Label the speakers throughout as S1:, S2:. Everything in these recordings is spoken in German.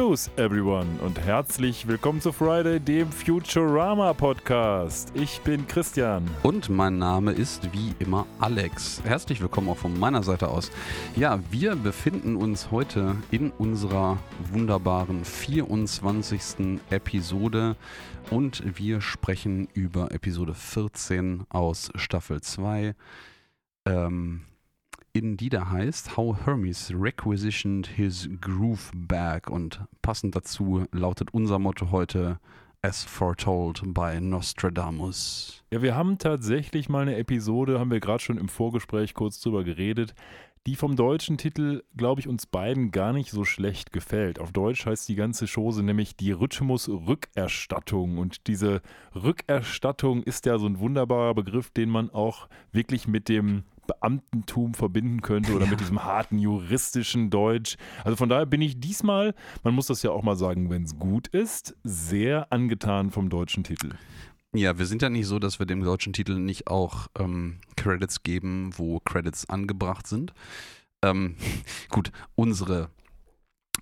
S1: News, everyone, und herzlich willkommen zu Friday, dem Futurama Podcast. Ich bin Christian.
S2: Und mein Name ist wie immer Alex. Herzlich willkommen auch von meiner Seite aus. Ja, wir befinden uns heute in unserer wunderbaren 24. Episode und wir sprechen über Episode 14 aus Staffel 2. Ähm, in die da heißt How Hermes Requisitioned His Groove Bag und passend dazu lautet unser Motto heute As Foretold by Nostradamus.
S1: Ja, wir haben tatsächlich mal eine Episode, haben wir gerade schon im Vorgespräch kurz drüber geredet, die vom deutschen Titel, glaube ich, uns beiden gar nicht so schlecht gefällt. Auf Deutsch heißt die ganze Chose nämlich die Rhythmus-Rückerstattung. Und diese Rückerstattung ist ja so ein wunderbarer Begriff, den man auch wirklich mit dem Beamtentum verbinden könnte oder ja. mit diesem harten juristischen Deutsch. Also von daher bin ich diesmal, man muss das ja auch mal sagen, wenn es gut ist, sehr angetan vom deutschen Titel.
S2: Ja, wir sind ja nicht so, dass wir dem deutschen Titel nicht auch ähm, Credits geben, wo Credits angebracht sind. Ähm, gut, unsere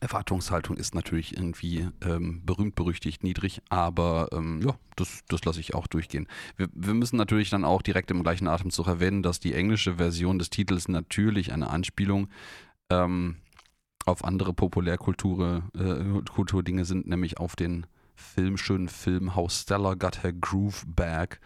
S2: Erwartungshaltung ist natürlich irgendwie ähm, berühmt, berüchtigt, niedrig, aber ähm, ja, das, das lasse ich auch durchgehen. Wir, wir, müssen natürlich dann auch direkt im gleichen Atemzug erwähnen, dass die englische Version des Titels natürlich eine Anspielung ähm, auf andere Populärkultur äh, Kulturdinge sind, nämlich auf den Film, schönen Film How Stella Got Her Groove Back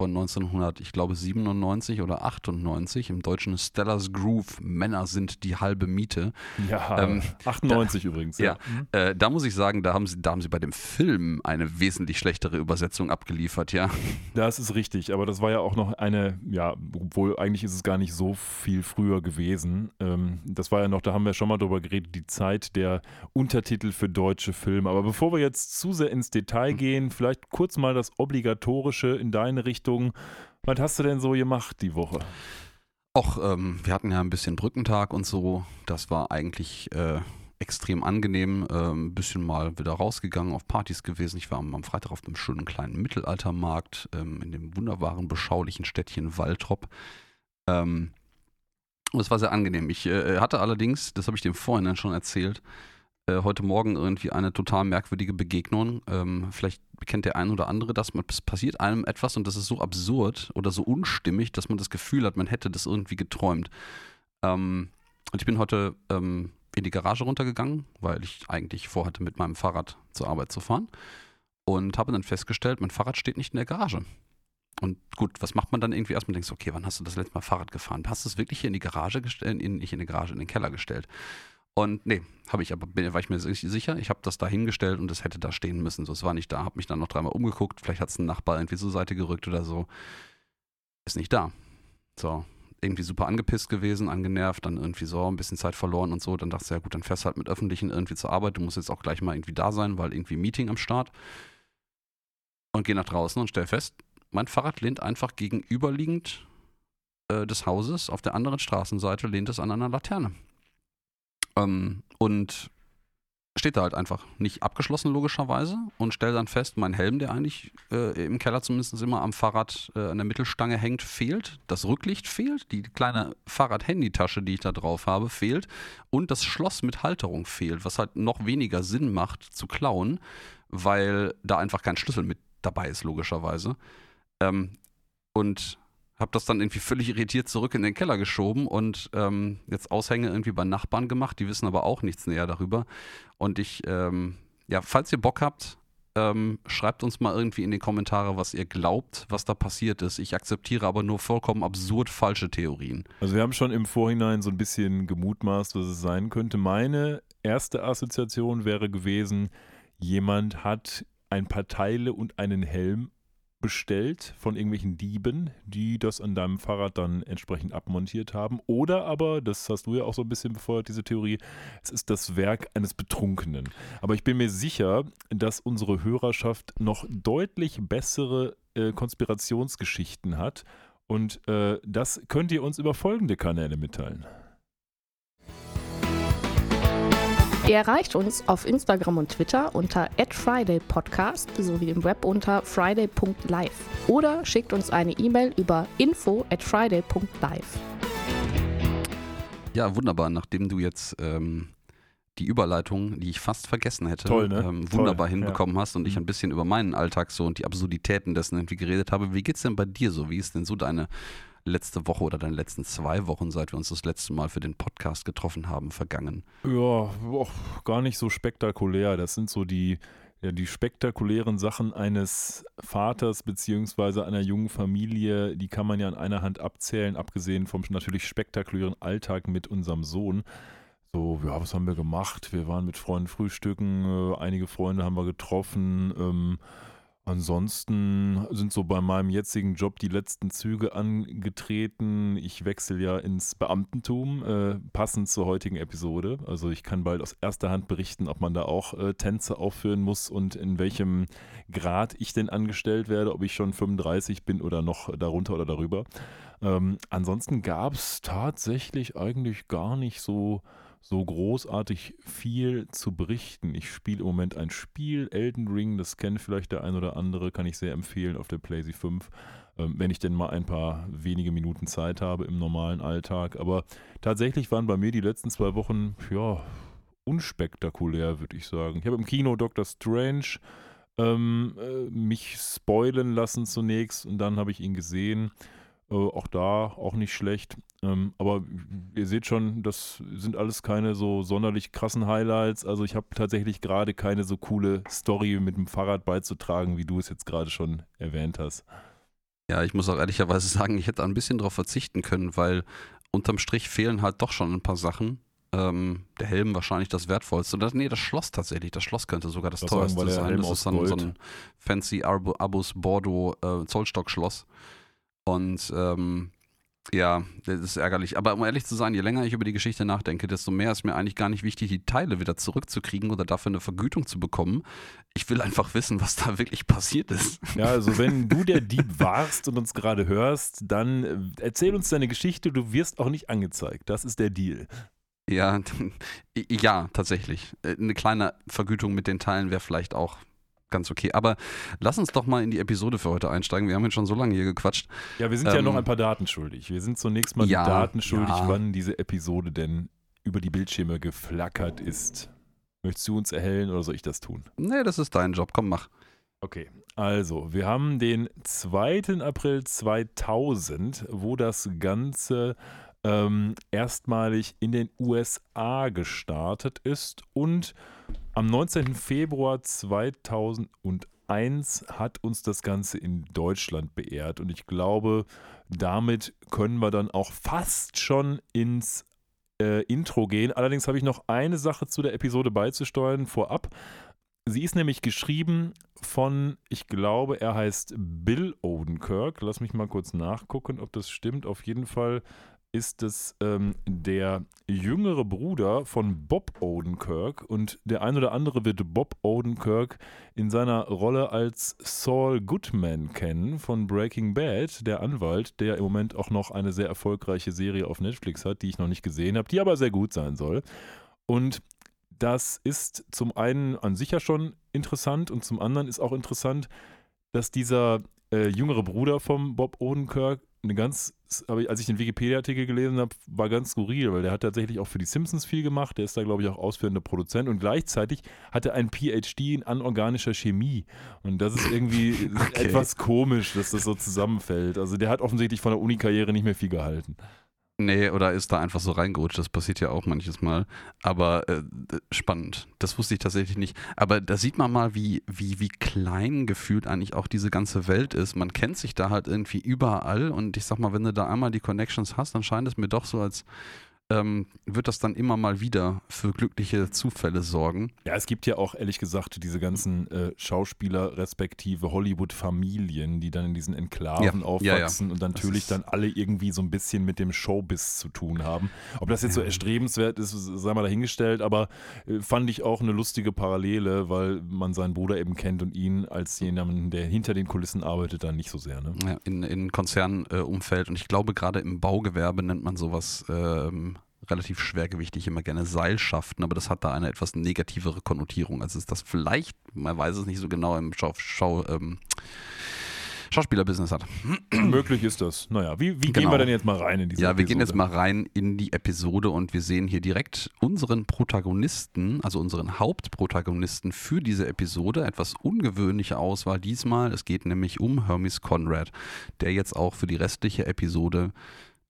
S2: von 1900, ich glaube 97 oder 98 im deutschen Stellars Groove Männer sind die halbe Miete.
S1: Ja, ähm, 98 da, übrigens.
S2: Ja, ja mhm. äh, da muss ich sagen, da haben, sie, da haben sie bei dem Film eine wesentlich schlechtere Übersetzung abgeliefert, ja.
S1: Das ist richtig, aber das war ja auch noch eine, ja, obwohl eigentlich ist es gar nicht so viel früher gewesen. Ähm, das war ja noch, da haben wir schon mal drüber geredet, die Zeit der Untertitel für deutsche Filme. Aber bevor wir jetzt zu sehr ins Detail mhm. gehen, vielleicht kurz mal das Obligatorische in deine Richtung Richtung. Was hast du denn so gemacht die Woche?
S2: Och, ähm, wir hatten ja ein bisschen Brückentag und so. Das war eigentlich äh, extrem angenehm. Äh, ein bisschen mal wieder rausgegangen, auf Partys gewesen. Ich war am, am Freitag auf einem schönen kleinen Mittelaltermarkt ähm, in dem wunderbaren, beschaulichen Städtchen Waltrop. Ähm, und es war sehr angenehm. Ich äh, hatte allerdings, das habe ich dem vorhin schon erzählt, äh, heute Morgen irgendwie eine total merkwürdige Begegnung. Ähm, vielleicht kennt der ein oder andere das. Es passiert einem etwas und das ist so absurd oder so unstimmig, dass man das Gefühl hat, man hätte das irgendwie geträumt. Ähm, und ich bin heute ähm, in die Garage runtergegangen, weil ich eigentlich vorhatte, mit meinem Fahrrad zur Arbeit zu fahren. Und habe dann festgestellt, mein Fahrrad steht nicht in der Garage. Und gut, was macht man dann irgendwie erstmal? Denkst, okay, wann hast du das letzte Mal Fahrrad gefahren? Hast du es wirklich hier in die Garage gestellt, in, nicht in die Garage, in den Keller gestellt? Und nee, habe ich aber, war ich mir sicher. Ich habe das da hingestellt und es hätte da stehen müssen. So, es war nicht da. Habe mich dann noch dreimal umgeguckt. Vielleicht hat es ein Nachbar irgendwie zur Seite gerückt oder so. Ist nicht da. So, irgendwie super angepisst gewesen, angenervt, dann irgendwie so ein bisschen Zeit verloren und so. Dann dachte ich, ja gut, dann fährst du halt mit Öffentlichen irgendwie zur Arbeit. Du musst jetzt auch gleich mal irgendwie da sein, weil irgendwie Meeting am Start. Und gehe nach draußen und stell fest, mein Fahrrad lehnt einfach gegenüberliegend äh, des Hauses auf der anderen Straßenseite, lehnt es an einer Laterne. Ähm, und steht da halt einfach nicht abgeschlossen, logischerweise, und stelle dann fest, mein Helm, der eigentlich äh, im Keller zumindest immer am Fahrrad äh, an der Mittelstange hängt, fehlt. Das Rücklicht fehlt. Die kleine Fahrrad-Handy-Tasche, die ich da drauf habe, fehlt. Und das Schloss mit Halterung fehlt, was halt noch weniger Sinn macht zu klauen, weil da einfach kein Schlüssel mit dabei ist, logischerweise. Ähm, und habe das dann irgendwie völlig irritiert zurück in den Keller geschoben und ähm, jetzt Aushänge irgendwie bei Nachbarn gemacht. Die wissen aber auch nichts näher darüber. Und ich, ähm, ja, falls ihr Bock habt, ähm, schreibt uns mal irgendwie in die Kommentare, was ihr glaubt, was da passiert ist. Ich akzeptiere aber nur vollkommen absurd falsche Theorien.
S1: Also wir haben schon im Vorhinein so ein bisschen gemutmaßt, was es sein könnte. Meine erste Assoziation wäre gewesen, jemand hat ein paar Teile und einen Helm bestellt von irgendwelchen Dieben, die das an deinem Fahrrad dann entsprechend abmontiert haben. Oder aber, das hast du ja auch so ein bisschen befeuert, diese Theorie, es ist das Werk eines Betrunkenen. Aber ich bin mir sicher, dass unsere Hörerschaft noch deutlich bessere äh, Konspirationsgeschichten hat. Und äh, das könnt ihr uns über folgende Kanäle mitteilen.
S3: Ihr erreicht uns auf Instagram und Twitter unter @fridaypodcast sowie im Web unter friday.live oder schickt uns eine E-Mail über info at friday.live.
S2: Ja, wunderbar. Nachdem du jetzt ähm, die Überleitung, die ich fast vergessen hätte,
S1: Toll, ne?
S2: ähm, wunderbar
S1: Toll,
S2: hinbekommen hast und ich
S1: Mhm.
S2: ein bisschen über meinen Alltag so und die Absurditäten dessen irgendwie geredet habe. Wie geht's denn bei dir so? Wie ist denn so deine letzte Woche oder deine letzten zwei Wochen, seit wir uns das letzte Mal für den Podcast getroffen haben, vergangen?
S1: Ja, boah, gar nicht so spektakulär. Das sind so die, ja, die spektakulären Sachen eines Vaters beziehungsweise einer jungen Familie, die kann man ja an einer Hand abzählen, abgesehen vom natürlich spektakulären Alltag mit unserem Sohn. So, ja, was haben wir gemacht? Wir waren mit Freunden frühstücken, äh, einige Freunde haben wir getroffen. Ähm, ansonsten sind so bei meinem jetzigen Job die letzten Züge angetreten. Ich wechsle ja ins Beamtentum, äh, passend zur heutigen Episode. Also ich kann bald aus erster Hand berichten, ob man da auch äh, Tänze aufführen muss und in welchem Grad ich denn angestellt werde, ob ich schon 35 bin oder noch darunter oder darüber. Ähm, ansonsten gab es tatsächlich eigentlich gar nicht so so großartig viel zu berichten. Ich spiele im Moment ein Spiel, Elden Ring, das kennt vielleicht der ein oder andere, kann ich sehr empfehlen auf der PlayStation 5, ähm, wenn ich denn mal ein paar wenige Minuten Zeit habe im normalen Alltag. Aber tatsächlich waren bei mir die letzten zwei Wochen, ja, unspektakulär, würde ich sagen. Ich habe im Kino Doctor Strange ähm, äh, mich spoilen lassen zunächst und dann habe ich ihn gesehen. Äh, auch da auch nicht schlecht. Ähm, aber ihr seht schon, das sind alles keine so sonderlich krassen Highlights. Also ich habe tatsächlich gerade keine so coole Story mit dem Fahrrad beizutragen, wie du es jetzt gerade schon erwähnt hast.
S2: Ja, ich muss auch ehrlicherweise sagen, ich hätte ein bisschen darauf verzichten können, weil unterm Strich fehlen halt doch schon ein paar Sachen. Ähm, der Helm wahrscheinlich das wertvollste. Das, nee, das Schloss tatsächlich. Das Schloss könnte sogar das
S1: sagen,
S2: teuerste sein. Das ist dann so ein fancy Abus Bordeaux äh, Zollstockschloss. Und ähm, ja, das ist ärgerlich. Aber um ehrlich zu sein, je länger ich über die Geschichte nachdenke, desto mehr ist mir eigentlich gar nicht wichtig, die Teile wieder zurückzukriegen oder dafür eine Vergütung zu bekommen. Ich will einfach wissen, was da wirklich passiert ist.
S1: Ja, also wenn du der Dieb warst und uns gerade hörst, dann äh, erzähl uns deine Geschichte. Du wirst auch nicht angezeigt. Das ist der Deal.
S2: Ja, ja, tatsächlich. Äh, Eine kleine Vergütung mit den Teilen wäre vielleicht auch ganz okay. Aber lass uns doch mal in die Episode für heute einsteigen. Wir haben jetzt schon so lange hier gequatscht.
S1: Ja, wir sind ja
S2: Ähm,
S1: noch ein paar Daten schuldig. Wir sind zunächst mal
S2: ja,
S1: die Daten schuldig,
S2: ja.
S1: wann diese Episode denn über die Bildschirme geflackert ist. Möchtest du uns erhellen oder soll ich das tun?
S2: Nee, das ist dein Job. Komm, mach.
S1: Okay, also wir haben den 2. April 2000, wo das Ganze ähm, erstmalig in den USA gestartet ist und am 19. Februar 2001 hat uns das Ganze in Deutschland beehrt und ich glaube, damit können wir dann auch fast schon ins äh, Intro gehen. Allerdings habe ich noch eine Sache zu der Episode beizusteuern vorab. Sie ist nämlich geschrieben von, ich glaube, er heißt Bill Odenkirk. Lass mich mal kurz nachgucken, ob das stimmt. Auf jeden Fall ist es ähm, der jüngere Bruder von Bob Odenkirk und der ein oder andere wird Bob Odenkirk in seiner Rolle als Saul Goodman kennen von Breaking Bad, der Anwalt, der im Moment auch noch eine sehr erfolgreiche Serie auf Netflix hat, die ich noch nicht gesehen habe, die aber sehr gut sein soll. Und das ist zum einen an sich ja schon interessant und zum anderen ist auch interessant, dass dieser äh, jüngere Bruder vom Bob Odenkirk eine ganz, als ich den Wikipedia-Artikel gelesen habe, war ganz skurril, weil der hat tatsächlich auch für die Simpsons viel gemacht. Der ist da, glaube ich, auch ausführender Produzent und gleichzeitig hat er ein PhD in anorganischer Chemie. Und das ist irgendwie
S2: Okay.
S1: etwas komisch, dass das so zusammenfällt. Also der hat offensichtlich von der Uni-Karriere nicht mehr viel gehalten.
S2: Nee, oder ist da einfach so reingerutscht. Das passiert ja auch manches Mal. Aber äh, spannend. Das wusste ich tatsächlich nicht. Aber da sieht man mal, wie, wie, wie klein gefühlt eigentlich auch diese ganze Welt ist. Man kennt sich da halt irgendwie überall. Und ich sag mal, wenn du da einmal die Connections hast, dann scheint es mir doch so, als ähm, wird das dann immer mal wieder für glückliche Zufälle sorgen.
S1: Ja, es gibt ja auch ehrlich gesagt diese ganzen äh, Schauspieler respektive Hollywood-Familien, die dann in diesen Enklaven
S2: Ja, ja,
S1: aufwachsen
S2: ja.
S1: und
S2: Das
S1: natürlich dann alle irgendwie so ein bisschen mit dem Showbiz zu tun haben. Ob das jetzt so
S2: Ja.
S1: erstrebenswert ist, sei mal dahingestellt, aber äh, fand ich auch eine lustige Parallele, weil man seinen Bruder eben kennt und ihn als jemanden, der hinter den Kulissen arbeitet, dann nicht so sehr. Ne?
S2: Ja, in, in Konzernumfeld. Äh, und ich glaube, gerade im Baugewerbe nennt man sowas ähm, relativ schwergewichtig immer gerne Seilschaften, aber das hat da eine etwas negativere Konnotierung. Also ist das vielleicht, man weiß es nicht so genau im Schau, Schau ähm, Schauspielerbusiness hat.
S1: Möglich ist das. Naja, wie, wie gehen
S2: Genau.
S1: wir denn jetzt mal rein in diese
S2: Ja, wir gehen jetzt mal rein in die Episode und wir sehen hier direkt unseren Protagonisten, also unseren Hauptprotagonisten für diese Episode. Etwas ungewöhnliche Auswahl diesmal. Es geht nämlich um Hermes Conrad, der jetzt auch für die restliche Episode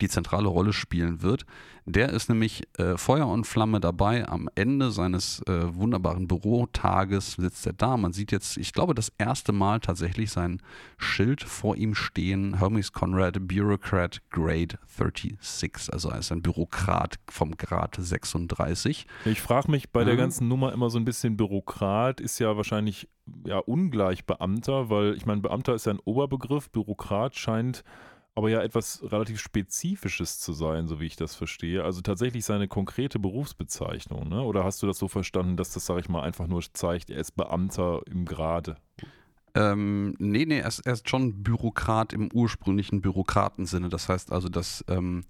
S2: die zentrale Rolle spielen wird. Der ist nämlich äh, Feuer und Flamme dabei. Am Ende seines äh, wunderbaren Bürotages sitzt er da. Man sieht jetzt, ich glaube, das erste Mal tatsächlich sein Schild vor ihm stehen. Hermes Conrad, Bureaucrat Grade 36. Also er ist ein Bürokrat vom Grad 36.
S1: Ich frage mich bei der
S2: Ja.
S1: ganzen Nummer immer so ein bisschen, Bürokrat ist ja wahrscheinlich ja ungleich Beamter, weil ich meine, Beamter ist ja ein Oberbegriff, Bürokrat scheint aber ja etwas relativ Spezifisches zu sein, so wie ich das verstehe. Also tatsächlich seine konkrete Berufsbezeichnung, ne? Oder hast du das so verstanden, dass das, sage ich mal, einfach nur zeigt, er ist Beamter im Grade?
S2: Ähm, nee, nee, er ist, er ist schon Bürokrat im ursprünglichen Bürokratensinne. Das heißt also, das ähm,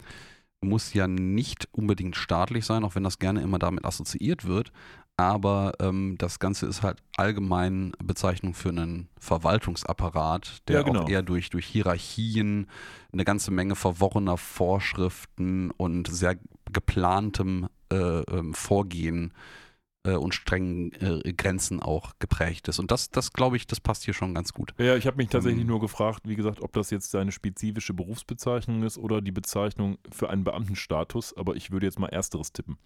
S2: muss ja nicht unbedingt staatlich sein, auch wenn das gerne immer damit assoziiert wird. Aber ähm, das Ganze ist halt allgemein Bezeichnung für einen Verwaltungsapparat, der
S1: Ja, genau.
S2: auch eher durch, durch Hierarchien, eine ganze Menge verworrener Vorschriften und sehr geplantem äh, ähm, Vorgehen äh, und strengen äh, Grenzen auch geprägt ist. Und das, das glaube ich, das passt hier schon ganz gut.
S1: Ja, ich habe mich tatsächlich
S2: Ähm.
S1: nur gefragt, wie gesagt, ob das jetzt seine spezifische Berufsbezeichnung ist oder die Bezeichnung für einen Beamtenstatus, aber ich würde jetzt mal ersteres tippen.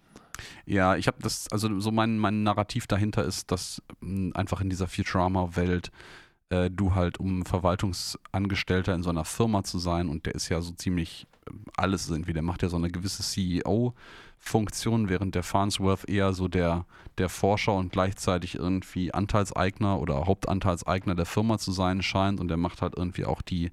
S2: Ja, ich habe das, also so mein, mein Narrativ dahinter ist, dass mh, einfach in dieser Futurama-Welt äh, du halt, um Verwaltungsangestellter in so einer Firma zu sein, und der ist ja so ziemlich äh, alles irgendwie, der macht ja so eine gewisse CEO-Funktion, während der Farnsworth eher so der, der Forscher und gleichzeitig irgendwie Anteilseigner oder Hauptanteilseigner der Firma zu sein scheint und der macht halt irgendwie auch die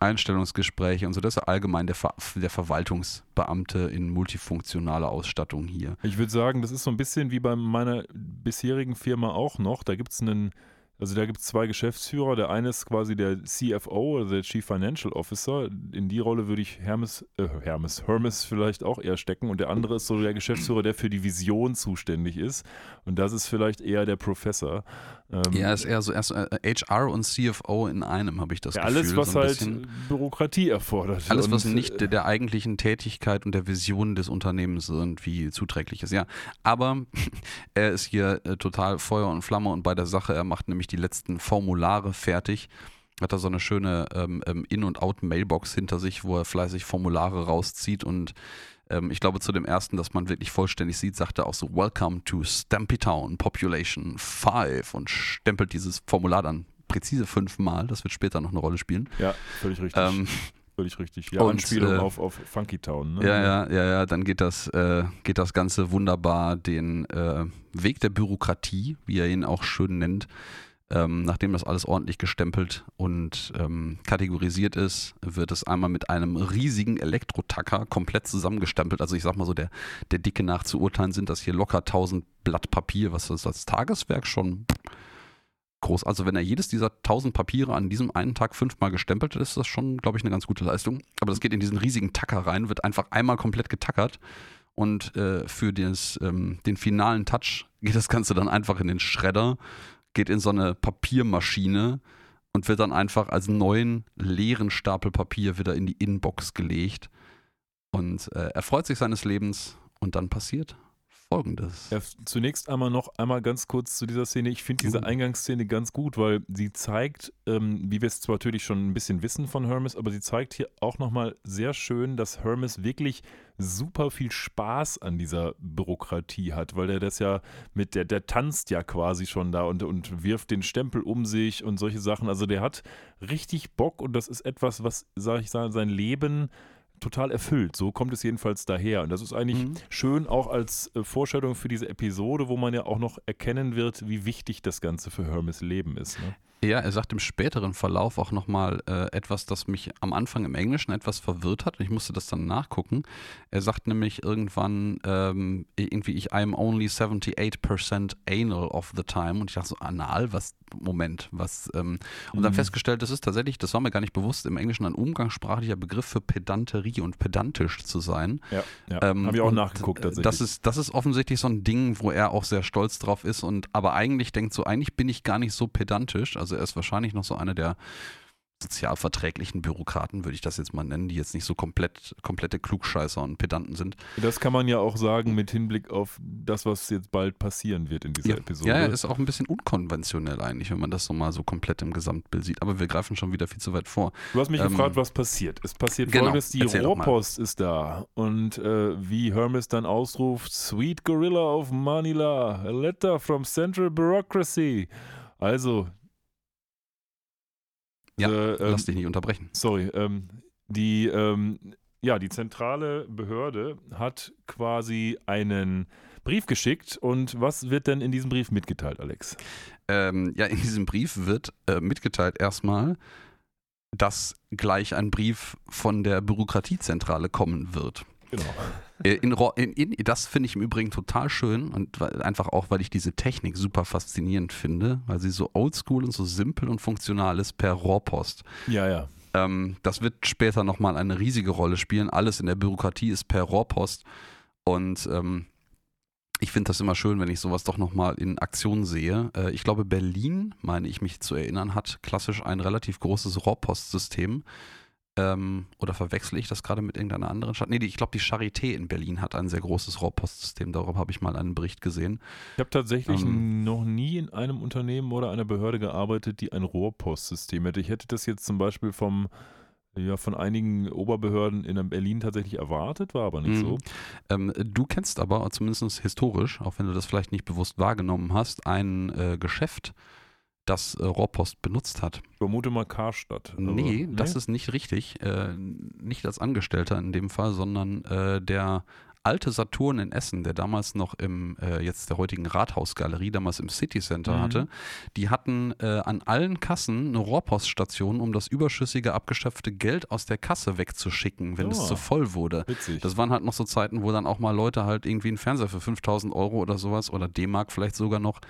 S2: Einstellungsgespräche und so. Das ist allgemein der, Ver der Verwaltungsbeamte in multifunktionaler Ausstattung hier.
S1: Ich würde sagen, das ist so ein bisschen wie bei meiner bisherigen Firma auch noch. Da gibt es einen, also da gibt es zwei Geschäftsführer. Der eine ist quasi der CFO, also der Chief Financial Officer. In die Rolle würde ich Hermes, äh, Hermes, Hermes vielleicht auch eher stecken. Und der andere ist so der Geschäftsführer, der für die Vision zuständig ist. Und das ist vielleicht eher der Professor. Ähm,
S2: Ja, ist eher so erst äh, HR und CFO in einem, habe ich das
S1: ja,
S2: Gefühl.
S1: alles, was
S2: so
S1: halt. Bürokratie erfordert.
S2: Alles, was nicht
S1: äh,
S2: der, der eigentlichen Tätigkeit und der Vision des Unternehmens irgendwie zuträglich ist. Ja, aber er ist hier äh, total Feuer und Flamme und bei der Sache, er macht nämlich die letzten Formulare fertig. Hat da so eine schöne ähm, ähm, In- und Out-Mailbox hinter sich, wo er fleißig Formulare rauszieht und ähm, ich glaube, zu dem ersten, das man wirklich vollständig sieht, sagt er auch so: Welcome to Stampy Town, Population 5 und stempelt dieses Formular dann präzise fünfmal. Das wird später noch eine Rolle spielen.
S1: Ja, völlig richtig.
S2: Ähm,
S1: völlig richtig. Ja,
S2: und,
S1: Anspielung
S2: äh,
S1: auf, auf Funky Town. Ne?
S2: Ja, ja, ja, ja, dann geht das, äh, geht das Ganze wunderbar den äh, Weg der Bürokratie, wie er ihn auch schön nennt. Ähm, nachdem das alles ordentlich gestempelt und ähm, kategorisiert ist, wird es einmal mit einem riesigen Elektrotacker komplett zusammengestempelt. Also ich sag mal so, der, der Dicke nach zu urteilen sind das hier locker 1000 Blatt Papier, was das als Tageswerk schon groß. Also wenn er jedes dieser 1000 Papiere an diesem einen Tag fünfmal gestempelt hat, ist das schon, glaube ich, eine ganz gute Leistung. Aber das geht in diesen riesigen Tacker rein, wird einfach einmal komplett getackert. Und äh, für des, ähm, den finalen Touch geht das Ganze dann einfach in den Schredder, geht in so eine Papiermaschine und wird dann einfach als neuen leeren Stapel Papier wieder in die Inbox gelegt. Und äh, er freut sich seines Lebens und dann passiert Folgendes.
S1: Ja, zunächst einmal noch einmal ganz kurz zu dieser Szene. Ich finde diese
S2: Uh.
S1: Eingangsszene ganz gut, weil sie zeigt, ähm, wie wir es zwar natürlich schon ein bisschen wissen von Hermes, aber sie zeigt hier auch nochmal sehr schön, dass Hermes wirklich super viel Spaß an dieser Bürokratie hat, weil der das ja mit, der, der tanzt ja quasi schon da und, und wirft den Stempel um sich und solche Sachen. Also der hat richtig Bock und das ist etwas, was, sage ich sagen, sein Leben total erfüllt. So kommt es jedenfalls daher. Und das ist eigentlich
S2: Mhm.
S1: schön auch als äh, Vorstellung für diese Episode, wo man ja auch noch erkennen wird, wie wichtig das Ganze für Hermes Leben ist. Ne?
S2: Ja, er sagt im späteren Verlauf auch nochmal äh, etwas, das mich am Anfang im Englischen etwas verwirrt hat. Ich musste das dann nachgucken. Er sagt nämlich irgendwann ähm, irgendwie, ich I'm only 78% anal of the time. Und ich dachte so, anal? Was? Moment, was? Ähm, und dann
S1: Mhm.
S2: festgestellt, das ist tatsächlich, das war mir gar nicht bewusst, im Englischen ein umgangssprachlicher Begriff für Pedanterie und pedantisch zu sein.
S1: Ja, ja.
S2: Ähm,
S1: habe ich auch nachgeguckt
S2: äh,
S1: tatsächlich.
S2: Das ist, das ist offensichtlich so ein Ding, wo er auch sehr stolz drauf ist und aber eigentlich denkt so, eigentlich bin ich gar nicht so pedantisch. Also er ist wahrscheinlich noch so einer der sozialverträglichen Bürokraten, würde ich das jetzt mal nennen, die jetzt nicht so komplett, komplette Klugscheißer und Pedanten sind.
S1: Das kann man ja auch sagen mit Hinblick auf das, was jetzt bald passieren wird in dieser
S2: ja.
S1: Episode.
S2: Ja, ist auch ein bisschen unkonventionell eigentlich, wenn man das so mal so komplett im Gesamtbild sieht. Aber wir greifen schon wieder viel zu weit vor.
S1: Du hast mich
S2: Ähm,
S1: gefragt, was passiert. Es passiert
S2: genau,
S1: folgendes, die. Rohrpost ist da. Und äh, wie Hermes dann ausruft, Sweet Gorilla of Manila, a letter from Central Bureaucracy. Also,
S2: Ja,
S1: äh, ähm,
S2: Lass dich nicht unterbrechen.
S1: sorry, ähm, die, ähm, ja, die zentrale Behörde hat quasi einen Brief geschickt. Und was wird denn in diesem Brief mitgeteilt, Alex?
S2: Ähm, ja, in diesem Brief wird äh, mitgeteilt erstmal, dass gleich ein Brief von der Bürokratiezentrale kommen wird.
S1: Genau.
S2: Äh, In, in, in, das finde ich im Übrigen total schön und einfach auch, weil ich diese Technik super faszinierend finde, weil sie so oldschool und so simpel und funktional ist per Rohrpost.
S1: Ja, ja.
S2: Ähm, das wird später nochmal eine riesige Rolle spielen. Alles in der Bürokratie ist per Rohrpost und ähm, ich finde das immer schön, wenn ich sowas doch nochmal in Aktion sehe. Äh, ich glaube, Berlin, meine ich mich zu erinnern, hat klassisch ein relativ großes Rohrpostsystem. Ähm, oder verwechsel ich das gerade mit irgendeiner anderen Stadt? Nee, die, ich glaube, die Charité in Berlin hat ein sehr großes Rohrpostsystem. Darüber habe ich mal einen Bericht gesehen.
S1: Ich habe tatsächlich
S2: Ähm.
S1: noch nie in einem Unternehmen oder einer Behörde gearbeitet, die ein Rohrpostsystem hätte. Ich hätte das jetzt zum Beispiel vom, ja, von einigen Oberbehörden in Berlin tatsächlich erwartet, war aber nicht
S2: Mhm.
S1: so.
S2: Ähm, du kennst aber, zumindest historisch, auch wenn du das vielleicht nicht bewusst wahrgenommen hast, ein äh, Geschäft, das äh, Rohrpost benutzt hat.
S1: Ich vermute mal Karstadt. aber-
S2: nee, das ist nicht richtig. Äh, nicht als Angestellter in dem Fall, sondern äh, der alte Saturn in Essen, der damals noch im, äh, jetzt der heutigen Rathausgalerie, damals im City Center
S1: Mhm.
S2: hatte, die hatten äh, an allen Kassen eine Rohrpoststation, um das überschüssige, abgeschöpfte Geld aus der Kasse wegzuschicken, wenn es
S1: Ah.
S2: zu voll wurde.
S1: Witzig.
S2: Das waren halt noch so Zeiten, wo dann auch mal Leute halt irgendwie einen Fernseher für 5000 Euro oder sowas oder D-Mark vielleicht sogar noch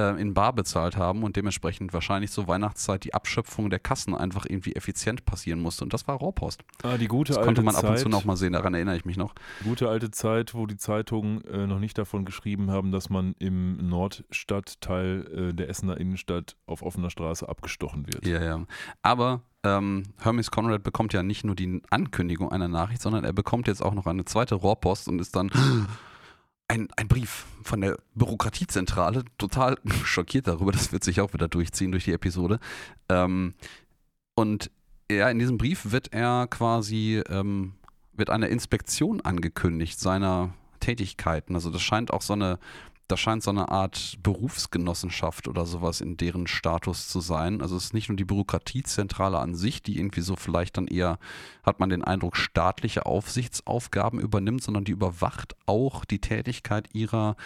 S2: äh, in Bar bezahlt haben und dementsprechend wahrscheinlich zur Weihnachtszeit die Abschöpfung der Kassen einfach irgendwie effizient passieren musste. Und das war Rohrpost.
S1: ah, die gute
S2: Das
S1: alte
S2: konnte man ab und zu noch mal sehen, daran erinnere ich mich noch.
S1: Gute alte Zeit, wo die Zeitungen äh, noch nicht davon geschrieben haben, dass man im Nordstadtteil äh, der Essener Innenstadt auf offener Straße abgestochen wird.
S2: Ja, ja. Aber ähm, Hermes Conrad bekommt ja nicht nur die Ankündigung einer Nachricht, sondern er bekommt jetzt auch noch eine zweite Rohrpost und ist dann ein, ein Brief von der Bürokratiezentrale, total schockiert darüber, das wird sich auch wieder durchziehen durch die Episode. Ähm, und ja, in diesem Brief wird er quasi, ähm, wird eine Inspektion angekündigt seiner Tätigkeiten. Also das scheint auch so eine, das scheint so eine Art Berufsgenossenschaft oder sowas in deren Status zu sein. Also es ist nicht nur die Bürokratiezentrale an sich, die irgendwie so vielleicht dann eher, hat man den Eindruck, staatliche Aufsichtsaufgaben übernimmt, sondern die überwacht auch die Tätigkeit ihrer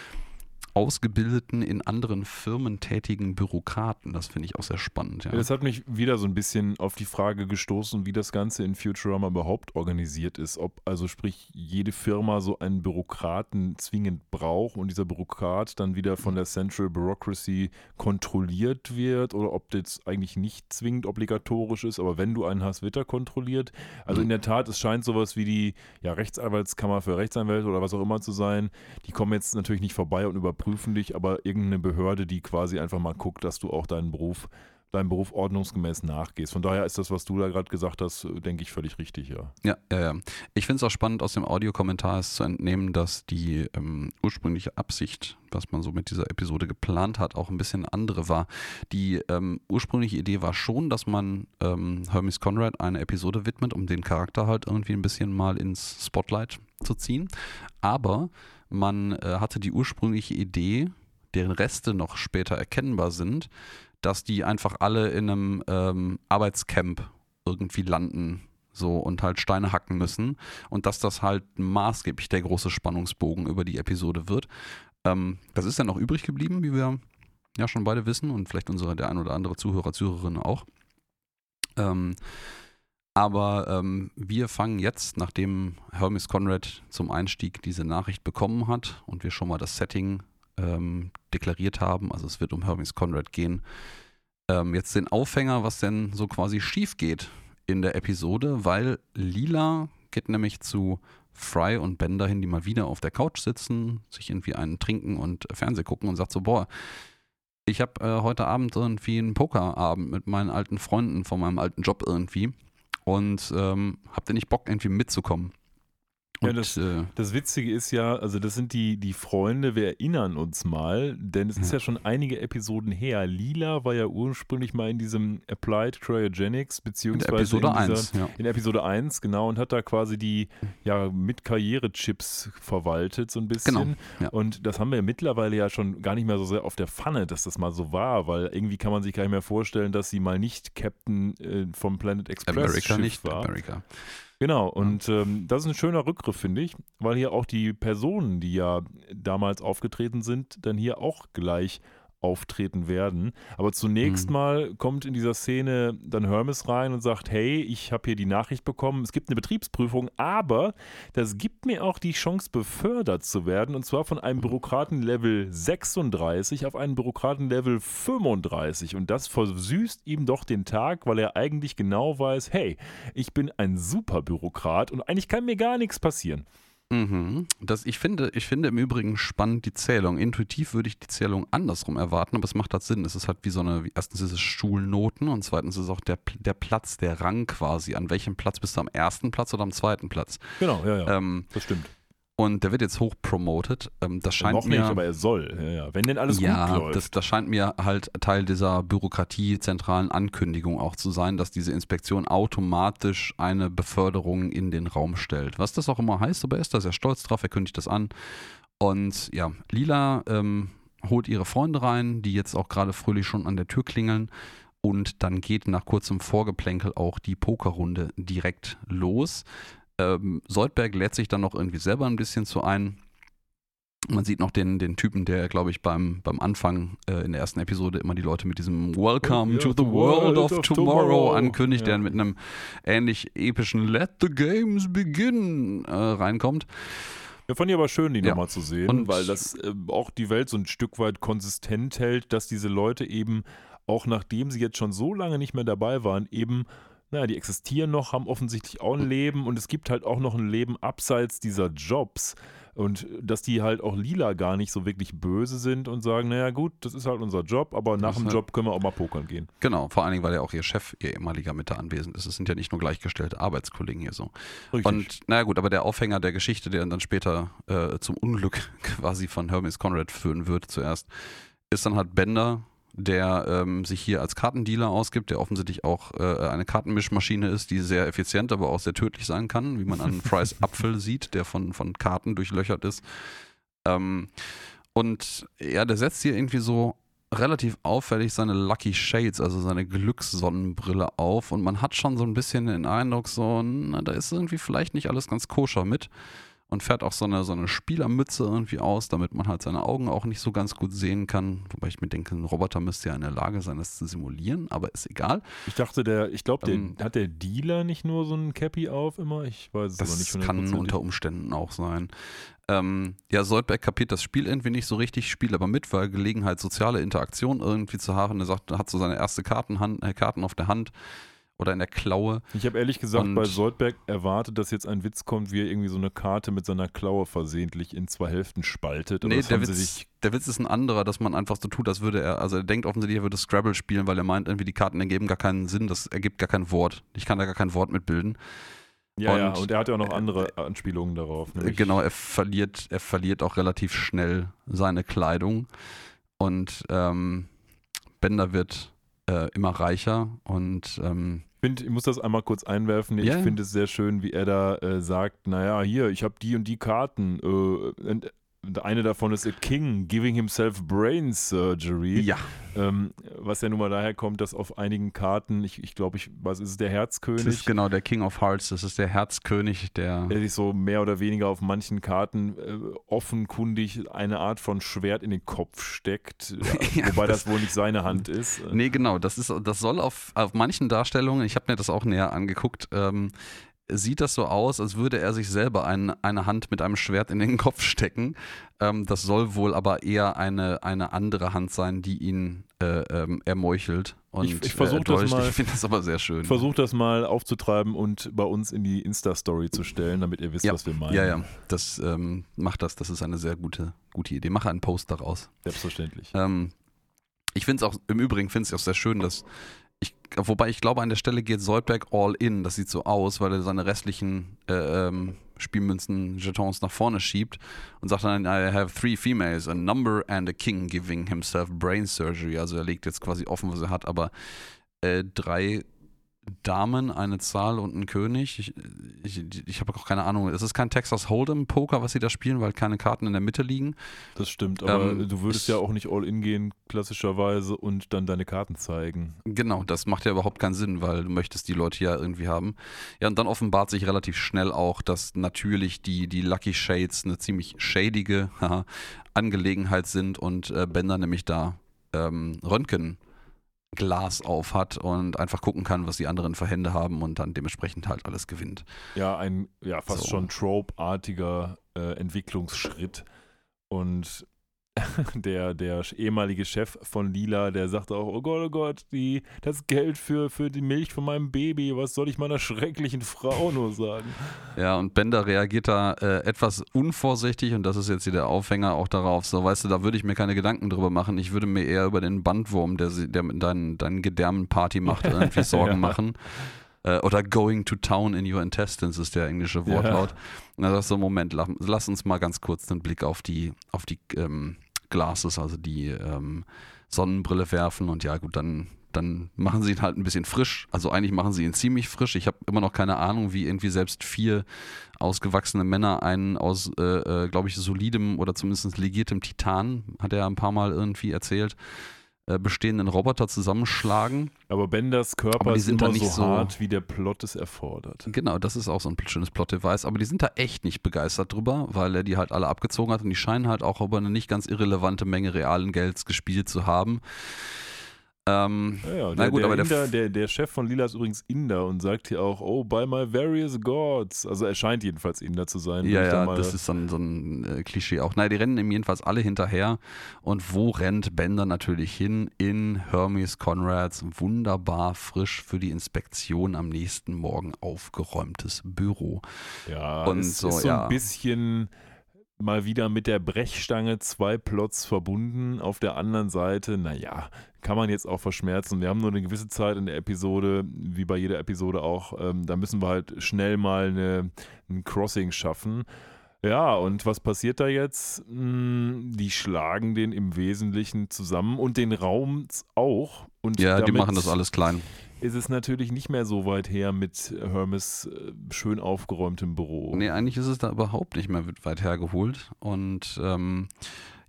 S2: ausgebildeten, in anderen Firmen tätigen Bürokraten. Das finde ich auch sehr spannend. Ja.
S1: Ja, das hat mich wieder so ein bisschen auf die Frage gestoßen, wie das Ganze in Futurama überhaupt organisiert ist. Ob also sprich jede Firma so einen Bürokraten zwingend braucht und dieser Bürokrat dann wieder von der Central Bureaucracy kontrolliert wird oder ob das eigentlich nicht zwingend obligatorisch ist, aber wenn du einen hast, wird er kontrolliert. Also in der Tat, es scheint sowas wie die ja, Rechtsanwaltskammer für Rechtsanwälte oder was auch immer zu sein. Die kommen jetzt natürlich nicht vorbei und überprüfen dich, aber irgendeine Behörde, die quasi einfach mal guckt, dass du auch deinen Beruf, deinem Beruf ordnungsgemäß nachgehst. Von daher ist das, was du da gerade gesagt hast, denke ich, völlig richtig, ja.
S2: Ja, ja, ja. Ich finde es auch spannend, aus dem Audiokommentar ist zu entnehmen, dass die ähm, ursprüngliche Absicht, was man so mit dieser Episode geplant hat, auch ein bisschen andere war. Die ähm, ursprüngliche Idee war schon, dass man ähm, Hermes Conrad eine Episode widmet, um den Charakter halt irgendwie ein bisschen mal ins Spotlight zu ziehen. Aber man äh, hatte die ursprüngliche Idee, deren Reste noch später erkennbar sind, dass die einfach alle in einem ähm, Arbeitscamp irgendwie landen so und halt Steine hacken müssen und dass das halt maßgeblich der große Spannungsbogen über die Episode wird. Ähm, das ist dann auch übrig geblieben, wie wir ja schon beide wissen und vielleicht unsere der ein oder andere Zuhörer, Zuhörerin auch. Ähm, aber ähm, wir fangen jetzt, nachdem Hermes Conrad zum Einstieg diese Nachricht bekommen hat und wir schon mal das Setting ähm, deklariert haben, also es wird um Hermes Conrad gehen, ähm, jetzt den Aufhänger, was denn so quasi schief geht in der Episode, weil Lila geht nämlich zu Fry und Ben dahin, die mal wieder auf der Couch sitzen, sich irgendwie einen trinken und Fernseh gucken und sagt so, boah, ich habe äh, heute Abend irgendwie einen Pokerabend mit meinen alten Freunden von meinem alten Job irgendwie und ähm, habt ihr nicht Bock, irgendwie mitzukommen?
S1: Ja,
S2: Und,
S1: das-
S2: äh,
S1: Das Witzige ist ja, also das sind die, die Freunde, wir erinnern uns mal, denn es ist ja schon einige Episoden her. Lila war ja ursprünglich mal in diesem Applied Cryogenics,
S2: in
S1: beziehungsweise
S2: der Episode
S1: in, dieser,
S2: 1, ja.
S1: in Episode 1, genau, und hat da quasi die ja, mit Karrierechips verwaltet, so ein bisschen.
S2: Genau, ja.
S1: Und das haben wir mittlerweile ja schon gar nicht mehr so sehr auf der Pfanne, dass das mal so war, weil irgendwie kann man sich gar nicht mehr vorstellen, dass sie mal nicht Captain äh, vom Planet Express
S2: America
S1: Schiff
S2: nicht,
S1: war.
S2: America.
S1: Genau, und ähm, das ist ein schöner Rückgriff, finde ich, weil hier auch die Personen, die ja damals aufgetreten sind, dann hier auch gleich auftreten werden. Aber zunächst
S2: Mhm.
S1: mal kommt in dieser Szene dann Hermes rein und sagt, hey, ich habe hier die Nachricht bekommen, es gibt eine Betriebsprüfung, aber das gibt mir auch die Chance, befördert zu werden, und zwar von einem Bürokratenlevel 36 auf einen Bürokratenlevel 35. Und das versüßt ihm doch den Tag, weil er eigentlich genau weiß, hey, ich bin ein super Bürokrat und eigentlich kann mir gar nichts passieren.
S2: Mhm. Das, ich, finde, ich finde im Übrigen spannend die Zählung. Intuitiv würde ich die Zählung andersrum erwarten, aber es macht halt Sinn. Es ist halt wie so eine, erstens ist es Schulnoten und zweitens ist es auch der, der Platz, der Rang quasi. An welchem Platz bist du am ersten Platz oder am zweiten Platz?
S1: Genau, ja, ja.
S2: Ähm,
S1: das stimmt.
S2: Und der wird jetzt hoch promoted. Ähm, das scheint
S1: Noch
S2: mir.
S1: nicht, aber er soll. Ja, ja. Wenn denn alles
S2: ja,
S1: gut läuft.
S2: das, das scheint mir halt Teil dieser bürokratiezentralen Ankündigung auch zu sein, dass diese Inspektion automatisch eine Beförderung in den Raum stellt. Was das auch immer heißt, aber er ist da sehr stolz drauf, er kündigt das an. Und ja, Lila ähm, holt ihre Freunde rein, die jetzt auch gerade fröhlich schon an der Tür klingeln. Und dann geht nach kurzem Vorgeplänkel auch die Pokerrunde direkt los. Ähm, Soldberg lädt sich dann noch irgendwie selber ein bisschen zu ein. Man sieht noch den, den Typen, der, glaube ich, beim, beim Anfang äh, in der ersten Episode immer die Leute mit diesem Welcome to the world of, tomorrow,
S1: tomorrow.
S2: ankündigt,
S1: Ja.
S2: der mit einem ähnlich epischen Let the games begin äh, reinkommt.
S1: Ja, fand ich aber schön, die
S2: Ja.
S1: nochmal zu sehen,
S2: Und-
S1: weil das äh, auch die Welt so ein Stück weit konsistent hält, dass diese Leute eben, auch nachdem sie jetzt schon so lange nicht mehr dabei waren, eben, naja, die existieren noch, haben offensichtlich auch ein Leben und es gibt halt auch noch ein Leben abseits dieser Jobs. Und dass die halt auch lila gar nicht so wirklich böse sind und sagen, naja gut, das ist halt unser Job, aber nach dem
S2: halt-
S1: Job können wir auch mal pokern gehen.
S2: Genau, vor allen Dingen, weil ja auch ihr Chef, ihr ehemaliger, mit da anwesend ist. Es sind ja nicht nur gleichgestellte Arbeitskollegen hier so.
S1: Richtig.
S2: Und naja gut, aber der Aufhänger der Geschichte, der dann später äh, zum Unglück quasi von Hermes Conrad führen wird zuerst, ist dann halt Bender, der ähm, sich hier als Kartendealer ausgibt, der offensichtlich auch äh, eine Kartenmischmaschine ist, die sehr effizient, aber auch sehr tödlich sein kann, wie man an Fry's Apfel sieht, der von, von Karten durchlöchert ist. Ähm, und ja, der setzt hier irgendwie so relativ auffällig seine Lucky Shades, also seine Glückssonnenbrille auf und man hat schon so ein bisschen den Eindruck, so, na, da ist irgendwie vielleicht nicht alles ganz koscher mit und fährt auch so eine, so eine Spielermütze irgendwie aus, damit man halt seine Augen auch nicht so ganz gut sehen kann. Wobei ich mir denke, ein Roboter müsste ja in der Lage sein, das zu simulieren, aber ist egal.
S1: ich dachte, der, ich glaube,
S2: Ähm,
S1: hat der Dealer nicht nur so ein Cappy auf immer? Ich weiß es aber
S2: Das
S1: nicht
S2: kann
S1: hundertprozentig.
S2: unter Umständen auch sein. Ähm, ja, Soldberg kapiert das Spiel irgendwie nicht so richtig, spielt aber mit, weil Gelegenheit, soziale Interaktion irgendwie zu haben. Er sagt, er hat so seine erste Kartenhand, äh, Karten auf der Hand oder in der Klaue.
S1: Ich habe ehrlich gesagt
S2: Und-
S1: bei Soldberg erwartet, dass jetzt ein Witz kommt, wie er irgendwie so eine Karte mit seiner Klaue versehentlich in zwei Hälften spaltet.
S2: Nee, der Witz, der Witz ist ein anderer, dass man einfach so tut, als würde er, also er denkt offensichtlich, er würde Scrabble spielen, weil er meint, irgendwie die Karten ergeben gar keinen Sinn, das ergibt gar kein Wort. Ich kann da gar kein Wort mitbilden.
S1: ja, ja,
S2: und-
S1: und er hat ja auch noch
S2: äh,
S1: andere Anspielungen darauf.
S2: Äh, Genau, er verliert, er verliert auch relativ schnell seine Kleidung und ähm, Bender wird äh, immer reicher und ähm,
S1: Ich, find, ich muss das einmal kurz einwerfen. Ich
S2: Ja.
S1: finde es sehr schön, wie er da äh, sagt, naja, hier, ich habe die und die Karten. Äh, eine davon ist A King giving himself brain surgery.
S2: ja,
S1: Ähm, was ja nun mal daher kommt, dass auf einigen Karten, ich, ich glaube, ich, was ist es, der
S2: das
S1: Herzkönig?
S2: ist genau der King of Hearts, das ist der Herzkönig, der
S1: der sich so mehr oder weniger auf manchen Karten äh, offenkundig eine Art von Schwert in den Kopf steckt,
S2: Ja,
S1: wobei das,
S2: das-
S1: wohl nicht seine Hand ist.
S2: Nee, genau, das ist, das soll auf, auf manchen Darstellungen, ich habe mir das auch näher angeguckt, ähm, sieht das so aus, als würde er sich selber ein, eine Hand mit einem Schwert in den Kopf stecken. Ähm, das soll wohl aber eher eine, eine andere Hand sein, die ihn äh, ähm, ermeuchelt. Und,
S1: Ich- ich versuch
S2: äh,
S1: das mal-
S2: Ich finde das aber sehr schön.
S1: Versuche das mal aufzutreiben und bei uns in die Insta-Story zu stellen, damit ihr wisst,
S2: Ja,
S1: was wir meinen.
S2: ja, ja, das ähm, macht das. Das ist eine sehr gute, gute Idee. Mache einen Post daraus.
S1: Selbstverständlich.
S2: Ähm, Ich finde es auch, im Übrigen finde ich auch sehr schön, dass ich, wobei ich glaube, an der Stelle geht Soldberg all in. Das sieht so aus, weil er seine restlichen äh, ähm, Spielmünzen, Jetons nach vorne schiebt und sagt dann, I have three females, a number and a king giving himself brain surgery. Also er legt jetzt quasi offen, was er hat, aber äh, drei Damen, eine Zahl und ein König. Ich, ich, ich habe auch keine Ahnung. Es ist kein Texas Hold'em Poker, was sie da spielen, weil keine Karten in der Mitte liegen.
S1: Das stimmt, aber
S2: Ähm,
S1: du würdest
S2: ich-
S1: ja auch nicht all in gehen, klassischerweise, und dann deine Karten zeigen.
S2: Genau, das macht ja überhaupt keinen Sinn, weil du möchtest die Leute ja irgendwie haben. Ja, und dann offenbart sich relativ schnell auch, dass natürlich die, die Lucky Shades eine ziemlich shadige haha, Angelegenheit sind und äh, Bender nämlich da ähm, Röntgenglas auf hat und einfach gucken kann, was die anderen für Hände haben und dann dementsprechend halt alles gewinnt.
S1: Ja, ein ja, fast
S2: So.
S1: schon Trope-artiger äh, Entwicklungsschritt. Und der, der ehemalige Chef von Lila, der sagte auch, oh Gott, oh Gott, die, das Geld für, für die Milch von meinem Baby, was soll ich meiner schrecklichen Frau nur sagen?
S2: Ja, und Bender reagiert da äh, etwas unvorsichtig und das ist jetzt hier der Aufhänger auch darauf. So, weißt du, da würde ich mir keine Gedanken drüber machen. Ich würde mir eher über den Bandwurm, der, sie- der mit deinen, deinen Gedärmen Party macht, irgendwie Sorgen
S1: Ja.
S2: machen. Äh, oder going to town in your intestines ist der englische Wortlaut. Und da sagst du, Moment, lass, lass uns mal ganz kurz den Blick auf die, auf die ähm, Glasses, also die ähm, Sonnenbrille werfen und ja gut, dann, dann machen sie ihn halt ein bisschen frisch. Also eigentlich machen sie ihn ziemlich frisch. Ich habe immer noch keine Ahnung, wie irgendwie selbst vier ausgewachsene Männer einen aus, äh, äh, glaube ich, solidem oder zumindest legiertem Titan, hat er ein paar Mal irgendwie erzählt, äh, bestehenden Roboter zusammenschlagen.
S1: Aber Benders Körper
S2: Aber die
S1: ist
S2: sind da nicht
S1: so,
S2: so-
S1: hart, wie der Plot es erfordert.
S2: Genau, das ist auch so ein schönes Plot-Device, aber die sind da echt nicht begeistert drüber, weil er die halt alle abgezogen hat und die scheinen halt auch über eine nicht ganz irrelevante Menge realen Gelds gespielt zu haben. Ähm,
S1: Ja, ja,
S2: Na
S1: der,
S2: gut,
S1: der,
S2: aber der
S1: Inder, der, der Chef von Lila ist übrigens Inder und sagt hier auch, oh, by my various gods. Also er scheint jedenfalls Inder zu sein.
S2: ja,
S1: da
S2: ja,
S1: mal-
S2: das ist so ein, so ein äh, Klischee auch. Nein, die rennen ihm jedenfalls alle hinterher. Und wo rennt Bender natürlich hin? In Hermes Conrads wunderbar frisch für die Inspektion am nächsten Morgen aufgeräumtes Büro.
S1: Ja,
S2: Und
S1: es
S2: so,
S1: ist so
S2: ja.
S1: ein bisschen mal wieder mit der Brechstange zwei Plots verbunden. Auf der anderen Seite, naja, kann man jetzt auch verschmerzen. Wir haben nur eine gewisse Zeit in der Episode, wie bei jeder Episode auch. Ähm, da müssen wir halt schnell mal eine, ein Crossing schaffen. Ja, und was passiert da jetzt? Hm, Die schlagen den im Wesentlichen zusammen und den Raum auch. Und
S2: Ja, die machen das alles klein.
S1: Ist es natürlich nicht mehr so weit her mit Hermes äh, schön aufgeräumtem Büro.
S2: Nee, eigentlich ist es da überhaupt nicht mehr weit hergeholt. Und ähm,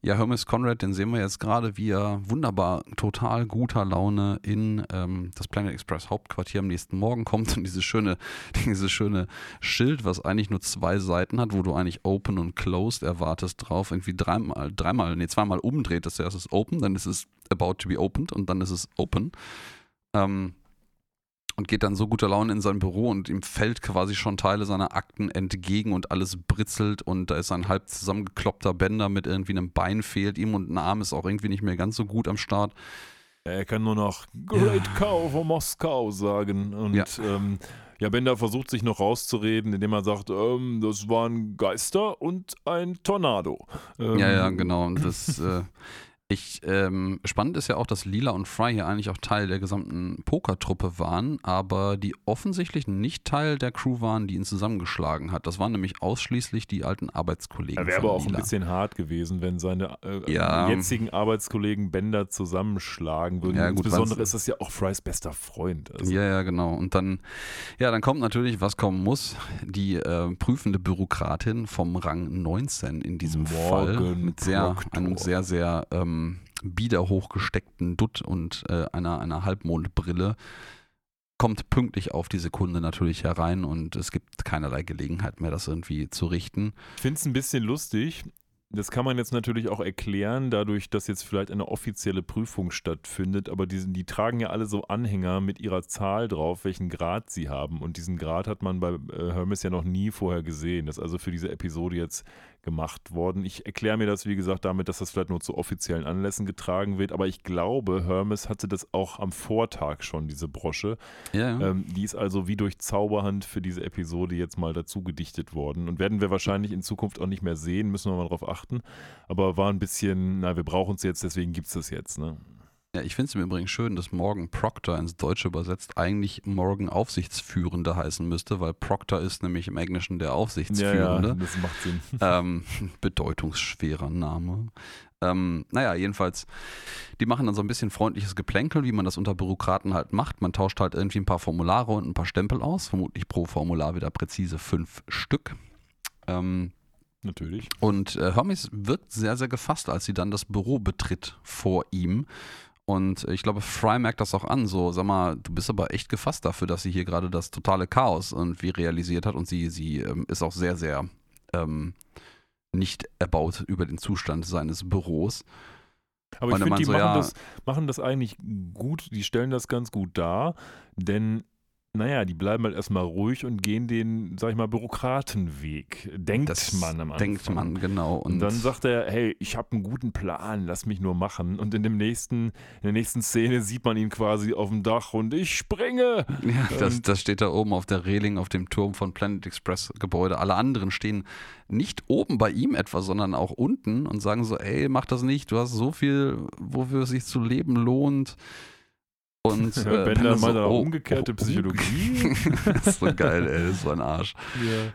S2: ja, Hermes Conrad, den sehen wir jetzt gerade, wie er wunderbar, total guter Laune in ähm, das Planet Express Hauptquartier am nächsten Morgen kommt und dieses schöne, dieses schöne Schild, was eigentlich nur zwei Seiten hat, wo du eigentlich Open und Closed erwartest drauf, irgendwie dreimal, dreimal, nee, zweimal umdreht. Das erste ist Open, dann ist es About to be opened und dann ist es Open. Ähm, und geht dann so guter Laune in sein Büro und ihm fällt quasi schon Teile seiner Akten entgegen und alles britzelt und da ist ein halb zusammengekloppter Bänder mit irgendwie einem Bein fehlt ihm und ein Arm ist auch irgendwie nicht mehr ganz so gut am Start.
S1: Er kann nur noch Great Cow von Moskau sagen. Und
S2: Ja.
S1: ja. Ähm, ja, Bender versucht sich noch rauszureden, indem er sagt, ähm, das waren Geister und ein Tornado. Ähm,
S2: Ja, ja, genau. Und das, äh, ich, ähm, spannend ist ja auch, dass Lila und Fry hier eigentlich auch Teil der gesamten Pokertruppe waren, aber die offensichtlich nicht Teil der Crew waren, die ihn zusammengeschlagen hat. Das waren nämlich ausschließlich die alten Arbeitskollegen.
S1: Er wäre aber auch ein bisschen hart gewesen, wenn seine äh,
S2: Ja.
S1: jetzigen Arbeitskollegen Bender zusammenschlagen würden.
S2: Ja, gut,
S1: Insbesondere ist das ja auch Frys bester Freund. Also,
S2: Ja, ja, genau. Und dann, ja, dann kommt natürlich, was kommen muss, die äh, prüfende Bürokratin vom Rang 19 in diesem
S1: Morgan
S2: Fall mit sehr,
S1: Proctor.
S2: einem sehr, sehr ähm, bieder hochgesteckten Dutt und äh, einer, einer Halbmondbrille. Kommt pünktlich auf die Sekunde natürlich herein und es gibt keinerlei Gelegenheit mehr, das irgendwie zu richten.
S1: Ich finde es ein bisschen lustig. Das kann man jetzt natürlich auch erklären, dadurch, dass jetzt vielleicht eine offizielle Prüfung stattfindet, aber die, die tragen ja alle so Anhänger mit ihrer Zahl drauf, welchen Grad sie haben. Und diesen Grad hat man bei äh, Hermes ja noch nie vorher gesehen. Das ist also für diese Episode jetzt gemacht worden. Ich erkläre mir das, wie gesagt, damit, dass das vielleicht nur zu offiziellen Anlässen getragen wird, aber ich glaube, Hermes hatte das auch am Vortag schon, diese Brosche.
S2: Ja.
S1: Ähm, die ist also wie durch Zauberhand für diese Episode jetzt mal dazu gedichtet worden. Und werden wir wahrscheinlich in Zukunft auch nicht mehr sehen, müssen wir mal drauf achten. Aber war ein bisschen, na, wir brauchen es jetzt, deswegen gibt es das jetzt. Ne?
S2: Ja, ich finde es im Übrigen schön, dass Morgan Proctor ins Deutsche übersetzt eigentlich Morgan Aufsichtsführende heißen müsste, weil Proctor ist nämlich im Englischen der
S1: Ja,
S2: Aufsichtsführende.
S1: ja, das macht Sinn.
S2: ähm, bedeutungsschwerer Name. Ähm, naja, jedenfalls, die machen dann so ein bisschen freundliches Geplänkel, wie man das unter Bürokraten halt macht. Man tauscht halt irgendwie ein paar Formulare und ein paar Stempel aus, vermutlich pro Formular wieder präzise fünf Stück. Ähm,
S1: Natürlich.
S2: und äh, Hermes wird sehr, sehr gefasst, als sie dann das Büro betritt vor ihm. Und ich glaube, Fry merkt das auch an. So, sag mal, du bist aber echt gefasst dafür, dass sie hier gerade das totale Chaos irgendwie realisiert hat. Und sie, sie ähm, ist auch sehr, sehr ähm, nicht erbaut über den Zustand seines Büros.
S1: Aber
S2: Und
S1: ich finde, die
S2: so,
S1: machen,
S2: ja-
S1: das, machen das eigentlich gut, die stellen das ganz gut dar, denn naja, die bleiben halt erstmal ruhig und gehen den, sag ich mal, Bürokratenweg. Denkt
S2: Das
S1: man am Anfang.
S2: denkt man, genau.
S1: Und, dann sagt er, hey, ich habe einen guten Plan, lass mich nur machen. Und in dem nächsten, in der nächsten Szene sieht man ihn quasi auf dem Dach und ich springe.
S2: Ja, das,
S1: Und-
S2: das steht da oben auf der Reling auf dem Turm von Planet Express Gebäude. Alle anderen stehen nicht oben bei ihm etwa, sondern auch unten und sagen so, ey, mach das nicht, du hast so viel, wofür es sich zu leben lohnt. Und
S1: Ja,
S2: äh,
S1: Bender auch
S2: oh,
S1: umgekehrte Psychologie.
S2: das ist so geil, ey, das ist so ein Arsch.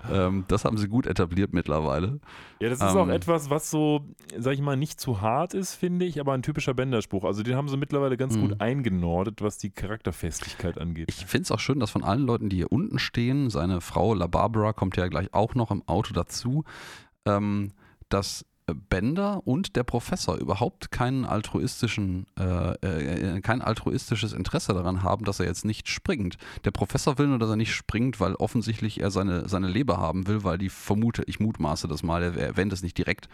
S1: Ja.
S2: Ähm, das haben sie gut etabliert mittlerweile.
S1: Ja, das ist auch
S2: Ähm.
S1: etwas, was so, sag ich mal, nicht zu hart ist, finde ich, aber ein typischer Bänderspruch. Also den haben sie mittlerweile ganz
S2: Mhm.
S1: gut eingenordet, was die Charakterfestigkeit angeht.
S2: Ich finde es auch schön, dass von allen Leuten, die hier unten stehen, seine Frau La Barbara kommt ja gleich auch noch im Auto dazu, ähm, dass Bender und der Professor überhaupt keinen altruistischen, äh, äh, kein altruistisches Interesse daran haben, dass er jetzt nicht springt. Der Professor will nur, dass er nicht springt, weil offensichtlich er seine, seine Leber haben will, weil die vermute, ich mutmaße das mal, er erwähnt es nicht direkt,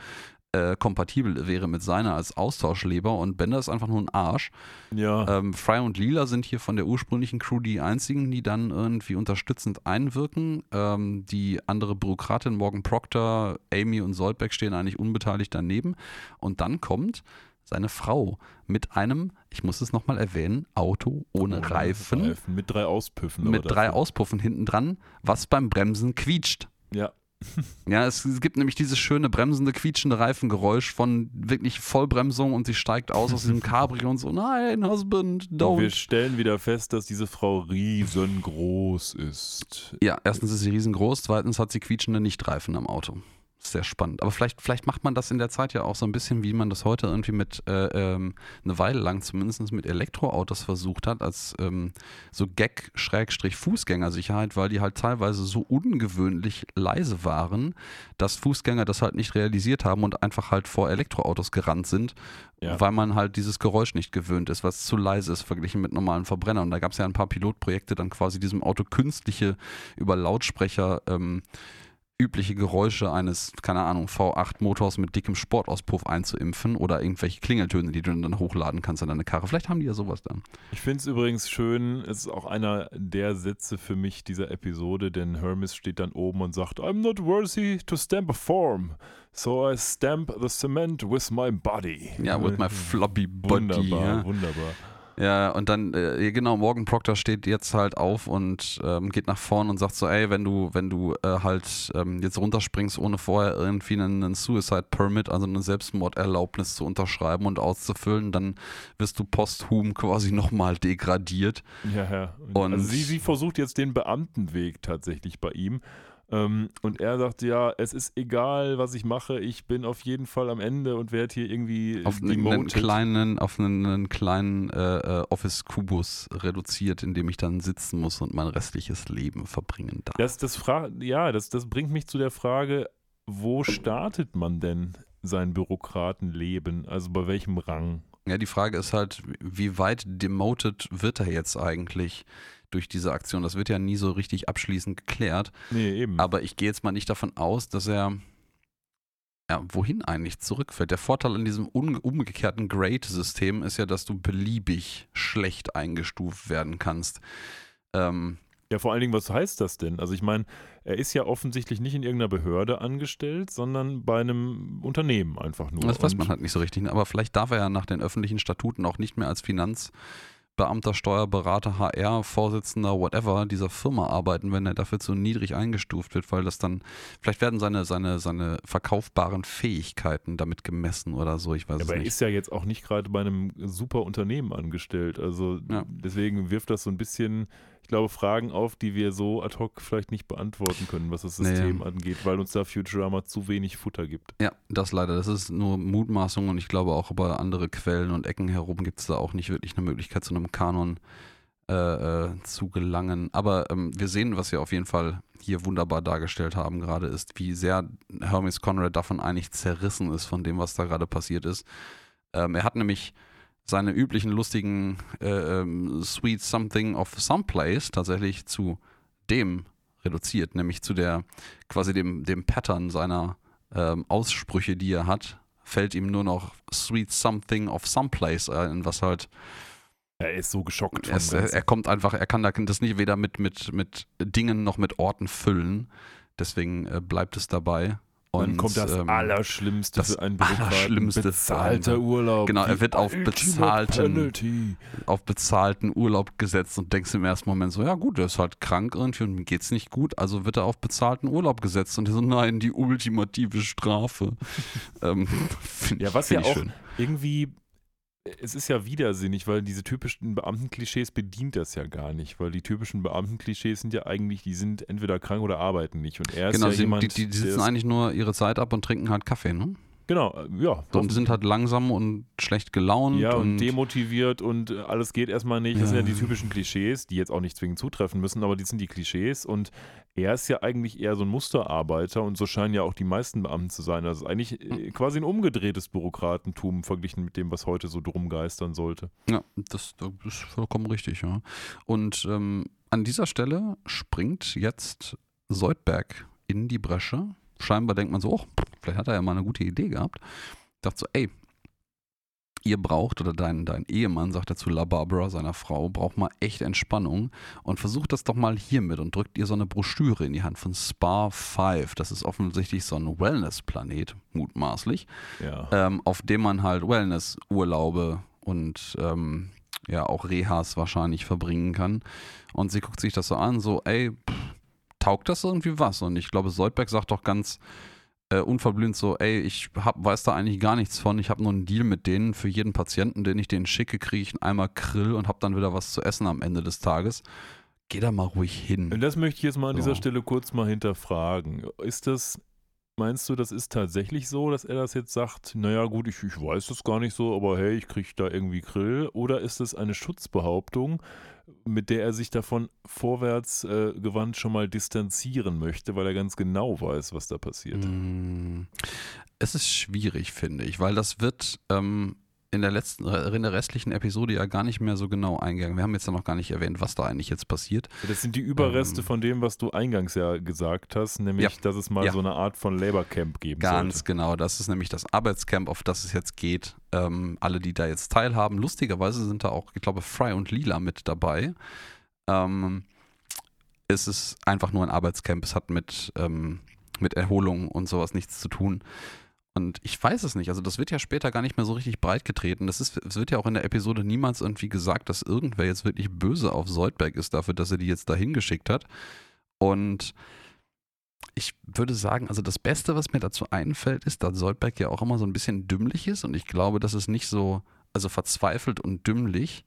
S2: äh, kompatibel wäre mit seiner als Austauschleber und Bender ist einfach nur ein Arsch.
S1: ja,
S2: Ähm, Fry und Lila sind hier von der ursprünglichen Crew die einzigen, die dann irgendwie unterstützend einwirken. Ähm, die andere Bürokratin Morgan Proctor, Amy und Soldbeck stehen eigentlich unbeteiligt daneben. Und dann kommt seine Frau mit einem, ich muss es nochmal erwähnen, Auto ohne
S1: ohne
S2: Reifen,
S1: Mit drei Auspüffen.
S2: mit drei
S1: dafür.
S2: Auspuffen hinten dran, was beim Bremsen quietscht.
S1: Ja,
S2: Ja, es, es gibt nämlich dieses schöne bremsende, quietschende Reifengeräusch von wirklich Vollbremsung und sie steigt aus aus diesem Cabrio und so, nein, Husband,
S1: und wir
S2: don't.
S1: stellen wieder fest, dass diese Frau riesengroß ist.
S2: Ja, erstens ist sie riesengroß, zweitens hat sie quietschende Nichtreifen am Auto. Sehr spannend. Aber vielleicht, vielleicht macht man das in der Zeit ja auch so ein bisschen, wie man das heute irgendwie mit äh, ähm, eine Weile lang zumindest mit Elektroautos versucht hat, als ähm, so Gag-Fußgängersicherheit, weil die halt teilweise so ungewöhnlich leise waren, dass Fußgänger das halt nicht realisiert haben und einfach halt vor Elektroautos gerannt sind,
S1: Ja.
S2: weil man halt dieses Geräusch nicht gewöhnt ist, was zu leise ist verglichen mit normalen Verbrennern. Und da gab es ja ein paar Pilotprojekte, dann quasi diesem Auto künstliche über Lautsprecher ähm, übliche Geräusche eines, keine Ahnung, V8-Motors mit dickem Sportauspuff einzuimpfen oder irgendwelche Klingeltöne, die du dann hochladen kannst an deine Karre. Vielleicht haben die ja sowas dann.
S1: Ich finde es übrigens schön, es ist auch einer der Sätze für mich dieser Episode, denn Hermes steht dann oben und sagt, I'm not worthy to stamp a form, so I stamp the cement with my body.
S2: Ja, with my floppy body.
S1: Wunderbar,
S2: ja.
S1: wunderbar.
S2: Ja, und dann, äh, genau, Morgan Proctor steht jetzt halt auf und ähm, geht nach vorn und sagt so, ey, wenn du, wenn du äh, halt ähm, jetzt runterspringst, ohne vorher irgendwie einen, einen Suicide Permit, also eine Selbstmorderlaubnis zu unterschreiben und auszufüllen, dann wirst du posthum quasi nochmal degradiert.
S1: Ja, ja.
S2: Und-
S1: also sie, sie versucht jetzt den Beamtenweg tatsächlich bei ihm. Ähm, und er sagt, ja, es ist egal, was ich mache, ich bin auf jeden Fall am Ende und werde hier irgendwie
S2: Auf einen, kleinen, auf einen, einen kleinen äh, äh, Office-Kubus reduziert, in dem ich dann sitzen muss und mein restliches Leben verbringen darf.
S1: Das, das, fra ja, das, das bringt mich zu der Frage, wo startet man denn sein Bürokratenleben? Also bei welchem Rang?
S2: Ja, die Frage ist halt, wie weit demoted wird er jetzt eigentlich durch diese Aktion? Das wird ja nie so richtig abschließend geklärt.
S1: Nee, eben.
S2: Aber ich gehe jetzt mal nicht davon aus, dass er ja, wohin eigentlich zurückfällt. Der Vorteil an diesem umgekehrten Grade-System ist ja, dass du beliebig schlecht eingestuft werden kannst. Ähm,
S1: ja, vor allen Dingen, was heißt das denn? Also ich meine, er ist ja offensichtlich nicht in irgendeiner Behörde angestellt, sondern bei einem Unternehmen einfach nur.
S2: das weiß man halt nicht so richtig. Aber vielleicht darf er ja nach den öffentlichen Statuten auch nicht mehr als Beamter, Steuerberater, HR, Vorsitzender, whatever dieser Firma arbeiten, wenn er dafür zu niedrig eingestuft wird, weil das dann, vielleicht werden seine, seine, seine verkaufbaren Fähigkeiten damit gemessen oder so, ich weiß
S1: Ja,
S2: es
S1: aber er
S2: nicht.
S1: ist ja jetzt auch nicht gerade bei einem super Unternehmen angestellt. Also
S2: Ja.
S1: deswegen wirft das so ein bisschen, ich glaube, Fragen auf, die wir so ad hoc vielleicht nicht beantworten können, was das. System angeht, weil uns da Futurama zu wenig Futter gibt.
S2: Ja, das leider. Das ist nur Mutmaßung und ich glaube auch über andere Quellen und Ecken herum gibt es da auch nicht wirklich eine Möglichkeit, zu einem Kanon äh, äh, zu gelangen. Aber ähm, wir sehen, was wir auf jeden Fall hier wunderbar dargestellt haben gerade, ist, wie sehr Hermes Conrad davon eigentlich zerrissen ist, von dem, was da gerade passiert ist. Ähm, er hat nämlich seine üblichen lustigen äh, ähm, Sweet Something of Someplace tatsächlich zu dem reduziert, nämlich zu der quasi dem, dem Pattern seiner ähm, Aussprüche, die er hat, fällt ihm nur noch Sweet Something of Someplace ein, was halt,
S1: Er ist so geschockt.
S2: er, ist, er, er kommt einfach, er kann da- das nicht weder mit, mit, mit Dingen noch mit Orten füllen. Deswegen äh, bleibt es dabei.
S1: Dann
S2: Und,
S1: kommt das
S2: ähm,
S1: Allerschlimmste
S2: das
S1: für einen.
S2: Allerschlimmste für
S1: Bezahlter Urlaub.
S2: Genau, er wird auf bezahlten-
S1: Penalty.
S2: auf bezahlten Urlaub gesetzt und denkst im ersten Moment so, ja gut, der ist halt krank irgendwie und ihm geht's nicht gut, also wird er auf bezahlten Urlaub gesetzt und er so, nein, die ultimative Strafe. ähm, find
S1: Ja, was ja
S2: ich
S1: auch
S2: schön.
S1: irgendwie, es ist ja widersinnig, weil diese typischen Beamtenklischees bedient das ja gar nicht, weil die typischen Beamtenklischees sind ja eigentlich, die sind entweder krank oder arbeiten nicht. Und er ist
S2: Genau,
S1: ja
S2: sie,
S1: jemand,
S2: die, die, die sitzen
S1: ist,
S2: eigentlich nur ihre Zeit ab und trinken halt Kaffee, ne?
S1: genau, äh, ja,
S2: So, und sind halt langsam und schlecht gelaunt.
S1: ja, und,
S2: und
S1: demotiviert und äh, alles geht erstmal nicht. Das sind ja
S2: Ja.
S1: die typischen Klischees, die jetzt auch nicht zwingend zutreffen müssen, aber die sind die Klischees. Und er ist ja eigentlich eher so ein Musterarbeiter und so scheinen ja auch die meisten Beamten zu sein. Das ist eigentlich
S2: Hm.
S1: äh, quasi ein umgedrehtes Bürokratentum verglichen mit dem, was heute so drum geistern sollte.
S2: Ja, das, das ist vollkommen richtig, ja. Und ähm, an dieser Stelle springt jetzt Soldberg in die Bresche. Scheinbar denkt man so, oh, vielleicht hat er ja mal eine gute Idee gehabt. Dachte so, ey, ihr braucht, oder dein, dein Ehemann, sagt er zu La Barbara, seiner Frau, braucht mal echt Entspannung und versucht das doch mal hiermit und drückt ihr so eine Broschüre in die Hand von Spa 5. Das ist offensichtlich so ein Wellness-Planet, mutmaßlich
S1: Ja.
S2: ähm, auf dem man halt Wellness-Urlaube und ähm, ja auch Rehas wahrscheinlich verbringen kann. Und sie guckt sich das so an, so, ey, pff, taugt das irgendwie was? Und ich glaube, Soldberg sagt doch ganz äh, unverblümt so, ey, ich hab, weiß da eigentlich gar nichts von. Ich habe nur einen Deal mit denen. Für jeden Patienten, den ich denen schicke, kriege ich einmal Grill und habe dann wieder was zu essen am Ende des Tages. Geh da mal ruhig hin.
S1: Und das möchte ich jetzt mal an dieser
S2: So.
S1: Stelle kurz mal hinterfragen. Ist das, meinst du, das ist tatsächlich so, dass er das jetzt sagt, naja gut, ich, ich weiß das gar nicht so, aber hey, ich kriege da irgendwie Grill? Oder ist das eine Schutzbehauptung, mit der er sich davon vorwärts äh, gewandt schon mal distanzieren möchte, weil er ganz genau weiß, was da passiert?
S2: Mm, Es ist schwierig, finde ich, weil das wird ähm, in der letzten, in der restlichen Episode ja gar nicht mehr so genau eingegangen. Wir haben jetzt ja noch gar nicht erwähnt, was da eigentlich jetzt passiert.
S1: Das sind die Überreste
S2: Ähm.
S1: von dem, was du eingangs ja gesagt hast, nämlich,
S2: Ja.
S1: dass es mal
S2: Ja.
S1: so eine Art von Labor Camp geben
S2: Ganz
S1: sollte.
S2: genau, das ist nämlich das Arbeitscamp, auf das es jetzt geht. Ähm, alle, die da jetzt teilhaben. Lustigerweise sind da auch, ich glaube, Fry und Lila mit dabei. Ähm, es ist einfach nur ein Arbeitscamp. Es hat mit, ähm, mit Erholung und sowas nichts zu tun. Und ich weiß es nicht. Also, das wird ja später gar nicht mehr so richtig breit getreten. Das ist, es wird ja auch in der Episode niemals irgendwie gesagt, dass irgendwer jetzt wirklich böse auf Soldberg ist dafür, dass er die jetzt dahin geschickt hat. Und ich würde sagen, also das Beste, was mir dazu einfällt, ist, dass Soldberg ja auch immer so ein bisschen dümmlich ist und ich glaube, das ist nicht so, also verzweifelt und dümmlich.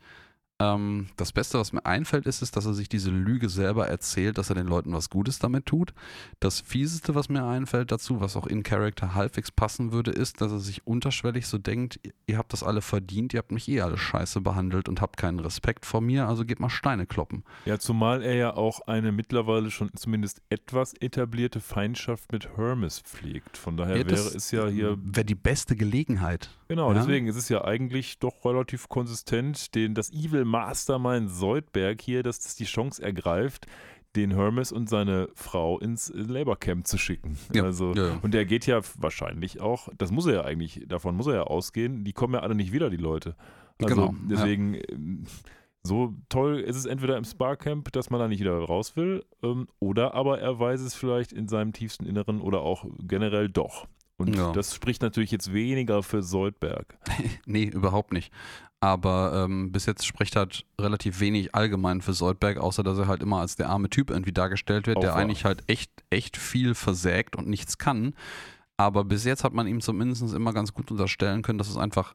S2: Ähm, das Beste, was mir einfällt, ist, ist, dass er sich diese Lüge selber erzählt, dass er den Leuten was Gutes damit tut. Das Fieseste, was mir einfällt dazu, was auch in Character halbwegs passen würde, ist, dass er sich unterschwellig so denkt, ihr habt das alle verdient, ihr habt mich eh alle scheiße behandelt und habt keinen Respekt vor mir, also geht mal Steine kloppen.
S1: Ja, zumal er ja auch eine mittlerweile schon zumindest etwas etablierte Feindschaft mit Hermes pflegt. Von daher
S2: Ja,
S1: wäre es ja hier,
S2: Wäre die beste Gelegenheit.
S1: Genau,
S2: ja.
S1: deswegen ist es ja eigentlich doch relativ konsistent, den, das Evil Mastermind Soldberg hier, dass das die Chance ergreift, den Hermes und seine Frau ins Labor Camp zu schicken.
S2: Ja,
S1: Also,
S2: ja, ja.
S1: Und der geht ja wahrscheinlich auch, das muss er ja eigentlich, davon muss er ja ausgehen, die kommen ja alle nicht wieder, die Leute. Also
S2: Genau, ja.
S1: deswegen, ähm, so toll ist es entweder im Sparcamp, dass man da nicht wieder raus will, ähm, oder aber er weiß es vielleicht in seinem tiefsten Inneren oder auch generell doch. Und
S2: Ja.
S1: das spricht natürlich jetzt weniger für Soldberg.
S2: Nee, überhaupt nicht. Aber ähm, bis jetzt spricht halt relativ wenig allgemein für Soldberg, außer dass er halt immer als der arme Typ irgendwie dargestellt wird,
S1: Auch
S2: der
S1: wahr.
S2: eigentlich halt echt, echt viel versägt und nichts kann. Aber bis jetzt hat man ihm zumindest immer ganz gut unterstellen können, dass es einfach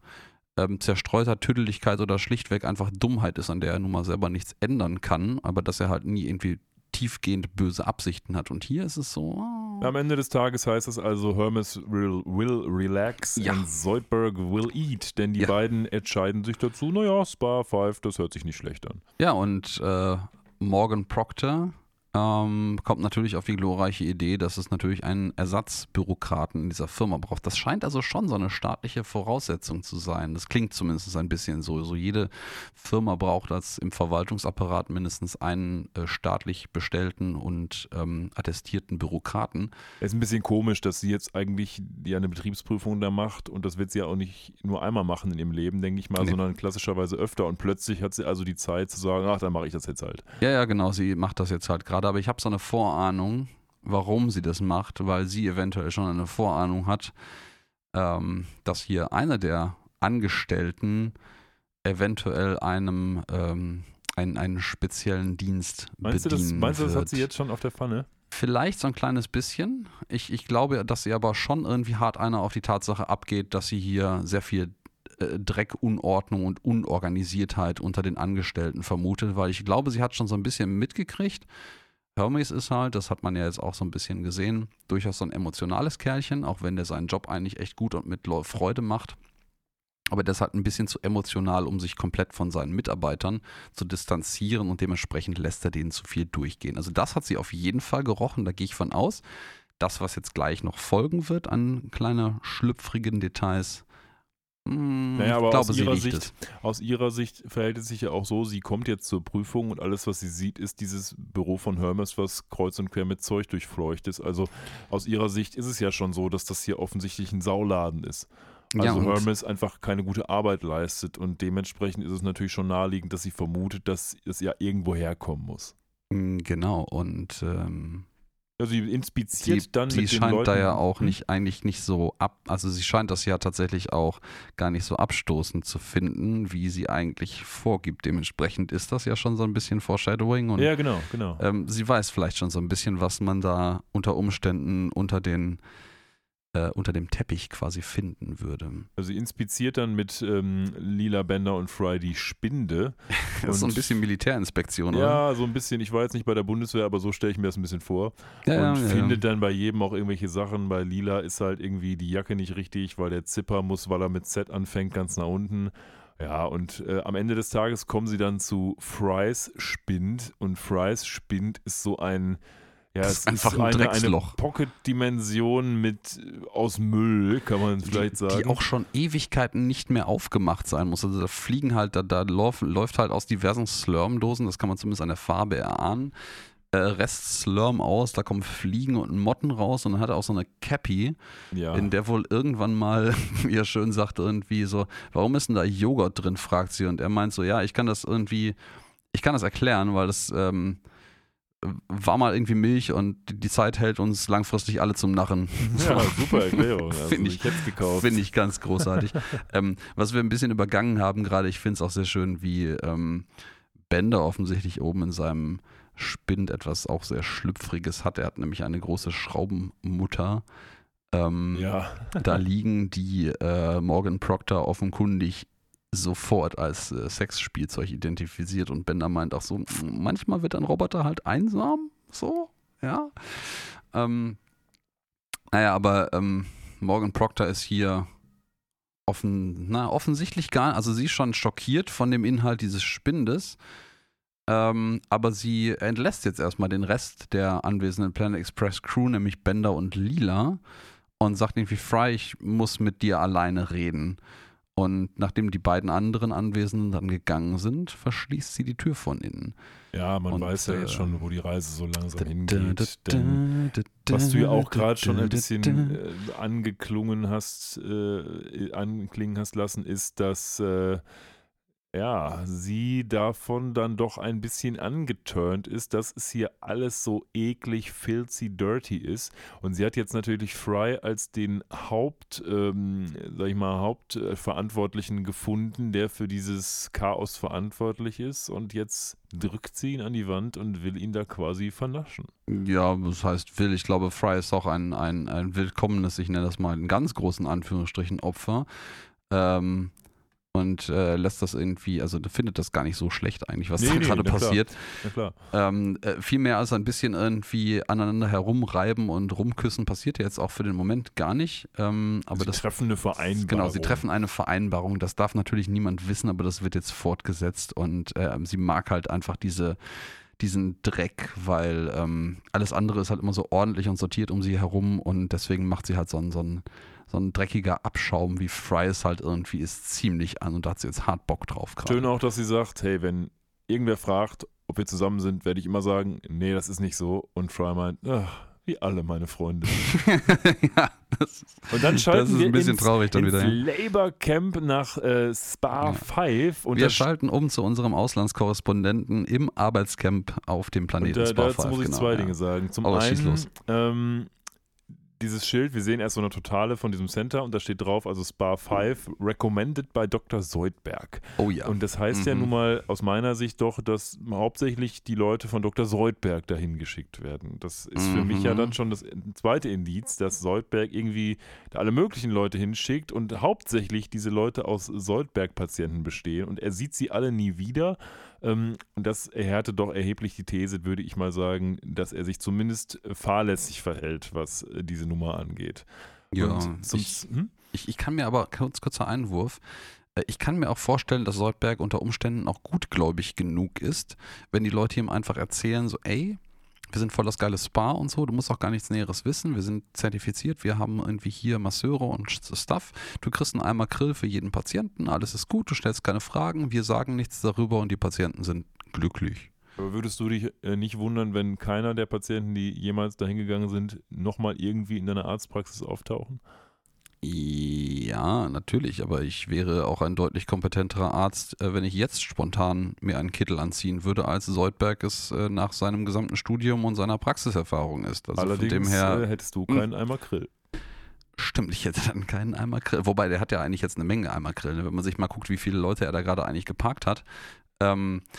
S2: ähm, zerstreuter Tüdeligkeit oder schlichtweg einfach Dummheit ist, an der er nun mal selber nichts ändern kann, aber dass er halt nie irgendwie tiefgehend böse Absichten hat. Und hier ist es so.
S1: Am Ende des Tages heißt es also, Hermes will, will relax
S2: Ja.
S1: and Soldberg will eat. Denn die
S2: Ja.
S1: beiden entscheiden sich dazu, naja, Spa 5, das hört sich nicht schlecht an.
S2: Ja, und äh, Morgan Proctor ähm, kommt natürlich auf die glorreiche Idee, dass es natürlich einen Ersatzbürokraten in dieser Firma braucht. Das scheint also schon so eine staatliche Voraussetzung zu sein. Das klingt zumindest ein bisschen so. So jede Firma braucht als im Verwaltungsapparat mindestens einen äh, staatlich bestellten und ähm, attestierten Bürokraten.
S1: Es ist ein bisschen komisch, dass sie jetzt eigentlich ja eine Betriebsprüfung da macht und das wird sie ja auch nicht nur einmal machen in ihrem Leben, denke ich mal,
S2: Nee.
S1: sondern klassischerweise öfter und plötzlich hat sie also die Zeit zu sagen, ach, dann mache ich das jetzt halt.
S2: Ja, ja, genau, sie macht das jetzt halt gerade, aber ich habe so eine Vorahnung, warum sie das macht, weil sie eventuell schon eine Vorahnung hat, ähm, dass hier einer der Angestellten eventuell einem ähm, einen, einen speziellen Dienst
S1: Meinst du, das,
S2: bedienen
S1: meinst du, das
S2: wird.
S1: hat sie jetzt schon auf der Pfanne?
S2: Vielleicht so ein kleines bisschen. Ich, ich glaube, dass sie aber schon irgendwie hart einer auf die Tatsache abgeht, dass sie hier sehr viel äh, Dreck, Unordnung und Unorganisiertheit unter den Angestellten vermutet, weil ich glaube, sie hat schon so ein bisschen mitgekriegt. Hermes ist halt, das hat man ja jetzt auch so ein bisschen gesehen, durchaus so ein emotionales Kerlchen, auch wenn der seinen Job eigentlich echt gut und mit Freude macht. Aber ist halt ein bisschen zu emotional, um sich komplett von seinen Mitarbeitern zu distanzieren und dementsprechend lässt er denen zu viel durchgehen. Also das hat sie auf jeden Fall gerochen, da gehe ich von aus. Das, was jetzt gleich noch folgen wird an kleiner schlüpfrigen Details,
S1: Naja, aber
S2: glaube,
S1: aus ihrer Sicht-
S2: es.
S1: Aus ihrer Sicht verhält es sich ja auch so, sie kommt jetzt zur Prüfung und alles, was sie sieht, ist dieses Büro von Hermes, was kreuz und quer mit Zeug durchfleucht ist. Also aus ihrer Sicht ist es ja schon so, dass das hier offensichtlich ein Sauladen ist.
S2: Ja,
S1: Also
S2: und-
S1: Hermes einfach keine gute Arbeit leistet und dementsprechend ist es natürlich schon naheliegend, dass sie vermutet, dass es ja irgendwo herkommen muss.
S2: Mm, Genau, und ähm,
S1: Also sie
S2: sie,
S1: inspiziert dann
S2: sie
S1: mit den
S2: scheint
S1: Leuten,
S2: da ja auch
S1: Hm?
S2: nicht, eigentlich nicht so ab, also sie scheint das ja tatsächlich auch gar nicht so abstoßend zu finden, wie sie eigentlich vorgibt. Dementsprechend ist das ja schon so ein bisschen Foreshadowing und
S1: Ja, genau, genau.
S2: ähm, sie weiß vielleicht schon so ein bisschen, was man da unter Umständen unter den äh, unter dem Teppich quasi finden würde.
S1: Also sie inspiziert dann mit ähm, Lila Bender und Fry die Spinde.
S2: Das ist so ein bisschen Militärinspektion, oder?
S1: Ja, so ein bisschen. Ich war jetzt nicht bei der Bundeswehr, aber so stelle ich mir das ein bisschen vor.
S2: ja,
S1: und
S2: ja.
S1: findet dann bei jedem auch irgendwelche Sachen. Bei Lila ist halt irgendwie die Jacke nicht richtig, weil der Zipper muss, weil er mit Z anfängt, ganz nach unten. Ja, und äh, am Ende des Tages kommen sie dann zu Fry's Spind. Und Fry's Spind ist so ein. Ja,
S2: Das
S1: es
S2: ist einfach ein
S1: eine, eine
S2: Drecksloch.
S1: Pocket-Dimension mit äh, aus Müll, kann man vielleicht sagen.
S2: die auch schon Ewigkeiten nicht mehr aufgemacht sein muss. Also da fliegen halt, da, da läuft, läuft halt aus diversen Slurm-Dosen, das kann man zumindest an der Farbe erahnen, äh, Rest Slurm aus, da kommen Fliegen und Motten raus und dann hat er auch so eine Cappy,
S1: ja.
S2: in der wohl irgendwann mal, wie er schön sagt, irgendwie so, warum ist denn da Joghurt drin, fragt sie und er meint so, ja, ich kann das irgendwie, ich kann das erklären, weil das ähm, war mal irgendwie Milch und die- Zeit hält uns langfristig alle zum Narren.
S1: ja, super Erklärung. Also,
S2: Find
S1: ich,
S2: ich-. Finde ich ganz großartig. ähm, was wir ein bisschen übergangen haben gerade, ich finde es auch sehr schön, wie ähm, Bender offensichtlich oben in seinem Spind etwas auch sehr Schlüpfriges hat. Er hat nämlich eine große Schraubenmutter ähm,
S1: ja.
S2: da liegen, die äh, Morgan Proctor offenkundig sofort als äh, Sexspielzeug identifiziert und Bender meint auch so, "Mm, manchmal wird ein Roboter halt einsam, so, ja. Ähm, naja, aber ähm, Morgan Proctor ist hier offen, na, offensichtlich gar, also sie ist schon schockiert von dem Inhalt dieses Spindes, ähm, aber sie entlässt jetzt erstmal den Rest der anwesenden Planet Express Crew, nämlich Bender und Lila, und sagt irgendwie, Fry, ich muss mit dir alleine reden. Und nachdem die beiden anderen Anwesenden dann gegangen sind, verschließt sie die Tür von innen.
S1: Ja, man
S2: Und,
S1: weiß ja jetzt
S2: äh,
S1: schon, wo die Reise so langsam
S2: Da,
S1: hingeht.
S2: da, da,
S1: was du ja auch gerade schon ein bisschen äh, angeklungen hast, äh, anklingen hast lassen, ist, dass äh, ja, sie davon dann doch ein bisschen angeturnt ist, dass es hier alles so eklig, filthy, dirty ist. Und sie hat jetzt natürlich Fry als den Haupt, ähm, sag ich mal, Hauptverantwortlichen gefunden, der für dieses Chaos verantwortlich ist. Und jetzt drückt sie ihn an die Wand und will ihn da quasi vernaschen.
S2: Ja, das heißt will. Ich glaube, Fry ist auch ein, ein, ein willkommenes, ich nenne das mal in ganz großen Anführungsstrichen, Opfer. Ähm, und äh, lässt das irgendwie, also findet das gar nicht so schlecht eigentlich, was
S1: Nee,
S2: da
S1: nee,
S2: gerade
S1: klar.
S2: passiert.
S1: Na klar.
S2: Ähm, äh, viel mehr als ein bisschen irgendwie aneinander herumreiben und rumküssen passiert ja jetzt auch für den Moment gar nicht. Ähm, aber
S1: sie
S2: das
S1: treffen eine Vereinbarung.
S2: Genau, sie treffen eine Vereinbarung. Das darf natürlich niemand wissen, aber das wird jetzt fortgesetzt und ähm, sie mag halt einfach diese diesen Dreck, weil ähm, alles andere ist halt immer so ordentlich und sortiert um sie herum und deswegen macht sie halt so ein, so ein, so ein dreckiger Abschaum, wie Fry es halt irgendwie ist, ziemlich an und da hat sie jetzt hart Bock drauf gerade.
S1: Schön auch, dass sie sagt, hey, wenn irgendwer fragt, ob wir zusammen sind, werde ich immer sagen, nee, das ist nicht so. Und Fry meint, ach, wie alle meine Freunde.
S2: ja, das ist,
S1: Und dann schalten
S2: das ist
S1: wir
S2: ein bisschen
S1: ins,
S2: traurig dann wieder.
S1: Labour Camp nach äh, Spa
S2: Ja.
S1: 5 und
S2: Wir schalten um zu unserem Auslandskorrespondenten im Arbeitscamp auf dem
S1: Und
S2: Planeten
S1: da,
S2: Spa
S1: dazu
S2: 5,
S1: muss ich
S2: genau,
S1: zwei
S2: ja.
S1: Dinge sagen. Zum
S2: Oh,
S1: einen,
S2: los.
S1: ähm, dieses Schild, wir sehen erst so eine Totale von diesem Center und da steht drauf, also Spa 5, recommended by Dr. Soldberg.
S2: Oh ja.
S1: Und das heißt ja
S2: Mhm.
S1: nun mal aus meiner Sicht doch, dass hauptsächlich die Leute von Dr. Soldberg dahin geschickt werden. Das ist für mich ja
S2: Mhm.
S1: dann schon das zweite Indiz, dass Soldberg irgendwie alle möglichen Leute hinschickt und hauptsächlich diese Leute aus Soldberg-Patienten bestehen und er sieht sie alle nie wieder. Ähm, Und das erhärte doch erheblich die These, würde ich mal sagen, dass er sich zumindest fahrlässig verhält, was äh, diese Nummer angeht.
S2: ja,
S1: zum,
S2: ich,
S1: hm?
S2: Ich, ich kann mir aber, kurz, kurzer Einwurf, äh, ich kann mir auch vorstellen, dass Soldberg unter Umständen auch gutgläubig genug ist, wenn die Leute ihm einfach erzählen, so, ey, wir sind voll das geile Spa und so, du musst auch gar nichts Näheres wissen, wir sind zertifiziert, wir haben irgendwie hier Masseure und Stuff, du kriegst einen Eimer Grill für jeden Patienten, alles ist gut, du stellst keine Fragen, wir sagen nichts darüber und die Patienten sind glücklich.
S1: Aber würdest du dich äh, nicht wundern, wenn keiner der Patienten, die jemals dahin gegangen sind, nochmal irgendwie in deiner Arztpraxis auftauchen?
S2: Ja, natürlich, aber ich wäre auch ein deutlich kompetenterer Arzt, äh, wenn ich jetzt spontan mir einen Kittel anziehen würde, als Soldberg es äh, nach seinem gesamten Studium und seiner Praxiserfahrung ist. Also
S1: Allerdings
S2: von dem her
S1: äh, hättest du
S2: Hm.
S1: keinen Eimer Grill.
S2: stimmt, ich hätte dann keinen Eimer Grill. Wobei, der hat ja eigentlich jetzt eine Menge Eimer Grill, ne? wenn man sich mal guckt, wie viele Leute er da gerade eigentlich geparkt hat. Ähm,
S1: Äh,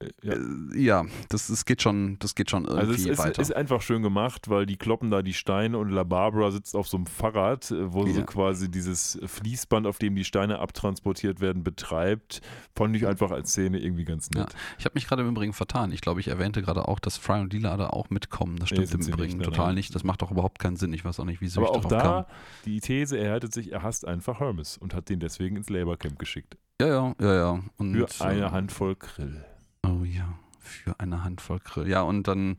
S2: ja,
S1: ja.
S2: äh, ja das, das geht schon, das geht schon irgendwie
S1: Also es ist,
S2: weiter.
S1: ist einfach schön gemacht, weil die kloppen da die Steine und La Barbara sitzt auf so einem Fahrrad, äh, wo sie
S2: Ja.
S1: quasi dieses Fließband, auf dem die Steine abtransportiert werden, betreibt. Fand ich einfach als Szene irgendwie ganz nett.
S2: Ich habe mich gerade im Übrigen vertan. Ich glaube, ich erwähnte gerade auch, dass Fry und Lila da auch mitkommen. Das stimmt im
S1: sie
S2: Übrigen
S1: nicht,
S2: total
S1: nein.
S2: nicht. Das macht doch überhaupt keinen Sinn. Ich weiß auch nicht, wieso
S1: Aber
S2: ich
S1: auch
S2: darauf kam.
S1: da, die These erhärtet sich, er hasst einfach Hermes und hat den deswegen ins Labour-Camp geschickt.
S2: Ja, ja, ja, ja. Und,
S1: Für eine
S2: äh,
S1: Handvoll Grill.
S2: Oh ja, für eine Handvoll Grill. Ja, und dann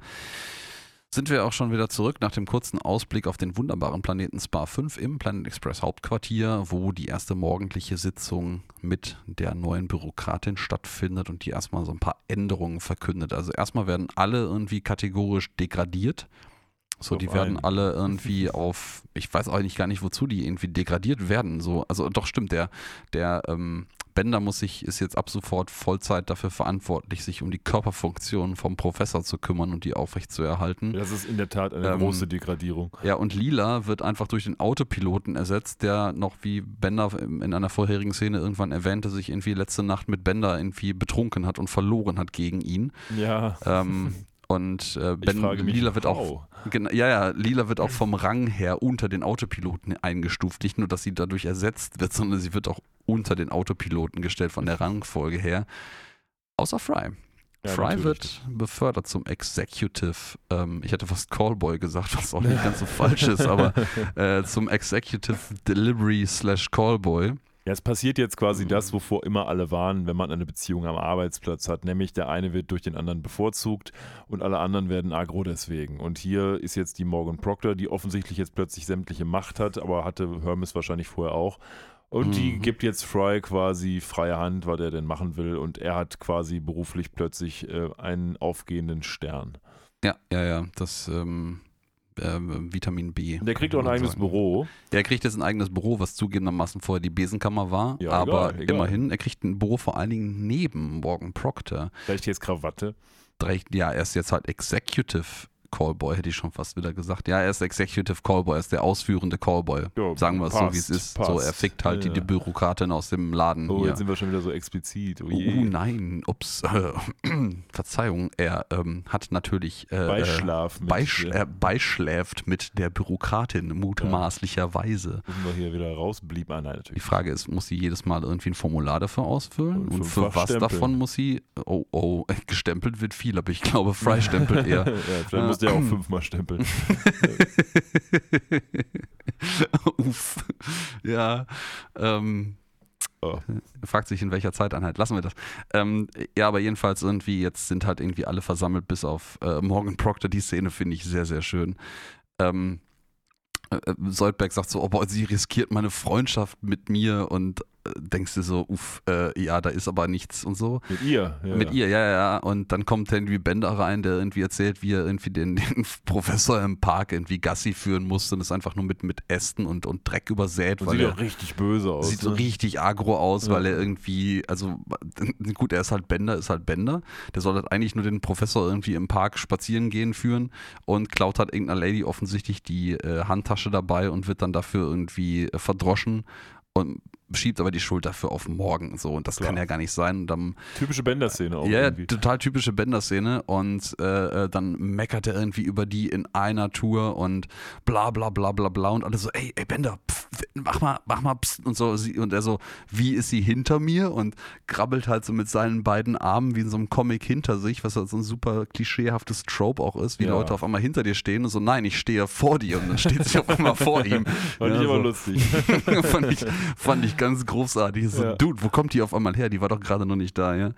S2: sind wir auch schon wieder zurück nach dem kurzen Ausblick auf den wunderbaren Planeten Spa 5 im Planet Express Hauptquartier, wo die erste morgendliche Sitzung mit der neuen Bürokratin stattfindet und die erstmal so ein paar Änderungen verkündet. Also erstmal werden alle irgendwie kategorisch degradiert. So,
S1: Auf
S2: die werden
S1: einen.
S2: alle irgendwie auf, ich weiß eigentlich gar nicht, wozu die irgendwie degradiert werden. So, also doch stimmt, der, der ähm, Bender muss sich, ist jetzt ab sofort Vollzeit dafür verantwortlich, sich um die Körperfunktionen vom Professor zu kümmern und die aufrechtzuerhalten.
S1: Das ist in der Tat eine
S2: Ähm,
S1: große Degradierung.
S2: Ja, und Lila wird einfach durch den Autopiloten ersetzt, der noch wie Bender in einer vorherigen Szene irgendwann erwähnte, sich irgendwie letzte Nacht mit Bender irgendwie betrunken hat und verloren hat gegen ihn.
S1: Ja.
S2: Ähm, und äh, Ben,
S1: mich,
S2: Lila wird auch
S1: how?
S2: Gena- Ja, ja, Lila wird auch vom Rang her unter den Autopiloten eingestuft. Nicht nur, dass sie dadurch ersetzt wird, sondern sie wird auch unter den Autopiloten gestellt von der Rangfolge her. Außer Fry.
S1: Ja,
S2: Fry wird befördert zum Executive, ähm, ich hätte fast Callboy gesagt, was auch nicht ganz so falsch ist, aber äh, zum Executive Delivery slash Callboy.
S1: Ja, es passiert jetzt quasi
S2: Mhm.
S1: das, wovor immer alle waren, wenn man eine Beziehung am Arbeitsplatz hat, nämlich der eine wird durch den anderen bevorzugt und alle anderen werden agro deswegen. Und hier ist jetzt die Morgan Proctor, die offensichtlich jetzt plötzlich sämtliche Macht hat, aber hatte Hermes wahrscheinlich vorher auch. Und die
S2: Mhm.
S1: gibt jetzt Fry quasi freie Hand, was er denn machen will. Und er hat quasi beruflich plötzlich äh, einen aufgehenden Stern.
S2: Ja, ja, ja, das ähm, äh, Vitamin B.
S1: Der kriegt auch ein eigenes
S2: sagen.
S1: Büro.
S2: Er kriegt jetzt ein eigenes Büro, was zugegebenermaßen vorher die Besenkammer war.
S1: Ja,
S2: aber
S1: egal, egal.
S2: immerhin, er kriegt ein Büro vor allen Dingen neben Morgan Proctor.
S1: Vielleicht jetzt Krawatte.
S2: Ja, er ist jetzt halt Executive Callboy, hätte ich schon fast wieder gesagt. Ja, er ist Executive Callboy, er ist der ausführende Callboy.
S1: Ja,
S2: Sagen wir es so, wie es
S1: passt,
S2: ist. So, er
S1: passt.
S2: fickt halt
S1: Ja,
S2: die, die
S1: ja.
S2: Bürokratin aus dem Laden.
S1: Oh,
S2: hier.
S1: jetzt sind wir schon wieder so explizit. Oh
S2: Oh, nein, ups, äh, Verzeihung, er ähm, hat natürlich äh,
S1: Beischlaf
S2: äh, beisch,
S1: ja.
S2: er beischläft mit der Bürokratin, mutmaßlicherweise.
S1: Müssen wir hier wieder rausblieb. Ah, nein,
S2: Die
S1: natürlich.
S2: Frage ist, muss sie jedes Mal irgendwie ein Formular dafür ausfüllen?
S1: Und
S2: Und für was
S1: stempeln.
S2: davon muss sie? Oh, oh, gestempelt wird viel, aber ich glaube, Fry stempelt eher.
S1: ja, vielleicht musst ja auch fünfmal stempeln.
S2: Uff. Ja. Ähm,
S1: Oh.
S2: fragt sich in welcher Zeiteinheit. Lassen wir das. Ähm, ja, aber jedenfalls irgendwie, jetzt sind halt irgendwie alle versammelt, bis auf äh, Morgan Proctor. Die Szene finde ich sehr, sehr schön. Ähm, äh, äh, Soldberg sagt so, oh, boah, sie riskiert meine Freundschaft mit mir und denkst du so, uff, äh, ja, da ist aber nichts und so.
S1: Mit ihr. Ja,
S2: Mit
S1: ja.
S2: ihr, ja, ja. Und dann kommt irgendwie Bender rein, der irgendwie erzählt, wie er irgendwie den, den Professor im Park irgendwie Gassi führen musste und ist einfach nur mit, mit Ästen und, und Dreck übersät,
S1: Und
S2: weil
S1: sieht
S2: er
S1: auch richtig böse aus.
S2: sieht so
S1: ne?
S2: richtig agro aus,
S1: Ja.
S2: weil er irgendwie, also gut, er ist halt Bender, ist halt Bender. Der soll halt eigentlich nur den Professor irgendwie im Park spazieren gehen führen und klaut halt irgendeiner Lady offensichtlich die äh, Handtasche dabei und wird dann dafür irgendwie äh, verdroschen und schiebt aber die Schuld dafür auf morgen so und das
S1: Klar.
S2: kann ja gar nicht sein. Und dann
S1: Typische Bender-Szene auch
S2: ja,
S1: irgendwie.
S2: total typische Bender-Szene und äh, äh, dann meckert er irgendwie über die in einer Tour und bla bla bla bla bla und alle so, ey, ey Bender, pff, mach mal, mach mal pst und so und er so, wie ist sie hinter mir und krabbelt halt so mit seinen beiden Armen wie in so einem Comic hinter sich, was halt so ein super klischeehaftes Trope auch ist, wie
S1: Ja.
S2: Leute auf einmal hinter dir stehen und so, nein, ich stehe vor dir und dann steht sie auf einmal vor ihm.
S1: Fand
S2: Ja,
S1: ich aber
S2: so.
S1: lustig.
S2: fand, ich, fand ich ganz großartig. So,
S1: Ja.
S2: Dude, wo kommt die auf einmal her? Die war doch gerade noch nicht da, ja.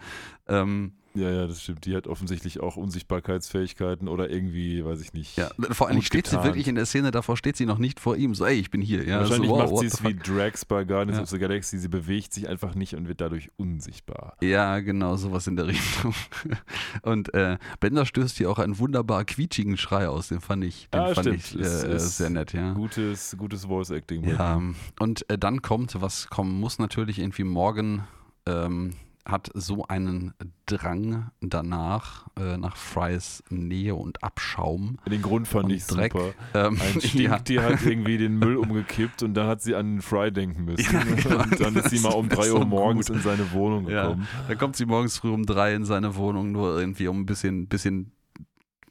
S2: Ähm,
S1: ja, ja, das stimmt. Die hat offensichtlich auch Unsichtbarkeitsfähigkeiten oder irgendwie, weiß ich nicht.
S2: ja, vor allem steht sie
S1: getan.
S2: wirklich in der Szene, davor steht sie noch nicht vor ihm. So, ey, ich bin hier. Ja,
S1: Wahrscheinlich
S2: so, wow,
S1: macht sie es wie. Drax bei Guardians
S2: Ja.
S1: of the Galaxy. Sie bewegt sich einfach nicht und wird dadurch unsichtbar.
S2: Ja, genau, sowas in der Richtung. Und äh, Bender stößt hier auch einen wunderbar quietschigen Schrei aus. Den fand ich, den
S1: Ja,
S2: fand
S1: stimmt.
S2: ich äh,
S1: ist
S2: sehr nett, ja.
S1: Gutes, gutes Voice-Acting.
S2: Ja, und äh, dann kommt, was kommen muss, natürlich irgendwie morgen ähm, hat so einen Drang danach, äh, nach Frys Nähe und Abschaum.
S1: Den Grund fand ich
S2: Dreck.
S1: super.
S2: Ähm,
S1: Ein
S2: ja.
S1: Stinktier hat irgendwie den Müll umgekippt und dann hat sie an Fry denken müssen.
S2: Ja, genau.
S1: Und dann ist sie mal um
S2: Das
S1: 3
S2: ist
S1: Uhr morgens
S2: gut.
S1: in seine Wohnung
S2: Ja,
S1: gekommen.
S2: da kommt sie morgens früh um drei in seine Wohnung, nur irgendwie um ein bisschen, bisschen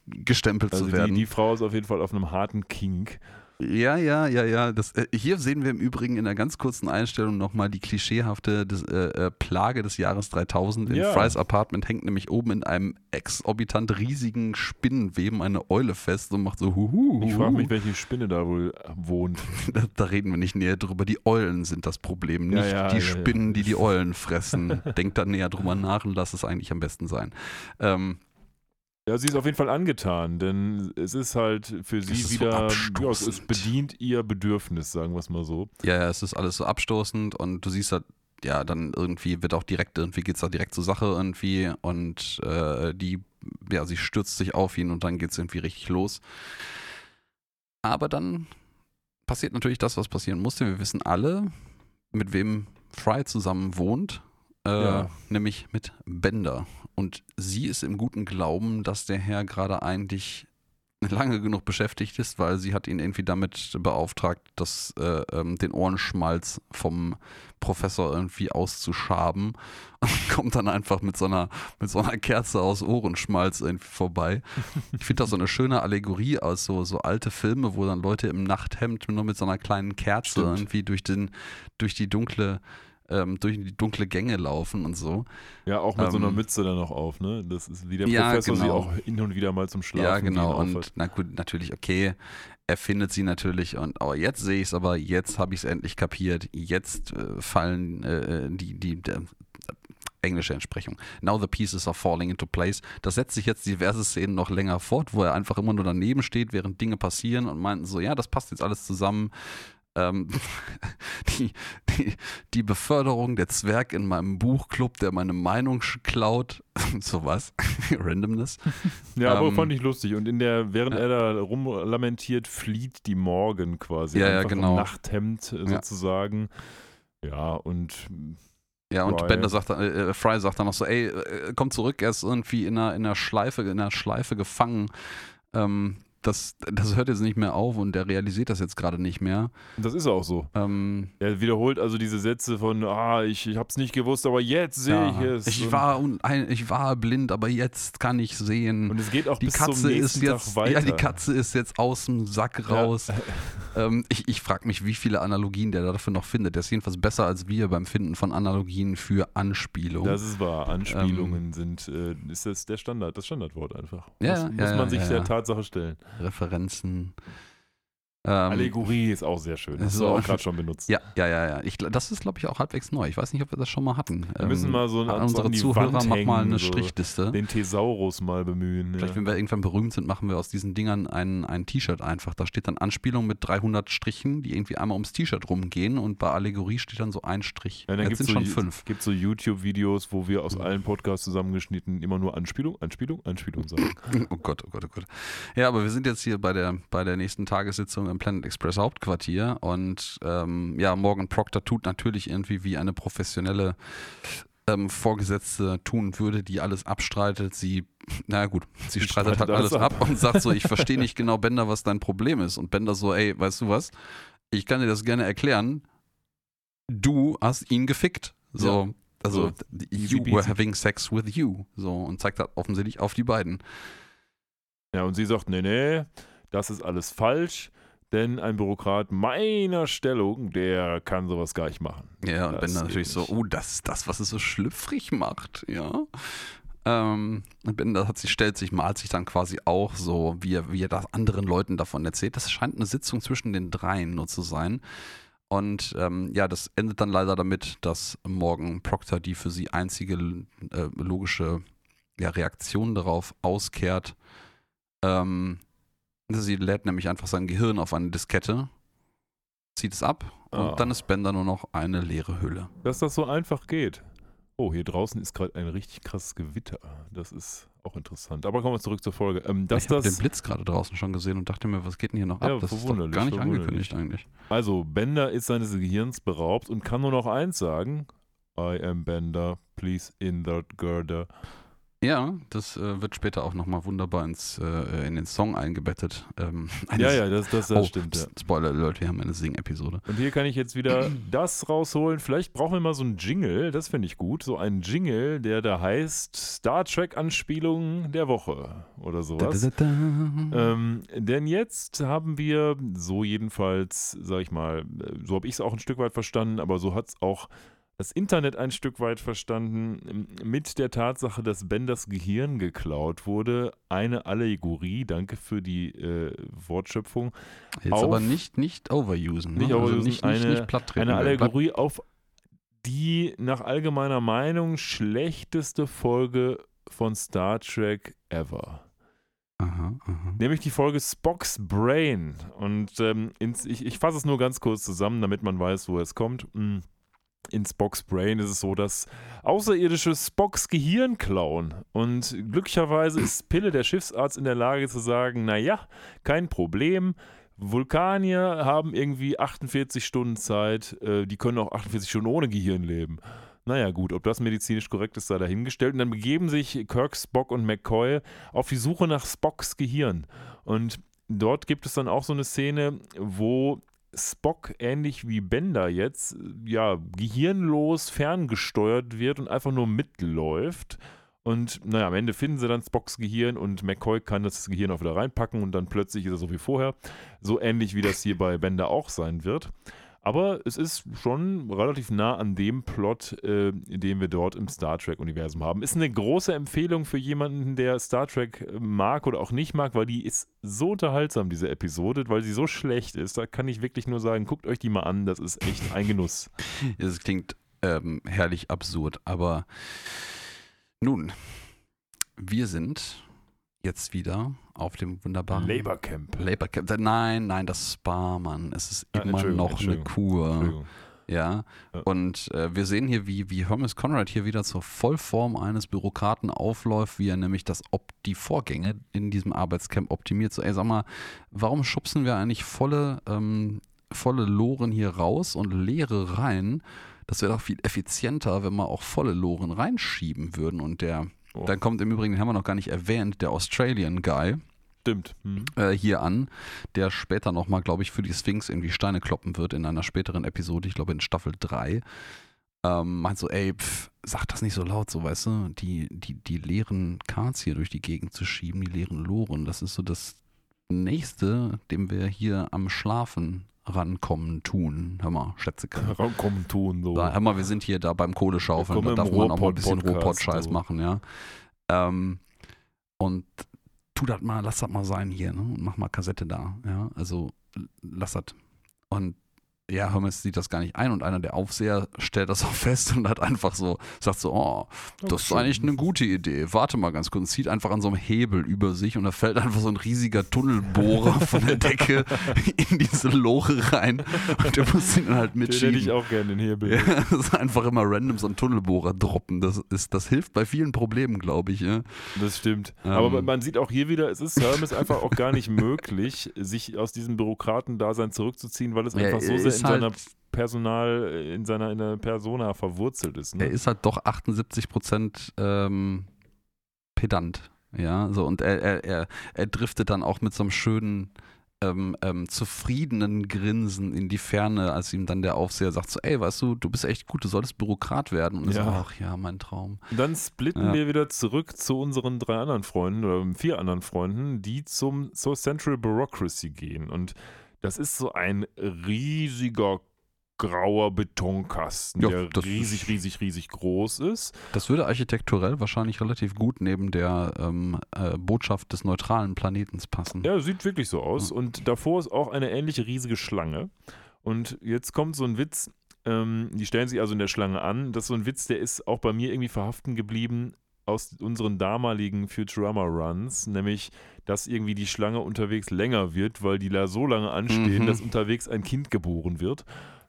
S2: gestempelt
S1: Also
S2: zu
S1: die,
S2: werden.
S1: die Frau ist auf jeden Fall auf einem harten Kink.
S2: Ja, ja, ja, ja. Das, äh, hier sehen wir im Übrigen in einer ganz kurzen Einstellung nochmal die klischeehafte des, äh, äh, Plage des Jahres 3000. In
S1: Ja.
S2: Frys Apartment hängt nämlich oben in einem exorbitant riesigen Spinnenweben eine Eule fest und macht so huhu.
S1: Ich frage mich, welche Spinne da wohl wohnt.
S2: Da, da reden wir nicht näher drüber. Die Eulen sind das Problem, nicht
S1: ja,
S2: die
S1: ja, ja.
S2: Spinnen, die die Eulen fressen. Denkt da näher drüber nach und lass es eigentlich am besten sein. Ähm,
S1: Ja, sie ist auf jeden Fall angetan, denn es ist halt für sie
S2: so
S1: wieder, ja, es, es bedient ihr Bedürfnis, sagen wir es mal so.
S2: ja, ja, es ist alles so abstoßend und du siehst halt, ja, dann irgendwie wird auch direkt, irgendwie geht's da direkt zur Sache irgendwie und äh, die, ja, sie stürzt sich auf ihn und dann geht's irgendwie richtig los. Aber dann passiert natürlich das, was passieren musste. Wir wissen alle, mit wem Fry zusammen wohnt, äh,
S1: Ja.
S2: nämlich mit Bender. Und sie ist im guten Glauben, dass der Herr gerade eigentlich lange genug beschäftigt ist, weil sie hat ihn irgendwie damit beauftragt, das, äh, ähm, den Ohrenschmalz vom Professor irgendwie auszuschaben und kommt dann einfach mit so einer, mit so einer Kerze aus Ohrenschmalz irgendwie vorbei. Ich finde das so eine schöne Allegorie aus so, so alte Filme, wo dann Leute im Nachthemd nur mit so einer kleinen Kerze
S1: Stimmt.
S2: irgendwie durch den, durch die dunkle, ähm, durch die dunkle Gänge laufen und so.
S1: Ja, auch mit so einer
S2: Ähm,
S1: Mütze dann noch auf, ne? Das ist wie der
S2: Ja,
S1: Professor sie
S2: genau.
S1: auch hin und wieder mal zum Schlafen
S2: ja, genau. Und na gut, natürlich, okay. Er findet sie natürlich und oh, jetzt sehe ich es aber, jetzt habe ich es endlich kapiert. Jetzt äh, fallen äh, die, die, der, englische Entsprechung. Now the pieces are falling into place. Das setzt sich jetzt diverse Szenen noch länger fort, wo er einfach immer nur daneben steht, während Dinge passieren und meinten so, ja, das passt jetzt alles zusammen. Ähm, die, die, die Beförderung der Zwerg in meinem Buchclub, der meine Meinung klaut, sowas, Randomness.
S1: Ja, aber
S2: Ähm,
S1: fand ich lustig. Und in der, während
S2: ja.
S1: er da rumlamentiert, flieht die Morgan quasi.
S2: Ja, ja, genau.
S1: Im Nachthemd äh,
S2: Ja.
S1: sozusagen. Ja, und
S2: Ja, und
S1: Fry.
S2: Bender sagt dann, äh, Fry sagt dann noch so, ey, äh, komm zurück, er ist irgendwie in einer, in einer Schleife, in einer Schleife gefangen. Ähm, das, das hört jetzt nicht mehr auf und der realisiert das jetzt gerade nicht mehr.
S1: das ist auch so.
S2: Ähm,
S1: Er wiederholt also diese Sätze von, ah, ich, ich hab's nicht gewusst, aber jetzt sehe
S2: ja,
S1: ich es.
S2: ich, war un, ein, ich war blind, aber jetzt kann ich sehen.
S1: und es geht auch
S2: die
S1: bis
S2: Katze
S1: zum
S2: ist
S1: nächsten
S2: jetzt,
S1: Tag weiter.
S2: ja, die Katze ist jetzt aus dem Sack
S1: Ja.
S2: raus. Ähm, ich ich frage mich, wie viele Analogien der dafür noch findet. Der ist jedenfalls besser als wir beim Finden von Analogien für Anspielung.
S1: Das ist wahr. Anspielungen sind, äh, ist das der Standard, das Standardwort einfach.
S2: Ja,
S1: muss,
S2: ja,
S1: muss
S2: ja,
S1: man sich
S2: ja,
S1: der
S2: ja.
S1: Tatsache stellen.
S2: Referenzen. Ähm,
S1: Allegorie ist auch sehr schön. Das
S2: so.
S1: du auch gerade schon benutzt.
S2: Ja, ja, ja, ja. Ich, das ist, glaube ich, auch halbwegs neu. Ich weiß nicht, ob wir das schon mal hatten.
S1: Wir müssen mal so
S2: an
S1: an
S2: unsere Zuhörer
S1: Wand
S2: mach mal
S1: hängen,
S2: eine
S1: so
S2: Strichliste.
S1: Den Thesaurus mal bemühen.
S2: Vielleicht,
S1: ja.
S2: wenn wir irgendwann berühmt sind, machen wir aus diesen Dingern ein, ein T-Shirt einfach. Da steht dann Anspielung mit 300 Strichen, die irgendwie einmal ums T-Shirt rumgehen und bei Allegorie steht dann so ein Strich.
S1: Ja, dann
S2: Jetzt
S1: gibt es
S2: sind
S1: so,
S2: schon fünf.
S1: gibt so YouTube-Videos, wo wir aus
S2: Mhm.
S1: allen Podcasts zusammengeschnitten immer nur Anspielung, Anspielung, Anspielung sagen.
S2: Oh Gott, oh Gott, oh Gott. Ja, aber wir sind jetzt hier bei der, bei der nächsten Tagessitzung im Planet Express Hauptquartier und ähm, ja, Morgan Proctor tut natürlich irgendwie wie eine professionelle ähm, Vorgesetzte tun würde, die alles abstreitet. Sie, na gut, sie
S1: Sie
S2: streitet halt
S1: streitet
S2: alles
S1: alles
S2: ab. und sagt so, ich verstehe nicht genau, Bender, was dein Problem ist. Und Bender so, ey, weißt du was? Ich kann dir das gerne erklären. Du hast ihn gefickt. So,
S1: Ja.
S2: also,
S1: So,
S2: you were having sex with you. So, und zeigt halt offensichtlich auf die beiden.
S1: Ja, und sie sagt, nee, nee, das ist alles falsch, denn ein Bürokrat meiner Stellung, der kann sowas gar nicht machen.
S2: Ja, und
S1: Das geht
S2: natürlich so, oh, das ist das, was es so schlüpfrig macht, ja. Ähm, und Bender hat sich, stellt sich, malt sich dann quasi auch so, wie er, wie er das anderen Leuten davon erzählt. Das scheint eine Sitzung zwischen den dreien nur zu sein. Und ähm, ja, das endet dann leider damit, dass Morgan Proctor die für sie einzige äh, logische ja, Reaktion darauf auskehrt. Ähm, sie lädt nämlich einfach sein Gehirn auf eine Diskette, zieht es ab und
S1: Ah.
S2: dann ist Bender nur noch eine leere Hülle.
S1: Dass das so einfach geht. Oh, hier draußen ist gerade ein richtig krasses Gewitter. Das ist auch interessant. Aber kommen wir zurück zur Folge. Ähm, dass
S2: ich habe den Blitz gerade draußen schon gesehen und dachte mir, was geht denn hier noch ab?
S1: Ja,
S2: das ist doch gar nicht angekündigt eigentlich.
S1: also, Bender ist seines Gehirns beraubt und kann nur noch eins sagen. I am Bender, please insert girder.
S2: Ja, das äh, wird später auch nochmal wunderbar ins, äh, in den Song eingebettet. Ähm,
S1: Ja, ja, das, das, das
S2: oh,
S1: stimmt. Ja.
S2: Spoiler Alert, wir haben eine Sing-Episode.
S1: Und hier kann ich jetzt wieder das rausholen. Vielleicht brauchen wir mal so einen Jingle, das finde ich gut. So einen Jingle, der da heißt Star Trek-Anspielung der Woche oder sowas.
S2: Da, da, da, da.
S1: Ähm, denn jetzt haben wir, so jedenfalls, sag ich mal, äh, so habe ich es auch ein Stück weit verstanden, aber so hat es auch das Internet ein Stück weit verstanden, mit der Tatsache, dass Benders Gehirn geklaut wurde, eine Allegorie, danke für die äh, Wortschöpfung,
S2: Jetzt
S1: auf-
S2: aber nicht, nicht overusen. Ne?
S1: Nicht
S2: also
S1: overusen,
S2: nicht, nicht,
S1: eine-
S2: nicht treten.
S1: eine Allegorie auf die nach allgemeiner Meinung schlechteste Folge von Star Trek ever.
S2: Aha, aha.
S1: Nämlich die Folge Spock's Brain. Und ähm, ins, ich, ich fasse es nur ganz kurz zusammen, damit man weiß, wo es kommt. Mm, In Spock's Brain ist es so, dass Außerirdische Spocks Gehirn klauen. Und glücklicherweise ist Pille, der Schiffsarzt, in der Lage zu sagen, naja, kein Problem. Vulkanier haben irgendwie 48 Stunden Zeit, äh, die können auch 48 Stunden ohne Gehirn leben. Naja, gut, ob das medizinisch korrekt ist, sei dahingestellt. Und dann begeben sich Kirk, Spock und McCoy auf die Suche nach Spocks Gehirn. Und dort gibt es dann auch so eine Szene, wo Spock, ähnlich wie Bender jetzt, ja, gehirnlos ferngesteuert wird und einfach nur mitläuft. Und naja, am Ende finden sie dann Spocks Gehirn und McCoy kann das Gehirn auch wieder reinpacken und dann plötzlich ist er so wie vorher. So ähnlich wie das hier bei Bender auch sein wird. Aber es ist schon relativ nah an dem Plot, äh, den wir dort im Star Trek-Universum haben. Ist eine große Empfehlung für jemanden, der Star Trek äh, mag oder auch nicht mag, weil die ist so unterhaltsam, diese Episode, weil sie so schlecht ist. Da kann ich wirklich nur sagen, guckt euch die mal an, das ist echt ein Genuss.
S2: Es klingt ähm, herrlich absurd, aber nun, wir sind jetzt wieder auf dem wunderbaren
S1: Labor Camp.
S2: Labor Camp. Nein, nein, das Spa, Mann. Es ist
S1: Ah,
S2: immer noch eine Kur. Ja.
S1: Ja.
S2: Und äh, wir sehen hier, wie, wie Hermes Conrad hier wieder zur Vollform eines Bürokraten aufläuft, wie er nämlich das Op die Vorgänge in diesem Arbeitscamp optimiert. So, ey, sag mal, warum schubsen wir eigentlich volle, ähm, volle Loren hier raus und leere rein? Das wäre doch viel effizienter, wenn wir auch volle Loren reinschieben würden. Und der,
S1: Oh.
S2: dann kommt im Übrigen, den haben wir noch gar nicht erwähnt, der Australian Guy
S1: Stimmt. Hm.
S2: äh, hier an, der später nochmal, glaube ich, für die Sphinx irgendwie Steine kloppen wird in einer späteren Episode, ich glaube in Staffel 3. Ähm, meint so, ey, pff, sag das nicht so laut, so weißt du, die, die, die leeren Cards hier durch die Gegend zu schieben, die leeren Loren, das ist so das Nächste, dem wir hier am Schlafen rankommen tun. Hör mal, Schätzeke.
S1: Rankommen tun, so.
S2: Da, hör mal, wir sind hier da beim Kohleschaufeln, da darf man auch mal ein bisschen Ruhrpott-Scheiß
S1: so.
S2: machen, ja. Ähm, und tu das mal, lass das mal sein hier, ne? Und mach mal Kassette da, ja. Also lass das. Und ja, Hermes sieht das gar nicht ein und einer der Aufseher stellt das auch fest und hat einfach so, sagt so, oh, das ist eigentlich eine gute Idee. Warte mal ganz kurz, und zieht einfach an so einem Hebel über sich und da fällt einfach so ein riesiger Tunnelbohrer von der Decke in diese Loche rein und du musst ihn dann halt
S1: Den hätte
S2: mitschieben.
S1: ich auch gerne, den Hebel.
S2: Ja, das ist einfach immer random so ein Tunnelbohrer droppen. Das, ist, das hilft bei vielen Problemen, glaube ich. Ja.
S1: Das stimmt.
S2: Ähm.
S1: Aber man sieht auch hier wieder, es ist Hermes einfach auch gar nicht möglich, sich aus diesem Bürokratendasein zurückzuziehen, weil es
S2: Ja,
S1: einfach so
S2: er
S1: sehr
S2: ist
S1: in
S2: halt-
S1: seiner Personal, in seiner in der Persona verwurzelt ist. Ne?
S2: Er ist halt doch 78 Prozent ähm, pedant. Ja, so und er, er, er, er driftet dann auch mit so einem schönen, ähm, ähm, zufriedenen Grinsen in die Ferne, als ihm dann der Aufseher sagt: so, ey, weißt du, du bist echt gut, du solltest Bürokrat werden. Und
S1: Ja.
S2: so, ach ja, mein Traum.
S1: Und Dann splitten
S2: Ja.
S1: wir wieder zurück zu unseren drei anderen Freunden oder vier anderen Freunden, die zum zur Central Bureaucracy gehen. Und das ist so ein riesiger grauer Betonkasten,
S2: Ja,
S1: der riesig, riesig, riesig groß ist.
S2: Das würde architekturell wahrscheinlich relativ gut neben der ähm, äh, Botschaft des neutralen Planetens passen.
S1: Ja, sieht wirklich so aus. Und davor ist auch eine ähnliche riesige Schlange. Und jetzt kommt so ein Witz, ähm, die stellen sich also in der Schlange an. Das ist so ein Witz, der ist auch bei mir irgendwie verhaften geblieben aus unseren damaligen Futurama-Runs, nämlich, dass irgendwie die Schlange unterwegs länger wird, weil die da so lange anstehen,
S2: Mhm.
S1: dass unterwegs ein Kind geboren wird.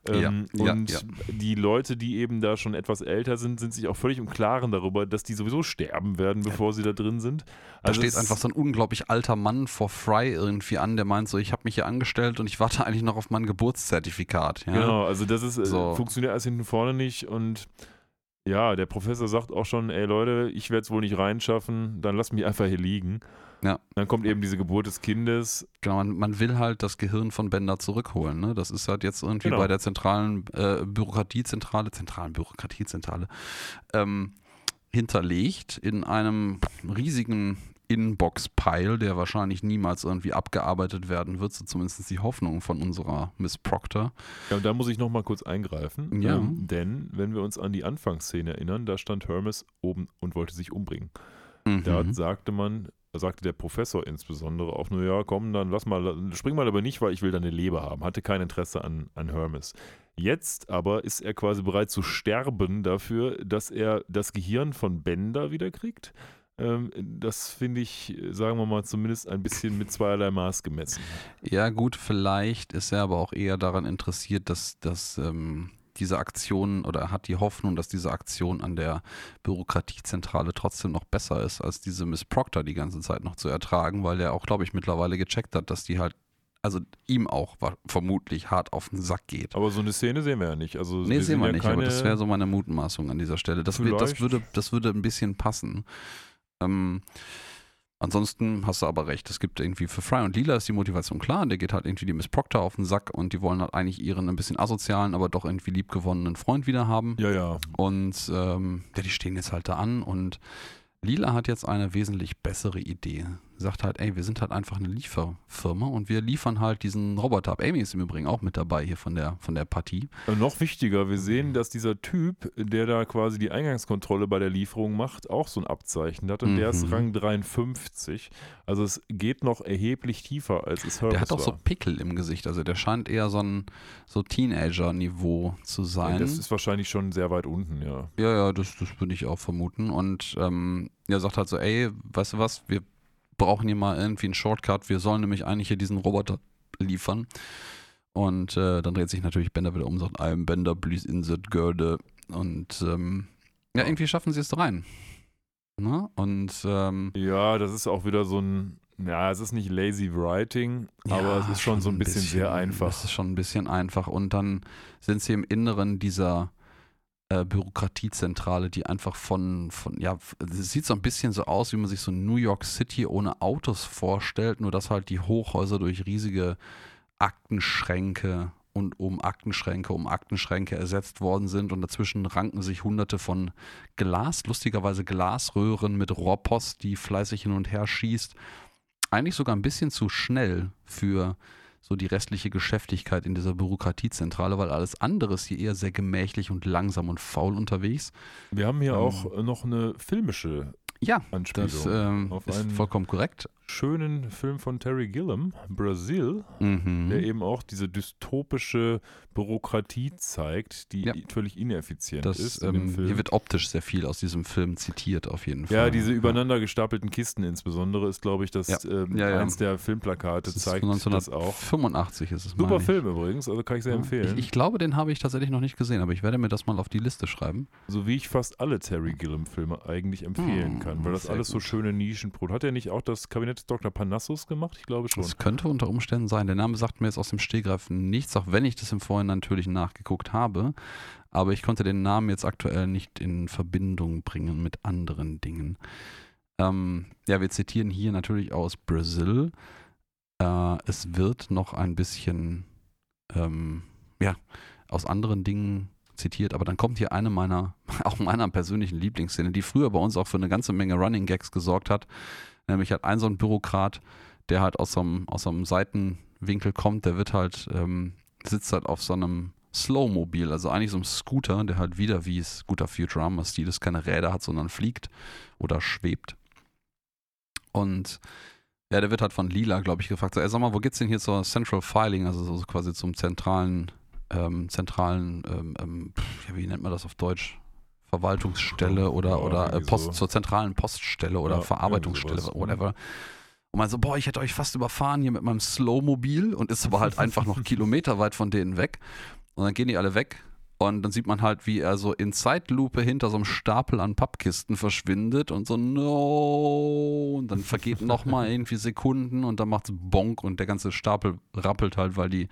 S2: Ja,
S1: Ähm,
S2: ja,
S1: und
S2: ja.
S1: die Leute, die eben da schon etwas älter sind, sind sich auch völlig im Klaren darüber, dass die sowieso sterben werden, bevor sie da drin sind.
S2: Da
S1: Also
S2: steht
S1: es-
S2: einfach so ein unglaublich alter Mann vor Fry irgendwie an, der meint so, ich habe mich hier angestellt und ich warte eigentlich noch auf mein Geburtszertifikat. Ja?
S1: Genau, also das ist, äh,
S2: So.
S1: funktioniert alles hinten vorne nicht und ja, der Professor sagt auch schon, ey Leute, ich werde es wohl nicht reinschaffen, dann lass mich einfach hier liegen.
S2: Ja.
S1: Dann kommt eben diese Geburt des Kindes.
S2: Genau, man, man will halt das Gehirn von Bender zurückholen. Ne? Das ist halt jetzt irgendwie
S1: Genau.
S2: bei der zentralen äh, Bürokratiezentrale, zentralen Bürokratiezentrale, ähm, hinterlegt in einem riesigen Inbox-Pile, der wahrscheinlich niemals irgendwie abgearbeitet werden wird, so zumindest die Hoffnung von unserer Miss Proctor.
S1: Ja, und da muss ich nochmal kurz eingreifen,
S2: Ja.
S1: ähm, denn wenn wir uns an die Anfangsszene erinnern, da stand Hermes oben und wollte sich umbringen. Da
S2: Mhm.
S1: sagte man, da sagte der Professor insbesondere auch nur, ja komm, dann lass mal, spring mal aber nicht, weil ich will deine Leber haben. Hatte kein Interesse an, an Hermes. Jetzt aber ist er quasi bereit zu sterben dafür, dass er das Gehirn von Bender wiederkriegt. Ähm, das finde ich, sagen wir mal, zumindest ein bisschen mit zweierlei Maß gemessen.
S2: Ja, gut, vielleicht ist er aber auch eher daran interessiert, dass, dass ähm, diese Aktion oder er hat die Hoffnung, dass diese Aktion an der Bürokratiezentrale trotzdem noch besser ist, als diese Miss Proctor die ganze Zeit noch zu ertragen, weil er auch, glaube ich, mittlerweile gecheckt hat, dass die halt, also ihm auch vermutlich hart auf den Sack geht.
S1: Aber so eine Szene sehen wir ja nicht. Also
S2: Nee, sehen wir
S1: ja
S2: nicht, aber das wäre so meine Mutmaßung an dieser Stelle. Das, das, würde, das würde ein bisschen passen. Ähm, ansonsten hast du aber recht. Es gibt irgendwie für Fry und Lila ist die Motivation klar. Der geht halt irgendwie die Miss Proctor auf den Sack und die wollen halt eigentlich ihren ein bisschen asozialen, aber doch irgendwie liebgewonnenen Freund wieder haben.
S1: Ja, ja.
S2: Und ähm, ja, die stehen jetzt halt da an und Lila hat jetzt eine wesentlich bessere Idee. Sagt halt, ey, wir sind halt einfach eine Lieferfirma und wir liefern halt diesen Roboter ab. Amy ist im Übrigen auch mit dabei hier von der, von der Partie.
S1: Und noch wichtiger, wir sehen, dass dieser Typ, der da quasi die Eingangskontrolle bei der Lieferung macht, auch so ein Abzeichen hat und der ist
S2: Mhm.
S1: Rang 53. Also es geht noch erheblich tiefer, als es Hermes
S2: Der hat auch so
S1: war.
S2: Pickel im Gesicht. Also der scheint eher so ein so Teenager-Niveau zu
S1: Ja,
S2: sein.
S1: das ist wahrscheinlich schon sehr weit unten, ja.
S2: ja, ja, das, das würde ich auch vermuten. Und ähm, er sagt halt so, ey, weißt du was, wir brauchen hier mal irgendwie einen Shortcut. Wir sollen nämlich eigentlich hier diesen Roboter liefern. Und äh, dann dreht sich natürlich Bender wieder um sagt, I'm Bender, please insert Görde. Und ähm, ja, irgendwie schaffen sie es da rein. Ne? Und ähm,
S1: Ja, das ist auch wieder so ein, ja, es ist nicht lazy writing, aber
S2: ja,
S1: es ist schon so ein bisschen, sehr einfach.
S2: Es ist schon ein bisschen einfach. Und dann sind sie im Inneren dieser äh, Bürokratiezentrale, die einfach von, von, ja, sieht so ein bisschen so aus, wie man sich so New York City ohne Autos vorstellt, nur dass halt die Hochhäuser durch riesige Aktenschränke und um Aktenschränke um Aktenschränke ersetzt worden sind und dazwischen ranken sich hunderte von Glas, lustigerweise Glasröhren mit Rohrpost, die fleißig hin und her schießt. Eigentlich sogar ein bisschen zu schnell für so die restliche Geschäftigkeit in dieser Bürokratiezentrale, weil alles andere ist hier eher sehr gemächlich und langsam und faul unterwegs.
S1: Wir haben hier
S2: Ähm,
S1: auch noch eine filmische
S2: Ja,
S1: Anspielung
S2: das ähm, ist vollkommen korrekt.
S1: Schönen Film von Terry Gilliam, Brazil,
S2: Mhm.
S1: der eben auch diese dystopische Bürokratie zeigt, die
S2: Ja.
S1: völlig ineffizient
S2: Das,
S1: ist
S2: ähm, hier wird optisch sehr viel aus diesem Film zitiert, auf jeden Fall.
S1: ja, diese übereinander gestapelten Kisten insbesondere ist, glaube ich, das
S2: Ja.
S1: ähm,
S2: Ja,
S1: eins der Filmplakate
S2: Das
S1: zeigt
S2: von
S1: das auch.
S2: 1985 ist es
S1: Super. Film übrigens, also kann ich sehr empfehlen.
S2: Ich, ich glaube, den habe ich tatsächlich noch nicht gesehen, aber ich werde mir das mal auf die Liste schreiben.
S1: so wie ich fast alle Terry Gilliam-Filme eigentlich empfehlen
S2: Hm,
S1: kann, weil das alles so
S2: gut.
S1: schöne Nischenprodukte. Hat er nicht auch das Kabinett Dr. Panassus gemacht? Ich glaube schon.
S2: Das könnte unter Umständen sein. Der Name sagt mir jetzt aus dem Stehgreif nichts, auch wenn ich das im Vorhinein natürlich nachgeguckt habe. Aber ich konnte den Namen jetzt aktuell nicht in Verbindung bringen mit anderen Dingen. Ähm, ja, wir zitieren hier natürlich aus Brazil. Äh, es wird noch ein bisschen, ähm, ja, aus anderen Dingen zitiert, aber dann kommt hier eine meiner, auch meiner persönlichen Lieblingsszene, die früher bei uns auch für eine ganze Menge Running Gags gesorgt hat. Nämlich hat ein so ein Bürokrat, der halt aus so einem, aus so einem Seitenwinkel kommt, der wird halt, ähm, sitzt halt auf so einem Slowmobil, also eigentlich so einem Scooter, der halt wieder wie Scooter Futurama-Stil ist, keine Räder hat, sondern fliegt oder schwebt. Und ja, der wird halt von Lila, glaube ich, gefragt, so, ey, sag mal, wo geht's denn hier zur Central Filing, also so quasi zum zentralen, ähm, zentralen, ähm, ähm, wie nennt man das auf Deutsch? Verwaltungsstelle oder,
S1: Ja,
S2: oder äh, Post,
S1: so.
S2: zur zentralen Poststelle oder
S1: Ja,
S2: Verarbeitungsstelle,
S1: sowas,
S2: whatever. Und man so, boah, ich hätte euch fast überfahren hier mit meinem Slowmobil und ist aber halt einfach noch kilometerweit von denen weg. Und dann gehen die alle weg und dann sieht man halt, wie er so in Zeitlupe hinter so einem Stapel an Pappkisten verschwindet und so, no. Und dann vergeht nochmal irgendwie Sekunden und dann macht's Bonk und der ganze Stapel rappelt halt, weil die,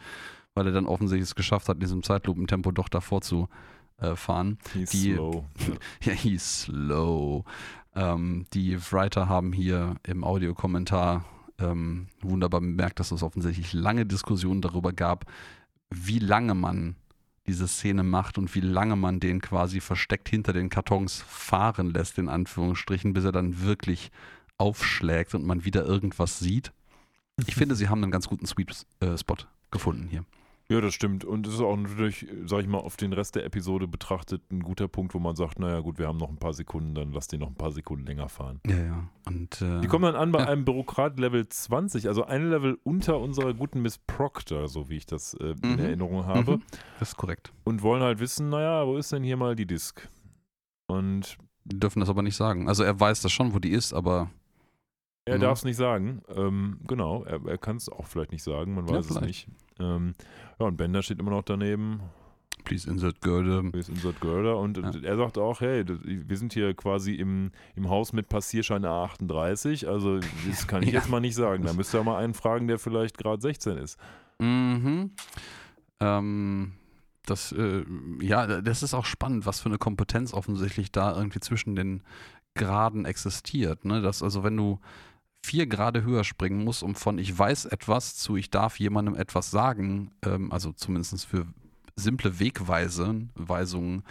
S2: weil er dann offensichtlich es geschafft hat, in diesem Zeitlupentempo doch davor zu äh, fahren.
S1: He's
S2: die-
S1: slow.
S2: Ja, he's slow. Ähm, die Writer haben hier im Audiokommentar ähm, wunderbar bemerkt, dass es offensichtlich lange Diskussionen darüber gab, wie lange man diese Szene macht und wie lange man den quasi versteckt hinter den Kartons fahren lässt, in Anführungsstrichen, bis er dann wirklich aufschlägt und man wieder irgendwas sieht. Ich finde, sie haben einen ganz guten Sweet äh, Spot gefunden hier.
S1: Ja, das stimmt. Und es ist auch natürlich, sag ich mal, auf den Rest der Episode betrachtet ein guter Punkt, wo man sagt, naja gut, wir haben noch ein paar Sekunden, dann lass den noch ein paar Sekunden länger fahren.
S2: Ja, ja. Und, äh,
S1: Die kommen dann an bei
S2: Ja.
S1: einem Bürokrat Level 20, also ein Level unter unserer guten Miss Proctor, so wie ich das äh, in
S2: Mhm.
S1: Erinnerung habe,
S2: Mhm, das ist korrekt.
S1: und wollen halt wissen, naja, wo ist denn hier mal die Disk? Und
S2: Die dürfen das aber nicht sagen. Also er weiß das schon, wo die ist, aber
S1: er
S2: Mhm.
S1: darf es nicht sagen. Ähm, genau, er, er kann es auch vielleicht nicht sagen, man
S2: Ja,
S1: weiß es
S2: vielleicht.
S1: nicht. Ähm, ja, und Bender steht immer noch daneben,
S2: please insert.
S1: Wir sind Insert Girder und
S2: Ja.
S1: er sagt auch, hey, wir sind hier quasi im, im Haus mit Passierschein A38, also das kann ich
S2: Ja.
S1: jetzt mal nicht sagen. Da müsst ihr mal einen fragen, der vielleicht gerade 16 ist.
S2: Mhm. Ähm, das, äh, ja, das ist auch spannend, was für eine Kompetenz offensichtlich da irgendwie zwischen den Graden existiert. Ne? Dass, also wenn du vier Grade höher springen musst, um von ich weiß etwas zu ich darf jemandem etwas sagen, ähm, also zumindest für simple Wegweisen, Weisungen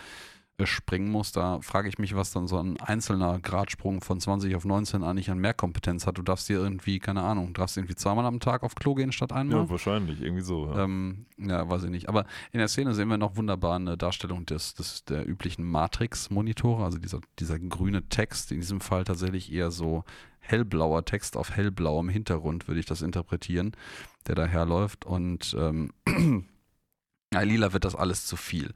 S2: äh, springen muss, da frage ich mich, was dann so ein einzelner Gradsprung von 20 auf 19 eigentlich an mehr Kompetenz hat. Du darfst dir irgendwie, keine Ahnung, darfst irgendwie zweimal am Tag auf Klo gehen statt einmal.
S1: Ja, wahrscheinlich, irgendwie so. Ja.
S2: Ähm, ja, weiß ich nicht. Aber in der Szene sehen wir noch wunderbar eine Darstellung des, des der üblichen Matrix-Monitore, also dieser, dieser grüne Text, in diesem Fall tatsächlich eher so hellblauer Text auf hellblauem Hintergrund, würde ich das interpretieren, der daherläuft. Und ähm, ja, lila wird das alles zu viel.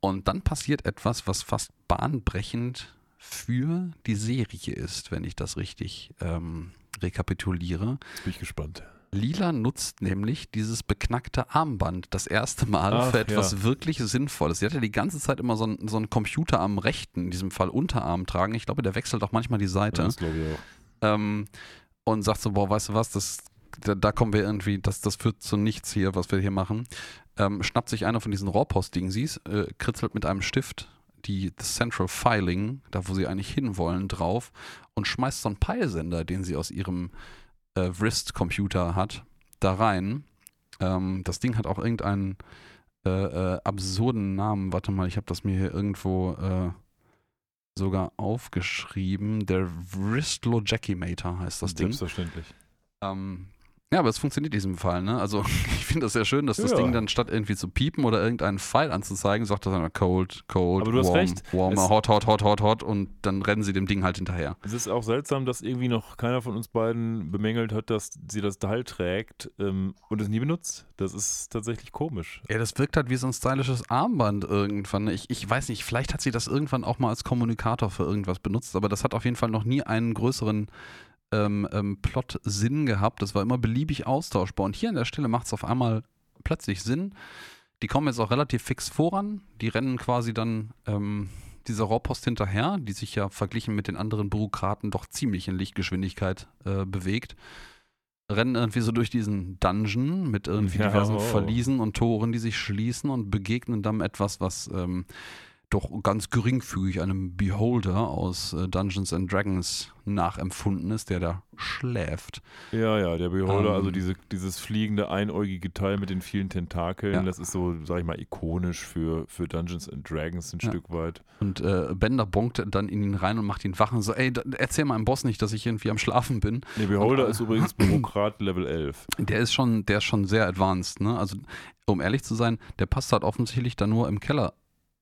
S2: Und dann passiert etwas, was fast bahnbrechend für die Serie ist, wenn ich das richtig, ähm, rekapituliere.
S1: Jetzt bin ich gespannt.
S2: Lila nutzt nämlich dieses beknackte Armband das erste Mal
S1: Ach,
S2: für etwas
S1: ja.
S2: wirklich Sinnvolles. Sie hat ja die ganze Zeit immer so einen, so einen Computer am rechten, in diesem Fall Unterarm tragen. Ich glaube, der wechselt auch manchmal die Seite.
S1: Das glaube ich auch.
S2: Ähm, und sagt so, boah, weißt du was, das, da, da kommen wir irgendwie, das, das führt zu nichts hier, was wir hier machen. Ähm, schnappt sich einer von diesen Rohrpost-Dingsies, äh, kritzelt mit einem Stift die Central Filing, da wo sie eigentlich hinwollen, drauf und schmeißt so einen Peilsender, den sie aus ihrem äh, Wrist-Computer hat, da rein. Ähm, das Ding hat auch irgendeinen äh, äh, absurden Namen. Warte mal, ich habe das mir hier irgendwo äh, sogar aufgeschrieben. Der Wristlo Jackimator heißt das Ding.
S1: Selbstverständlich.
S2: Ähm, ja, aber es funktioniert in diesem Fall, ne? Also ich finde das sehr schön, dass das
S1: Ja.
S2: Ding dann statt irgendwie zu piepen oder irgendeinen Pfeil anzuzeigen, sagt das dann cold, cold,
S1: Aber du hast
S2: warm,
S1: recht.
S2: warmer, hot, hot, hot, hot, hot und dann rennen sie dem Ding halt hinterher.
S1: Es ist auch seltsam, dass irgendwie noch keiner von uns beiden bemängelt hat, dass sie das Teil trägt ähm, und es nie benutzt. Das ist tatsächlich komisch.
S2: Ja, das wirkt halt wie so ein stylisches Armband irgendwann. ne? Ich, ich weiß nicht, vielleicht hat sie das irgendwann auch mal als Kommunikator für irgendwas benutzt, aber das hat auf jeden Fall noch nie einen größeren ähm, ähm, Plot-Sinn gehabt. Das war immer beliebig austauschbar. Und hier an der Stelle macht es auf einmal plötzlich Sinn. Die kommen jetzt auch relativ fix voran. Die rennen quasi dann ähm, dieser Rohrpost hinterher, die sich ja verglichen mit den anderen Bürokraten doch ziemlich in Lichtgeschwindigkeit äh, bewegt. Rennen irgendwie so durch diesen Dungeon mit irgendwie
S1: Ja,
S2: diversen
S1: oh.
S2: Verliesen und Toren, die sich schließen und begegnen dann etwas, was ähm, doch ganz geringfügig einem Beholder aus äh, Dungeons and Dragons nachempfunden ist, der da schläft.
S1: Ja, ja, der Beholder,
S2: Ähm.
S1: also diese, dieses fliegende, einäugige Teil mit den vielen Tentakeln,
S2: Ja.
S1: das ist so, sag ich mal, ikonisch für, für Dungeons and Dragons ein
S2: Ja.
S1: Stück weit.
S2: Und äh, Bender bonkt dann in ihn rein und macht ihn wach und so, ey, erzähl im Boss nicht, dass ich irgendwie am Schlafen bin.
S1: Der Beholder
S2: Und, äh,
S1: ist übrigens Bürokrat Level 11.
S2: Der ist schon, der ist schon sehr advanced, ne? Also, um ehrlich zu sein, der passt halt offensichtlich da nur im Keller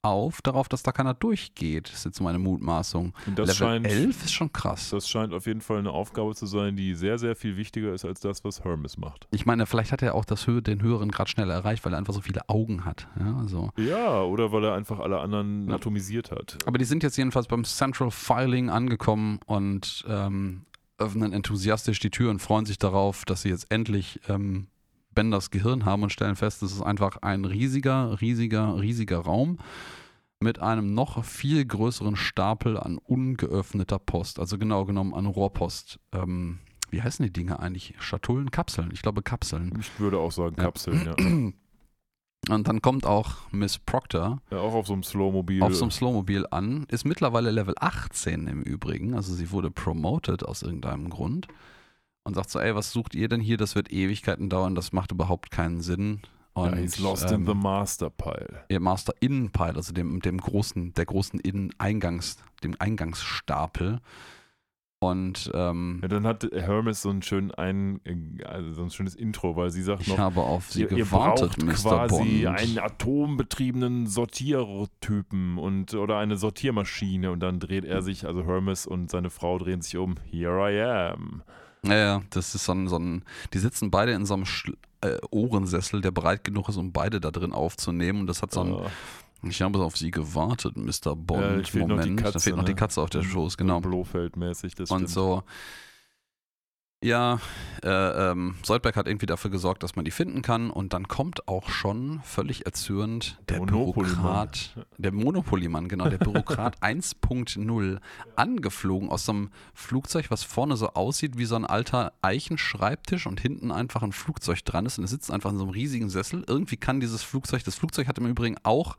S2: auf, darauf, dass da keiner durchgeht. Das ist jetzt meine Mutmaßung.
S1: Und das
S2: Level
S1: scheint,
S2: 11 ist schon krass.
S1: das scheint auf jeden Fall eine Aufgabe zu sein, die sehr, sehr viel wichtiger ist als das, was Hermes macht.
S2: Ich meine, vielleicht hat er auch das Hö den höheren Grad schneller erreicht, weil er einfach so viele Augen hat. Ja, also.
S1: Ja, oder weil er einfach alle anderen
S2: Ja.
S1: atomisiert hat.
S2: Aber die sind jetzt jedenfalls beim Central Filing angekommen und ähm, öffnen enthusiastisch die Tür und freuen sich darauf, dass sie jetzt endlich ähm, Benders Gehirn haben und stellen fest, es ist einfach ein riesiger, riesiger, riesiger Raum mit einem noch viel größeren Stapel an ungeöffneter Post. Also genau genommen an Rohrpost. Ähm, wie heißen die Dinge eigentlich? Schatullen? Kapseln? Ich glaube Kapseln.
S1: Ich würde auch sagen
S2: Ja.
S1: Kapseln, ja.
S2: Und dann kommt auch Miss Proctor
S1: ja auch auf so einem Slowmobil.
S2: auf so einem Slowmobil an, ist mittlerweile Level 18 im Übrigen, also sie wurde promoted aus irgendeinem Grund und sagt so, ey, was sucht ihr denn hier? Das wird Ewigkeiten dauern, das macht überhaupt keinen Sinn. Und,
S1: ja, he's lost
S2: ähm,
S1: in the master pile.
S2: ihr Master Innenpile, also dem, dem großen, der großen Inneneingangs, dem Eingangsstapel. Und ähm,
S1: Ja, dann hat Hermes so einen schönen ein, also so ein schönes Intro, weil sie sagt
S2: ich
S1: noch,
S2: habe auf sie
S1: ihr, ihr
S2: gewartet,
S1: braucht
S2: Mr.
S1: quasi
S2: Bond.
S1: einen atombetriebenen Sortiertypen und oder eine Sortiermaschine und dann dreht er sich, also Hermes und seine Frau drehen sich um. Here I am.
S2: Ja, ja, das ist so ein, so ein die sitzen beide in so einem Schl äh, Ohrensessel, der breit genug ist, um beide da drin aufzunehmen. Und das hat so ein,
S1: Äh,
S2: ich habe auf sie gewartet, Mr. Bond.
S1: Ja, die
S2: Moment. da
S1: Katze,
S2: fehlt noch die
S1: ne?
S2: Katze auf der Schoß, genau.
S1: Blofeld-mäßig, das
S2: Und
S1: stimmt.
S2: so, ja, äh, ähm, Soldberg hat irgendwie dafür gesorgt, dass man die finden kann. Und dann kommt auch schon völlig erzürnt der. Bürokrat, der Monopolymann, genau, der Bürokrat 1.0, angeflogen aus so einem Flugzeug, was vorne so aussieht wie so ein alter Eichenschreibtisch und hinten einfach ein Flugzeug dran ist. Und er sitzt einfach in so einem riesigen Sessel. Irgendwie kann dieses Flugzeug, das Flugzeug hat im Übrigen auch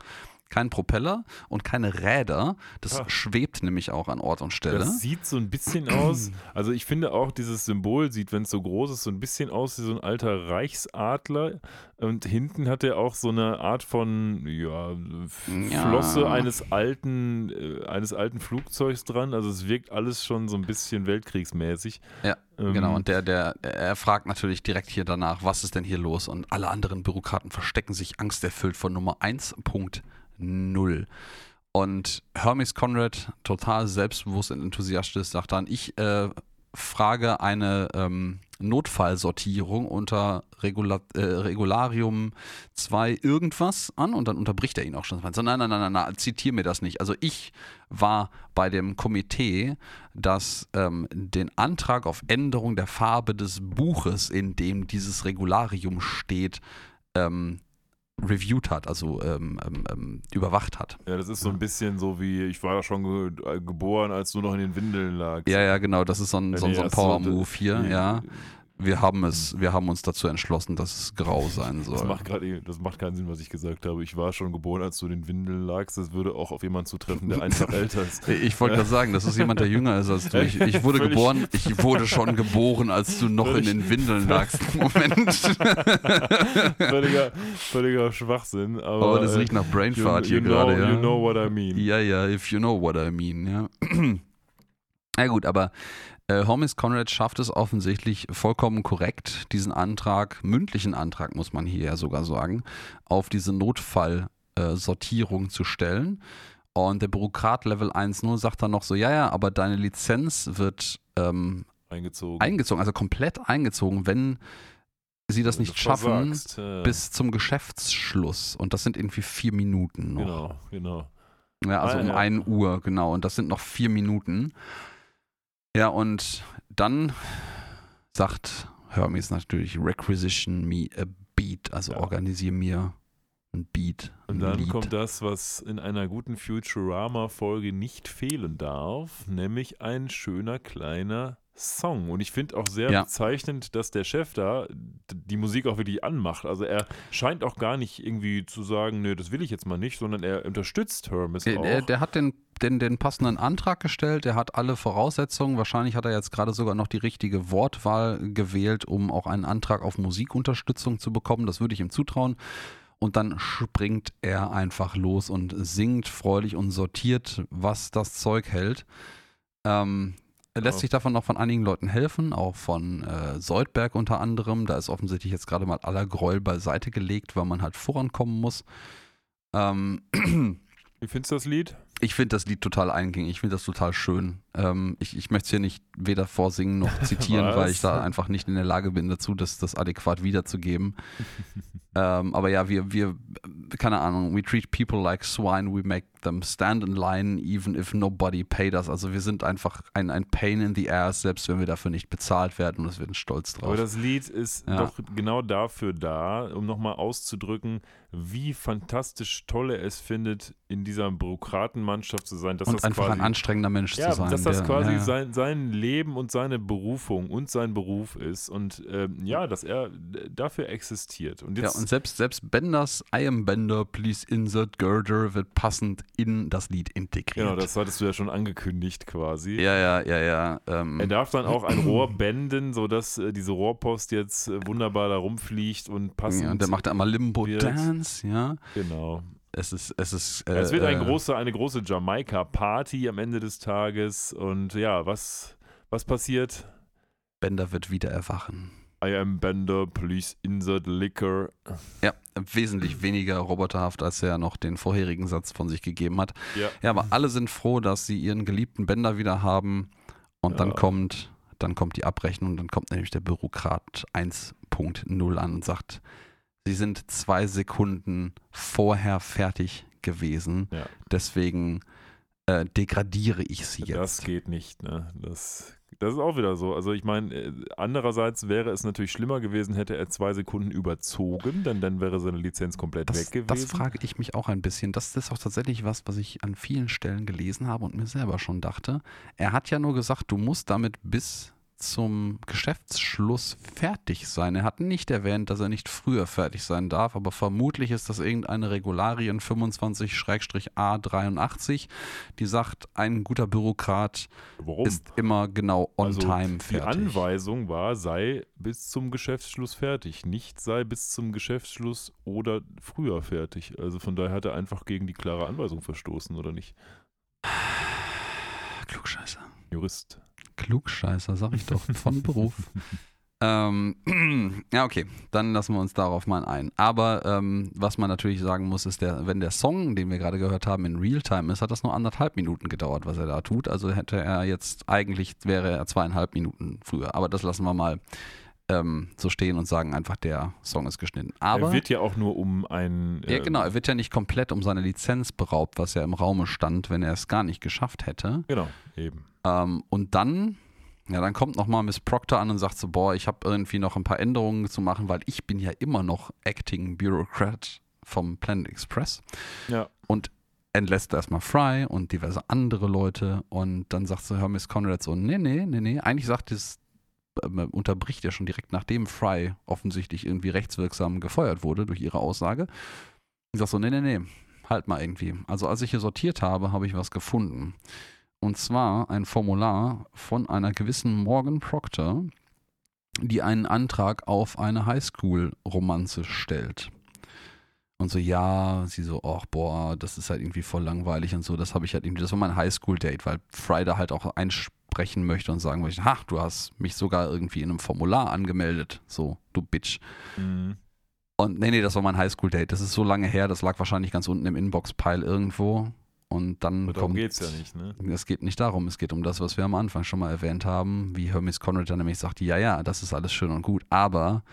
S2: keinen Propeller und keine Räder. Das
S1: Ah.
S2: schwebt nämlich auch an Ort und Stelle.
S1: Das sieht so ein bisschen aus, also ich finde auch dieses Symbol sieht, wenn es so groß ist, so ein bisschen aus wie so ein alter Reichsadler und hinten hat er auch so eine Art von ja, F-
S2: Ja.
S1: Flosse eines alten äh, eines alten Flugzeugs dran, also es wirkt alles schon so ein bisschen weltkriegsmäßig.
S2: Ja,
S1: Ähm,
S2: Genau, und der, der, er fragt natürlich direkt hier danach, was ist denn hier los? Und alle anderen Bürokraten verstecken sich angsterfüllt von Nummer 1.0. Und Hermes Conrad, total selbstbewusst und enthusiastisch, sagt dann, ich äh, frage eine ähm, Notfallsortierung unter Regula äh, Regularium 2 irgendwas an und dann unterbricht er ihn auch schon. Nein, nein, nein, nein, nein, zitiere mir das nicht. Also ich war bei dem Komitee, das ähm, den Antrag auf Änderung der Farbe des Buches, in dem dieses Regularium steht, ähm, reviewed hat, also ähm, ähm, ähm, überwacht hat.
S1: Ja, das ist so ein bisschen so wie, ich war da schon ge äh, geboren, als du noch in den Windeln lagst.
S2: Ja, ja, genau, das ist so ein, so,
S1: Nee,
S2: so ein
S1: so-
S2: Power-Move hier, ja. Wir haben es, wir haben uns dazu entschlossen, dass es grau sein
S1: Das
S2: soll.
S1: macht gerade, das macht keinen Sinn, was ich gesagt habe. Ich war schon geboren, als du in den Windeln lagst. Das würde auch auf jemanden zutreffen, der einfach älter ist.
S2: Ich wollte gerade sagen, das ist jemand, der jünger ist als du. Ich, ich wurde
S1: Völlig-
S2: geboren, ich wurde schon geboren, als du noch in den Windeln lagst. Moment.
S1: völliger, völliger Schwachsinn. Aber,
S2: Oh, das
S1: äh,
S2: riecht nach
S1: you,
S2: Brainfart
S1: you,
S2: hier
S1: know,
S2: gerade, ja.
S1: you know what I mean.
S2: Ja, ja, if you know what I mean, ja. Na gut, aber äh, Homies Conrad schafft es offensichtlich vollkommen korrekt, diesen Antrag, mündlichen Antrag muss man hier ja sogar sagen, auf diese Notfallsortierung zu stellen. Und der Bürokrat Level 1.0 sagt dann noch so, ja, ja, aber deine Lizenz wird ähm,
S1: Eingezogen.
S2: eingezogen, also komplett eingezogen, wenn sie das
S1: Wenn
S2: nicht schaffen
S1: versagst, ja.
S2: bis zum Geschäftsschluss. Und das sind irgendwie vier Minuten noch.
S1: Genau, genau.
S2: Ja, also
S1: Ah,
S2: um
S1: ja.
S2: 1 Uhr, genau. Und das sind noch vier Minuten. Ja, und dann sagt Hermes natürlich, requisition me a beat, also
S1: Ja.
S2: organisier mir ein Beat.
S1: Und
S2: ein
S1: dann
S2: Lied.
S1: kommt das, was in einer guten Futurama-Folge nicht fehlen darf, nämlich ein schöner kleiner Song. Und ich finde auch sehr
S2: Ja.
S1: bezeichnend, dass der Chef da die Musik auch wirklich anmacht. Also er scheint auch gar nicht irgendwie zu sagen, nö, das will ich jetzt mal nicht, sondern er unterstützt Hermes
S2: Der,
S1: auch.
S2: der, der hat den, den, den passenden Antrag gestellt, der hat alle Voraussetzungen. Wahrscheinlich hat er jetzt gerade sogar noch die richtige Wortwahl gewählt, um auch einen Antrag auf Musikunterstützung zu bekommen. Das würde ich ihm zutrauen. Und dann springt er einfach los und singt freudig und sortiert, was das Zeug hält. Ähm, er lässt sich davon noch von einigen Leuten helfen, auch von äh, Soldberg unter anderem. Da ist offensichtlich jetzt gerade mal aller Gräuel beiseite gelegt, weil man halt vorankommen muss. Ähm,
S1: Wie findest du das Lied?
S2: Ich finde das Lied total eingängig, ich finde das total schön. Ähm, ich ich möchte es hier nicht weder vorsingen noch zitieren, weil ich da einfach nicht in der Lage bin dazu, das, das adäquat wiederzugeben. ähm, aber ja, wir, wir, keine Ahnung, we treat people like swine, we make them stand in line, even if nobody paid us. Also wir sind einfach ein, ein Pain in the ass, selbst wenn wir dafür nicht bezahlt werden und wir sind stolz drauf.
S1: Aber das Lied ist
S2: Ja.
S1: doch genau dafür da, um nochmal auszudrücken, wie fantastisch toll er es findet, in dieser Bürokratenmannschaft zu sein. Dass
S2: und
S1: das
S2: einfach
S1: quasi,
S2: ein anstrengender Mensch
S1: ja,
S2: zu sein.
S1: dass das
S2: der-
S1: quasi
S2: ja, ja.
S1: Sein, sein Leben und seine Berufung und sein Beruf ist. Und ähm, ja, dass er dafür existiert. Und
S2: Ja,
S1: jetzt
S2: und selbst, selbst Benders I am Bender, please insert girder wird passend in das Lied integriert.
S1: Genau, das hattest du ja schon angekündigt quasi.
S2: ja, ja, ja, ja. Ähm,
S1: Er darf dann auch ein Rohr benden, sodass äh, diese Rohrpost jetzt äh, wunderbar da rumfliegt und passend.
S2: ja, und der macht einmal Limbo
S1: wird.
S2: Dance, ja.
S1: Genau.
S2: Es ist, es ist. Äh,
S1: es wird ein
S2: äh,
S1: große, eine große Jamaika-Party am Ende des Tages. Und ja, was, was passiert?
S2: Bender wird wieder erwachen.
S1: I am Bender, please insert liquor.
S2: Ja, wesentlich weniger roboterhaft, als er noch den vorherigen Satz von sich gegeben hat.
S1: Ja.
S2: Ja, aber alle sind froh, dass sie ihren geliebten Bender wieder haben. Und dann
S1: Ja.
S2: kommt, dann kommt die Abrechnung, dann kommt nämlich der Bürokrat 1.0 an und sagt, sie sind zwei Sekunden vorher fertig gewesen.
S1: Ja.
S2: Deswegen äh, degradiere ich sie
S1: Das
S2: jetzt.
S1: geht nicht, ne? Das, das ist auch wieder so. Also ich meine, äh, andererseits wäre es natürlich schlimmer gewesen, hätte er zwei Sekunden überzogen, denn dann wäre seine Lizenz komplett
S2: Das,
S1: weg gewesen.
S2: das frage ich mich auch ein bisschen. Das ist auch tatsächlich was, was ich an vielen Stellen gelesen habe und mir selber schon dachte. Er hat ja nur gesagt, du musst damit bis zum Geschäftsschluss fertig sein. Er hat nicht erwähnt, dass er nicht früher fertig sein darf, aber vermutlich ist das irgendeine Regularien 25-A83, die sagt, ein guter Bürokrat
S1: Warum?
S2: ist immer genau on
S1: Also,
S2: time
S1: Die
S2: fertig.
S1: Anweisung war, sei bis zum Geschäftsschluss fertig, nicht sei bis zum Geschäftsschluss oder früher fertig. Also von daher hat er einfach gegen die klare Anweisung verstoßen, oder nicht?
S2: Klugscheißer.
S1: Jurist.
S2: Klugscheißer, sag ich doch, von Beruf. Ähm, ja, okay, dann lassen wir uns darauf mal ein. Aber ähm, was man natürlich sagen muss, ist, der, wenn der Song, den wir gerade gehört haben, in Realtime ist, hat das nur anderthalb Minuten gedauert, was er da tut. Also hätte er jetzt, eigentlich wäre er zweieinhalb Minuten früher. Aber das lassen wir mal ähm, so stehen und sagen einfach, der Song ist geschnitten. Aber
S1: er wird ja auch nur um ein.
S2: ja, genau, er wird ja nicht komplett um seine Lizenz beraubt, was ja im Raume stand, wenn er es gar nicht geschafft hätte.
S1: Genau, eben.
S2: Ähm, und dann, ja, dann kommt nochmal Miss Proctor an und sagt so, boah, ich habe irgendwie noch ein paar Änderungen zu machen, weil ich bin ja immer noch Acting Bureaucrat vom Planet Express.
S1: Ja.
S2: Und entlässt erstmal Fry und diverse andere Leute und dann sagt so Hermes Conrad so, nee, nee, nee, nee, eigentlich sagt es, ähm, unterbricht er schon direkt nachdem Fry offensichtlich irgendwie rechtswirksam gefeuert wurde durch ihre Aussage. Ich sag so, nee, nee, nee, halt mal irgendwie. Also als ich hier sortiert habe, habe ich was gefunden. Und zwar ein Formular von einer gewissen Morgan Proctor, die einen Antrag auf eine Highschool-Romanze stellt. Und so, ja, sie so, ach boah, das ist halt irgendwie voll langweilig und so. Das habe ich halt irgendwie, das war mein Highschool-Date, weil Friday halt auch einsprechen möchte und sagen möchte, ach, du hast mich sogar irgendwie in einem Formular angemeldet. So, du Bitch.
S1: Mhm.
S2: Und nee, nee, das war mein Highschool-Date. Das ist so lange her, das lag wahrscheinlich ganz unten im Inbox-Pile irgendwo. Und dann
S1: Aber darum geht es ja nicht, ne?
S2: Es geht nicht darum, es geht um das, was wir am Anfang schon mal erwähnt haben, wie Hermes Conrad dann nämlich sagt, ja, ja, das ist alles schön und gut, aber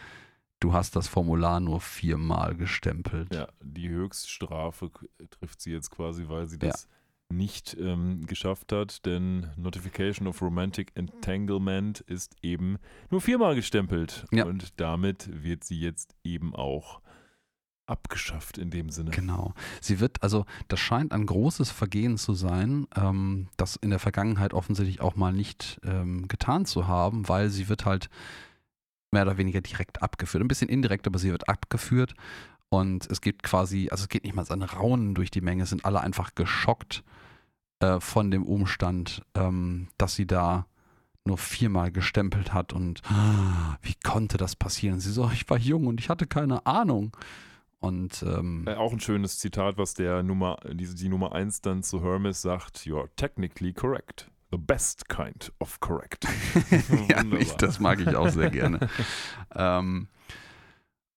S2: du hast das Formular nur viermal gestempelt.
S1: Ja, die Höchststrafe trifft sie jetzt quasi, weil sie
S2: Ja.
S1: das nicht ähm, geschafft hat, denn Notification of Romantic Entanglement ist eben nur viermal gestempelt.
S2: Ja.
S1: Und damit wird sie jetzt eben auch abgeschafft in dem Sinne.
S2: Genau. Sie wird, also das scheint ein großes Vergehen zu sein, ähm, das in der Vergangenheit offensichtlich auch mal nicht ähm, getan zu haben, weil sie wird halt mehr oder weniger direkt abgeführt. Ein bisschen indirekt, aber sie wird abgeführt. Und es gibt quasi, also es geht nicht mal ein Raunen durch die Menge, es sind alle einfach geschockt äh, von dem Umstand, ähm, dass sie da nur viermal gestempelt hat und ah, wie konnte das passieren? Sie so, ich war jung und ich hatte keine Ahnung. Und ähm,
S1: Äh, auch ein schönes Zitat, was der Nummer, die, die Nummer 1 dann zu Hermes sagt: You're technically correct. The best kind of correct.
S2: ja, ich, das mag ich auch sehr gerne. ähm,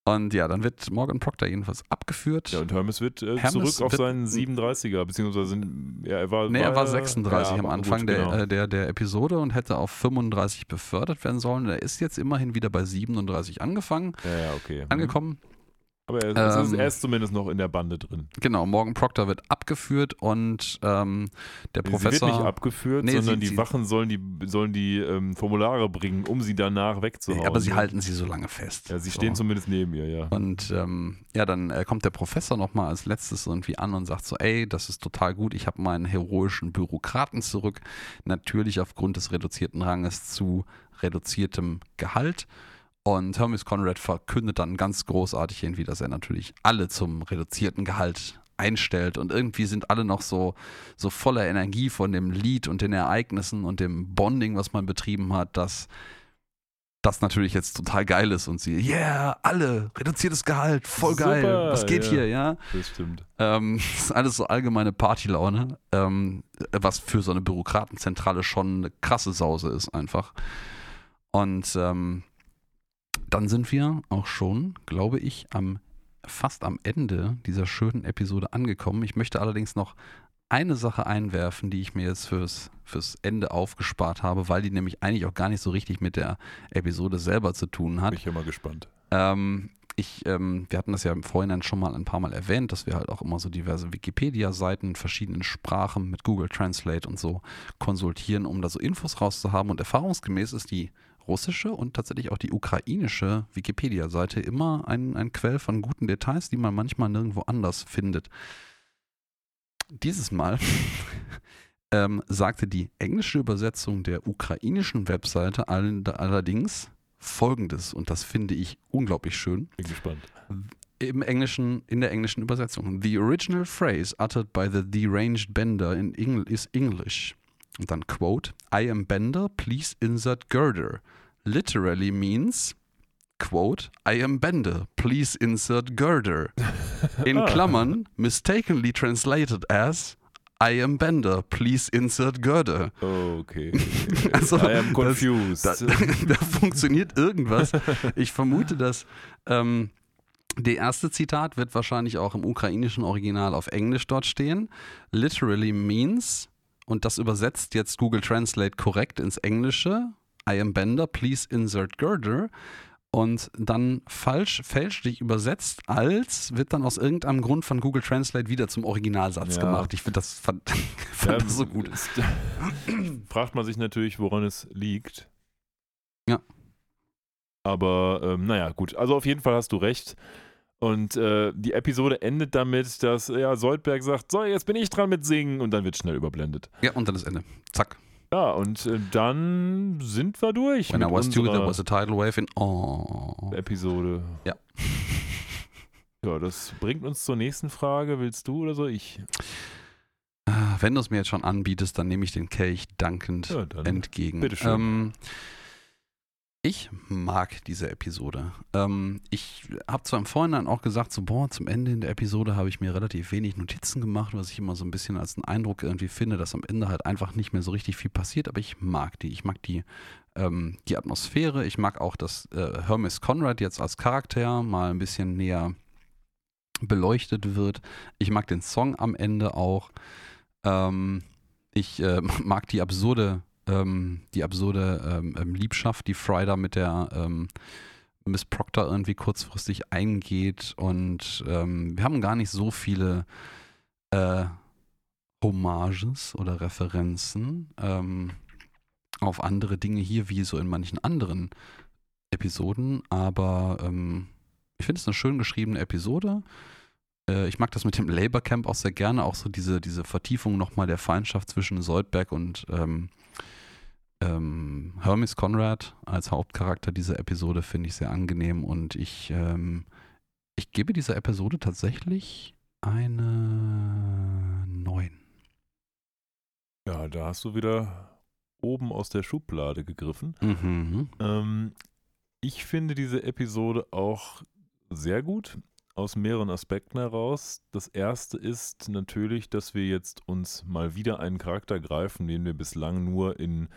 S2: und ja, dann wird Morgan Proctor jedenfalls abgeführt.
S1: Ja, und Hermes wird äh,
S2: Hermes
S1: zurück auf
S2: wird-
S1: seinen 37er, beziehungsweise ja, er war,
S2: Nee, er war 36
S1: ja,
S2: am Anfang
S1: gut,
S2: der,
S1: genau.
S2: äh, der, der Episode und hätte auf 35 befördert werden sollen. Er ist jetzt immerhin wieder bei 37 angefangen,
S1: ja, okay. Mhm. Aber er, ist,
S2: Ähm,
S1: er ist zumindest noch in der Bande drin.
S2: Genau, Morgan Proctor wird abgeführt und ähm, der
S1: sie
S2: Professor.
S1: wird nicht abgeführt,
S2: Nee,
S1: sondern
S2: sie-
S1: die
S2: sie-
S1: Wachen sollen die, sollen die ähm, Formulare bringen, um sie danach wegzuhauen.
S2: aber sie halten sie so lange fest.
S1: Ja, sie
S2: so.
S1: stehen zumindest neben ihr, ja.
S2: Und ähm, ja, dann äh, kommt der Professor nochmal als letztes irgendwie an und sagt so, ey, das ist total gut, ich habe meinen heroischen Bürokraten zurück. Natürlich aufgrund des reduzierten Ranges zu reduziertem Gehalt. Und Hermes Conrad verkündet dann ganz großartig irgendwie, dass er natürlich alle zum reduzierten Gehalt einstellt und irgendwie sind alle noch so, so voller Energie von dem Lied und den Ereignissen und dem Bonding, was man betrieben hat, dass das natürlich jetzt total geil ist und sie, yeah, alle, reduziertes Gehalt, voll geil,
S1: Super,
S2: was geht
S1: ja.
S2: hier, ja?
S1: Das stimmt.
S2: Ähm, das ist alles so allgemeine Partylaune, ähm, was für so eine Bürokratenzentrale schon eine krasse Sause ist einfach. Und ähm, dann sind wir auch schon, glaube ich, am fast am Ende dieser schönen Episode angekommen. Ich möchte allerdings noch eine Sache einwerfen, die ich mir jetzt fürs, fürs Ende aufgespart habe, weil die nämlich eigentlich auch gar nicht so richtig mit der Episode selber zu tun hat.
S1: Bin ich mal gespannt.
S2: Ähm, ich, ähm, wir hatten das ja im Vorhinein schon mal ein paar Mal erwähnt, dass wir halt auch immer so diverse Wikipedia-Seiten in verschiedenen Sprachen mit Google Translate und so konsultieren, um da so Infos rauszuhaben. Und erfahrungsgemäß ist die russische und tatsächlich auch die ukrainische Wikipedia-Seite immer ein, ein Quell von guten Details, die man manchmal nirgendwo anders findet. Dieses Mal ähm, sagte die englische Übersetzung der ukrainischen Webseite all- allerdings folgendes, und das finde ich unglaublich schön.
S1: Bin gespannt.
S2: Im Englischen, in der englischen Übersetzung. The original phrase uttered by the deranged Bender in Engl is English. Und dann quote, I am Bender, please insert girder. Literally means, quote, I am Bender, please insert girder. In
S1: Ah.
S2: Klammern, mistakenly translated as, I am Bender, please insert Girder.
S1: Oh, okay.
S2: Also,
S1: I am
S2: das-
S1: confused.
S2: Da, da funktioniert irgendwas. Ich vermute, dass ähm, der erste Zitat wird wahrscheinlich auch im ukrainischen Original auf Englisch dort stehen. Literally means, und das übersetzt jetzt Google Translate korrekt ins Englische, I am Bender, please insert girder. Und dann falsch, fälschlich übersetzt als wird dann aus irgendeinem Grund von Google Translate wieder zum Originalsatz
S1: Ja.
S2: gemacht. Ich finde das, fand, fand
S1: Ja,
S2: das so gut.
S1: es- fragt man sich natürlich, woran es liegt.
S2: Ja.
S1: Aber ähm, naja, gut. Also auf jeden Fall hast du recht. Und äh, die Episode endet damit, dass ja, Soldberg sagt, so, jetzt bin ich dran mit Singen und dann wird schnell überblendet.
S2: Ja, und dann das Ende. Zack.
S1: Ja, und äh, dann sind wir durch
S2: When I was two, there was a tidal wave in Oh.
S1: Episode.
S2: Ja.
S1: Ja, das bringt uns zur nächsten Frage. Willst du oder soll ich?
S2: Ah, Wenn du es mir jetzt schon anbietest, dann nehme ich den Kelch dankend
S1: Ja,
S2: entgegen.
S1: bitteschön.
S2: Ähm, ich mag diese Episode. Ähm, ich habe zwar im Vorhinein auch gesagt, so, boah, zum Ende in der Episode habe ich mir relativ wenig Notizen gemacht, was ich immer so ein bisschen als einen Eindruck irgendwie finde, dass am Ende halt einfach nicht mehr so richtig viel passiert, aber ich mag die. Ich mag die, ähm, die Atmosphäre. Ich mag auch, dass äh, Hermes Conrad jetzt als Charakter mal ein bisschen näher beleuchtet wird. Ich mag den Song am Ende auch. Ähm, ich äh, mag die absurde, ähm, die absurde ähm, ähm, Liebschaft, die Fry da mit der ähm, Miss Proctor irgendwie kurzfristig eingeht. Und ähm, wir haben gar nicht so viele äh, Hommages oder Referenzen ähm, auf andere Dinge hier, wie so in manchen anderen Episoden. Aber ich finde es eine schön geschriebene Episode. Äh, ich mag das mit dem Labor Camp auch sehr gerne, auch so diese, diese Vertiefung nochmal der Feindschaft zwischen Soldberg und ähm, ähm, Hermes Conrad als Hauptcharakter dieser Episode finde ich sehr angenehm und ich, ähm, ich gebe dieser Episode tatsächlich eine 9.
S1: Ja, da hast du wieder oben aus der Schublade gegriffen.
S2: Mhm.
S1: Ähm, ich finde diese Episode auch sehr gut aus mehreren Aspekten heraus. Das erste ist natürlich, dass wir jetzt uns mal wieder einen Charakter greifen, den wir bislang nur in,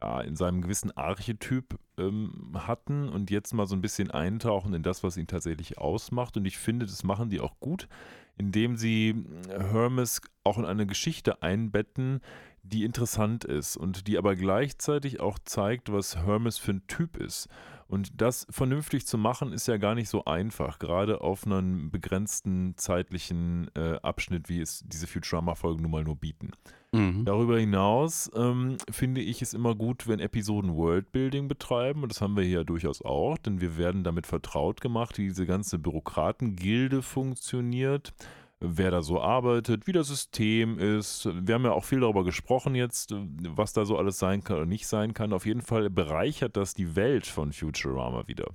S1: ja, in seinem gewissen Archetyp ähm, hatten und jetzt mal so ein bisschen eintauchen in das, was ihn tatsächlich ausmacht. Und ich finde, das machen die auch gut, indem sie Hermes auch in eine Geschichte einbetten, die interessant ist und die aber gleichzeitig auch zeigt, was Hermes für ein Typ ist. Und das vernünftig zu machen, ist ja gar nicht so einfach, gerade auf einem begrenzten zeitlichen äh, Abschnitt, wie es diese Futurama-Folgen nun mal nur bieten.
S2: Mhm.
S1: Darüber hinaus ähm, finde ich es immer gut, wenn Episoden Worldbuilding betreiben. Und das haben wir hier ja durchaus auch, denn wir werden damit vertraut gemacht, wie diese ganze Bürokratengilde funktioniert, wer da so arbeitet, wie das System ist. Wir haben ja auch viel darüber gesprochen jetzt, was da so alles sein kann oder nicht sein kann. Auf jeden Fall bereichert das die Welt von Futurama wieder.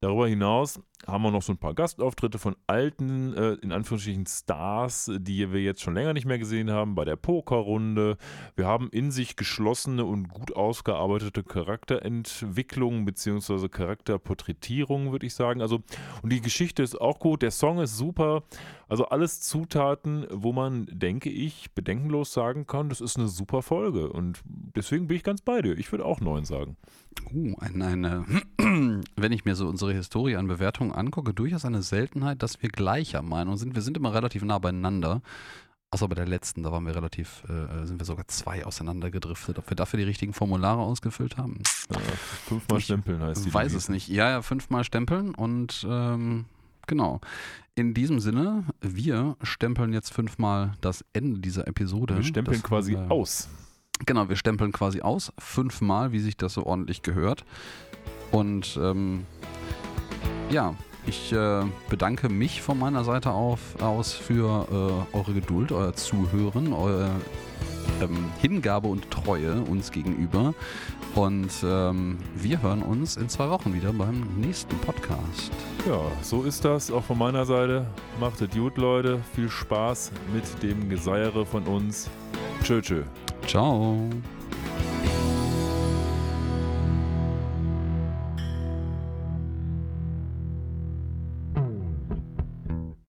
S1: Darüber hinaus haben wir noch so ein paar Gastauftritte von alten, äh, in Anführungsstrichen Stars, die wir jetzt schon länger nicht mehr gesehen haben, bei der Pokerrunde. Wir haben in sich geschlossene und gut ausgearbeitete Charakterentwicklungen beziehungsweise Charakterporträtierungen, würde ich sagen. Also, und die Geschichte ist auch gut, der Song ist super. Also alles Zutaten, wo man, denke ich, bedenkenlos sagen kann, das ist eine super Folge. Und deswegen bin ich ganz bei dir. Ich würde auch neun sagen.
S2: Uh, ein, eine, wenn ich mir so unsere Historie an Bewertungen angucke, durchaus eine Seltenheit, dass wir gleicher Meinung sind. Wir sind immer relativ nah beieinander. Außer bei der letzten, da waren wir relativ, äh, sind wir sogar zwei auseinandergedriftet. Ob wir dafür die richtigen Formulare ausgefüllt haben?
S1: Ja, fünfmal
S2: Ich
S1: stempeln heißt die.
S2: weiß es nicht. Ja, ja, fünfmal stempeln und ähm, genau. In diesem Sinne, wir stempeln jetzt fünfmal das Ende dieser Episode.
S1: Wir stempeln
S2: Das,
S1: quasi
S2: äh,
S1: aus.
S2: Genau, wir stempeln quasi aus, fünfmal, wie sich das so ordentlich gehört. Und ähm, ja, ich äh, bedanke mich von meiner Seite auf, aus für äh, eure Geduld, euer Zuhören, eure ähm, Hingabe und Treue uns gegenüber. Und ähm, wir hören uns in zwei Wochen wieder beim nächsten Podcast.
S1: Ja, so ist das auch von meiner Seite. Macht es gut, Leute. Viel Spaß mit dem Geseiere von uns. Tschö, tschö.
S2: Ciao.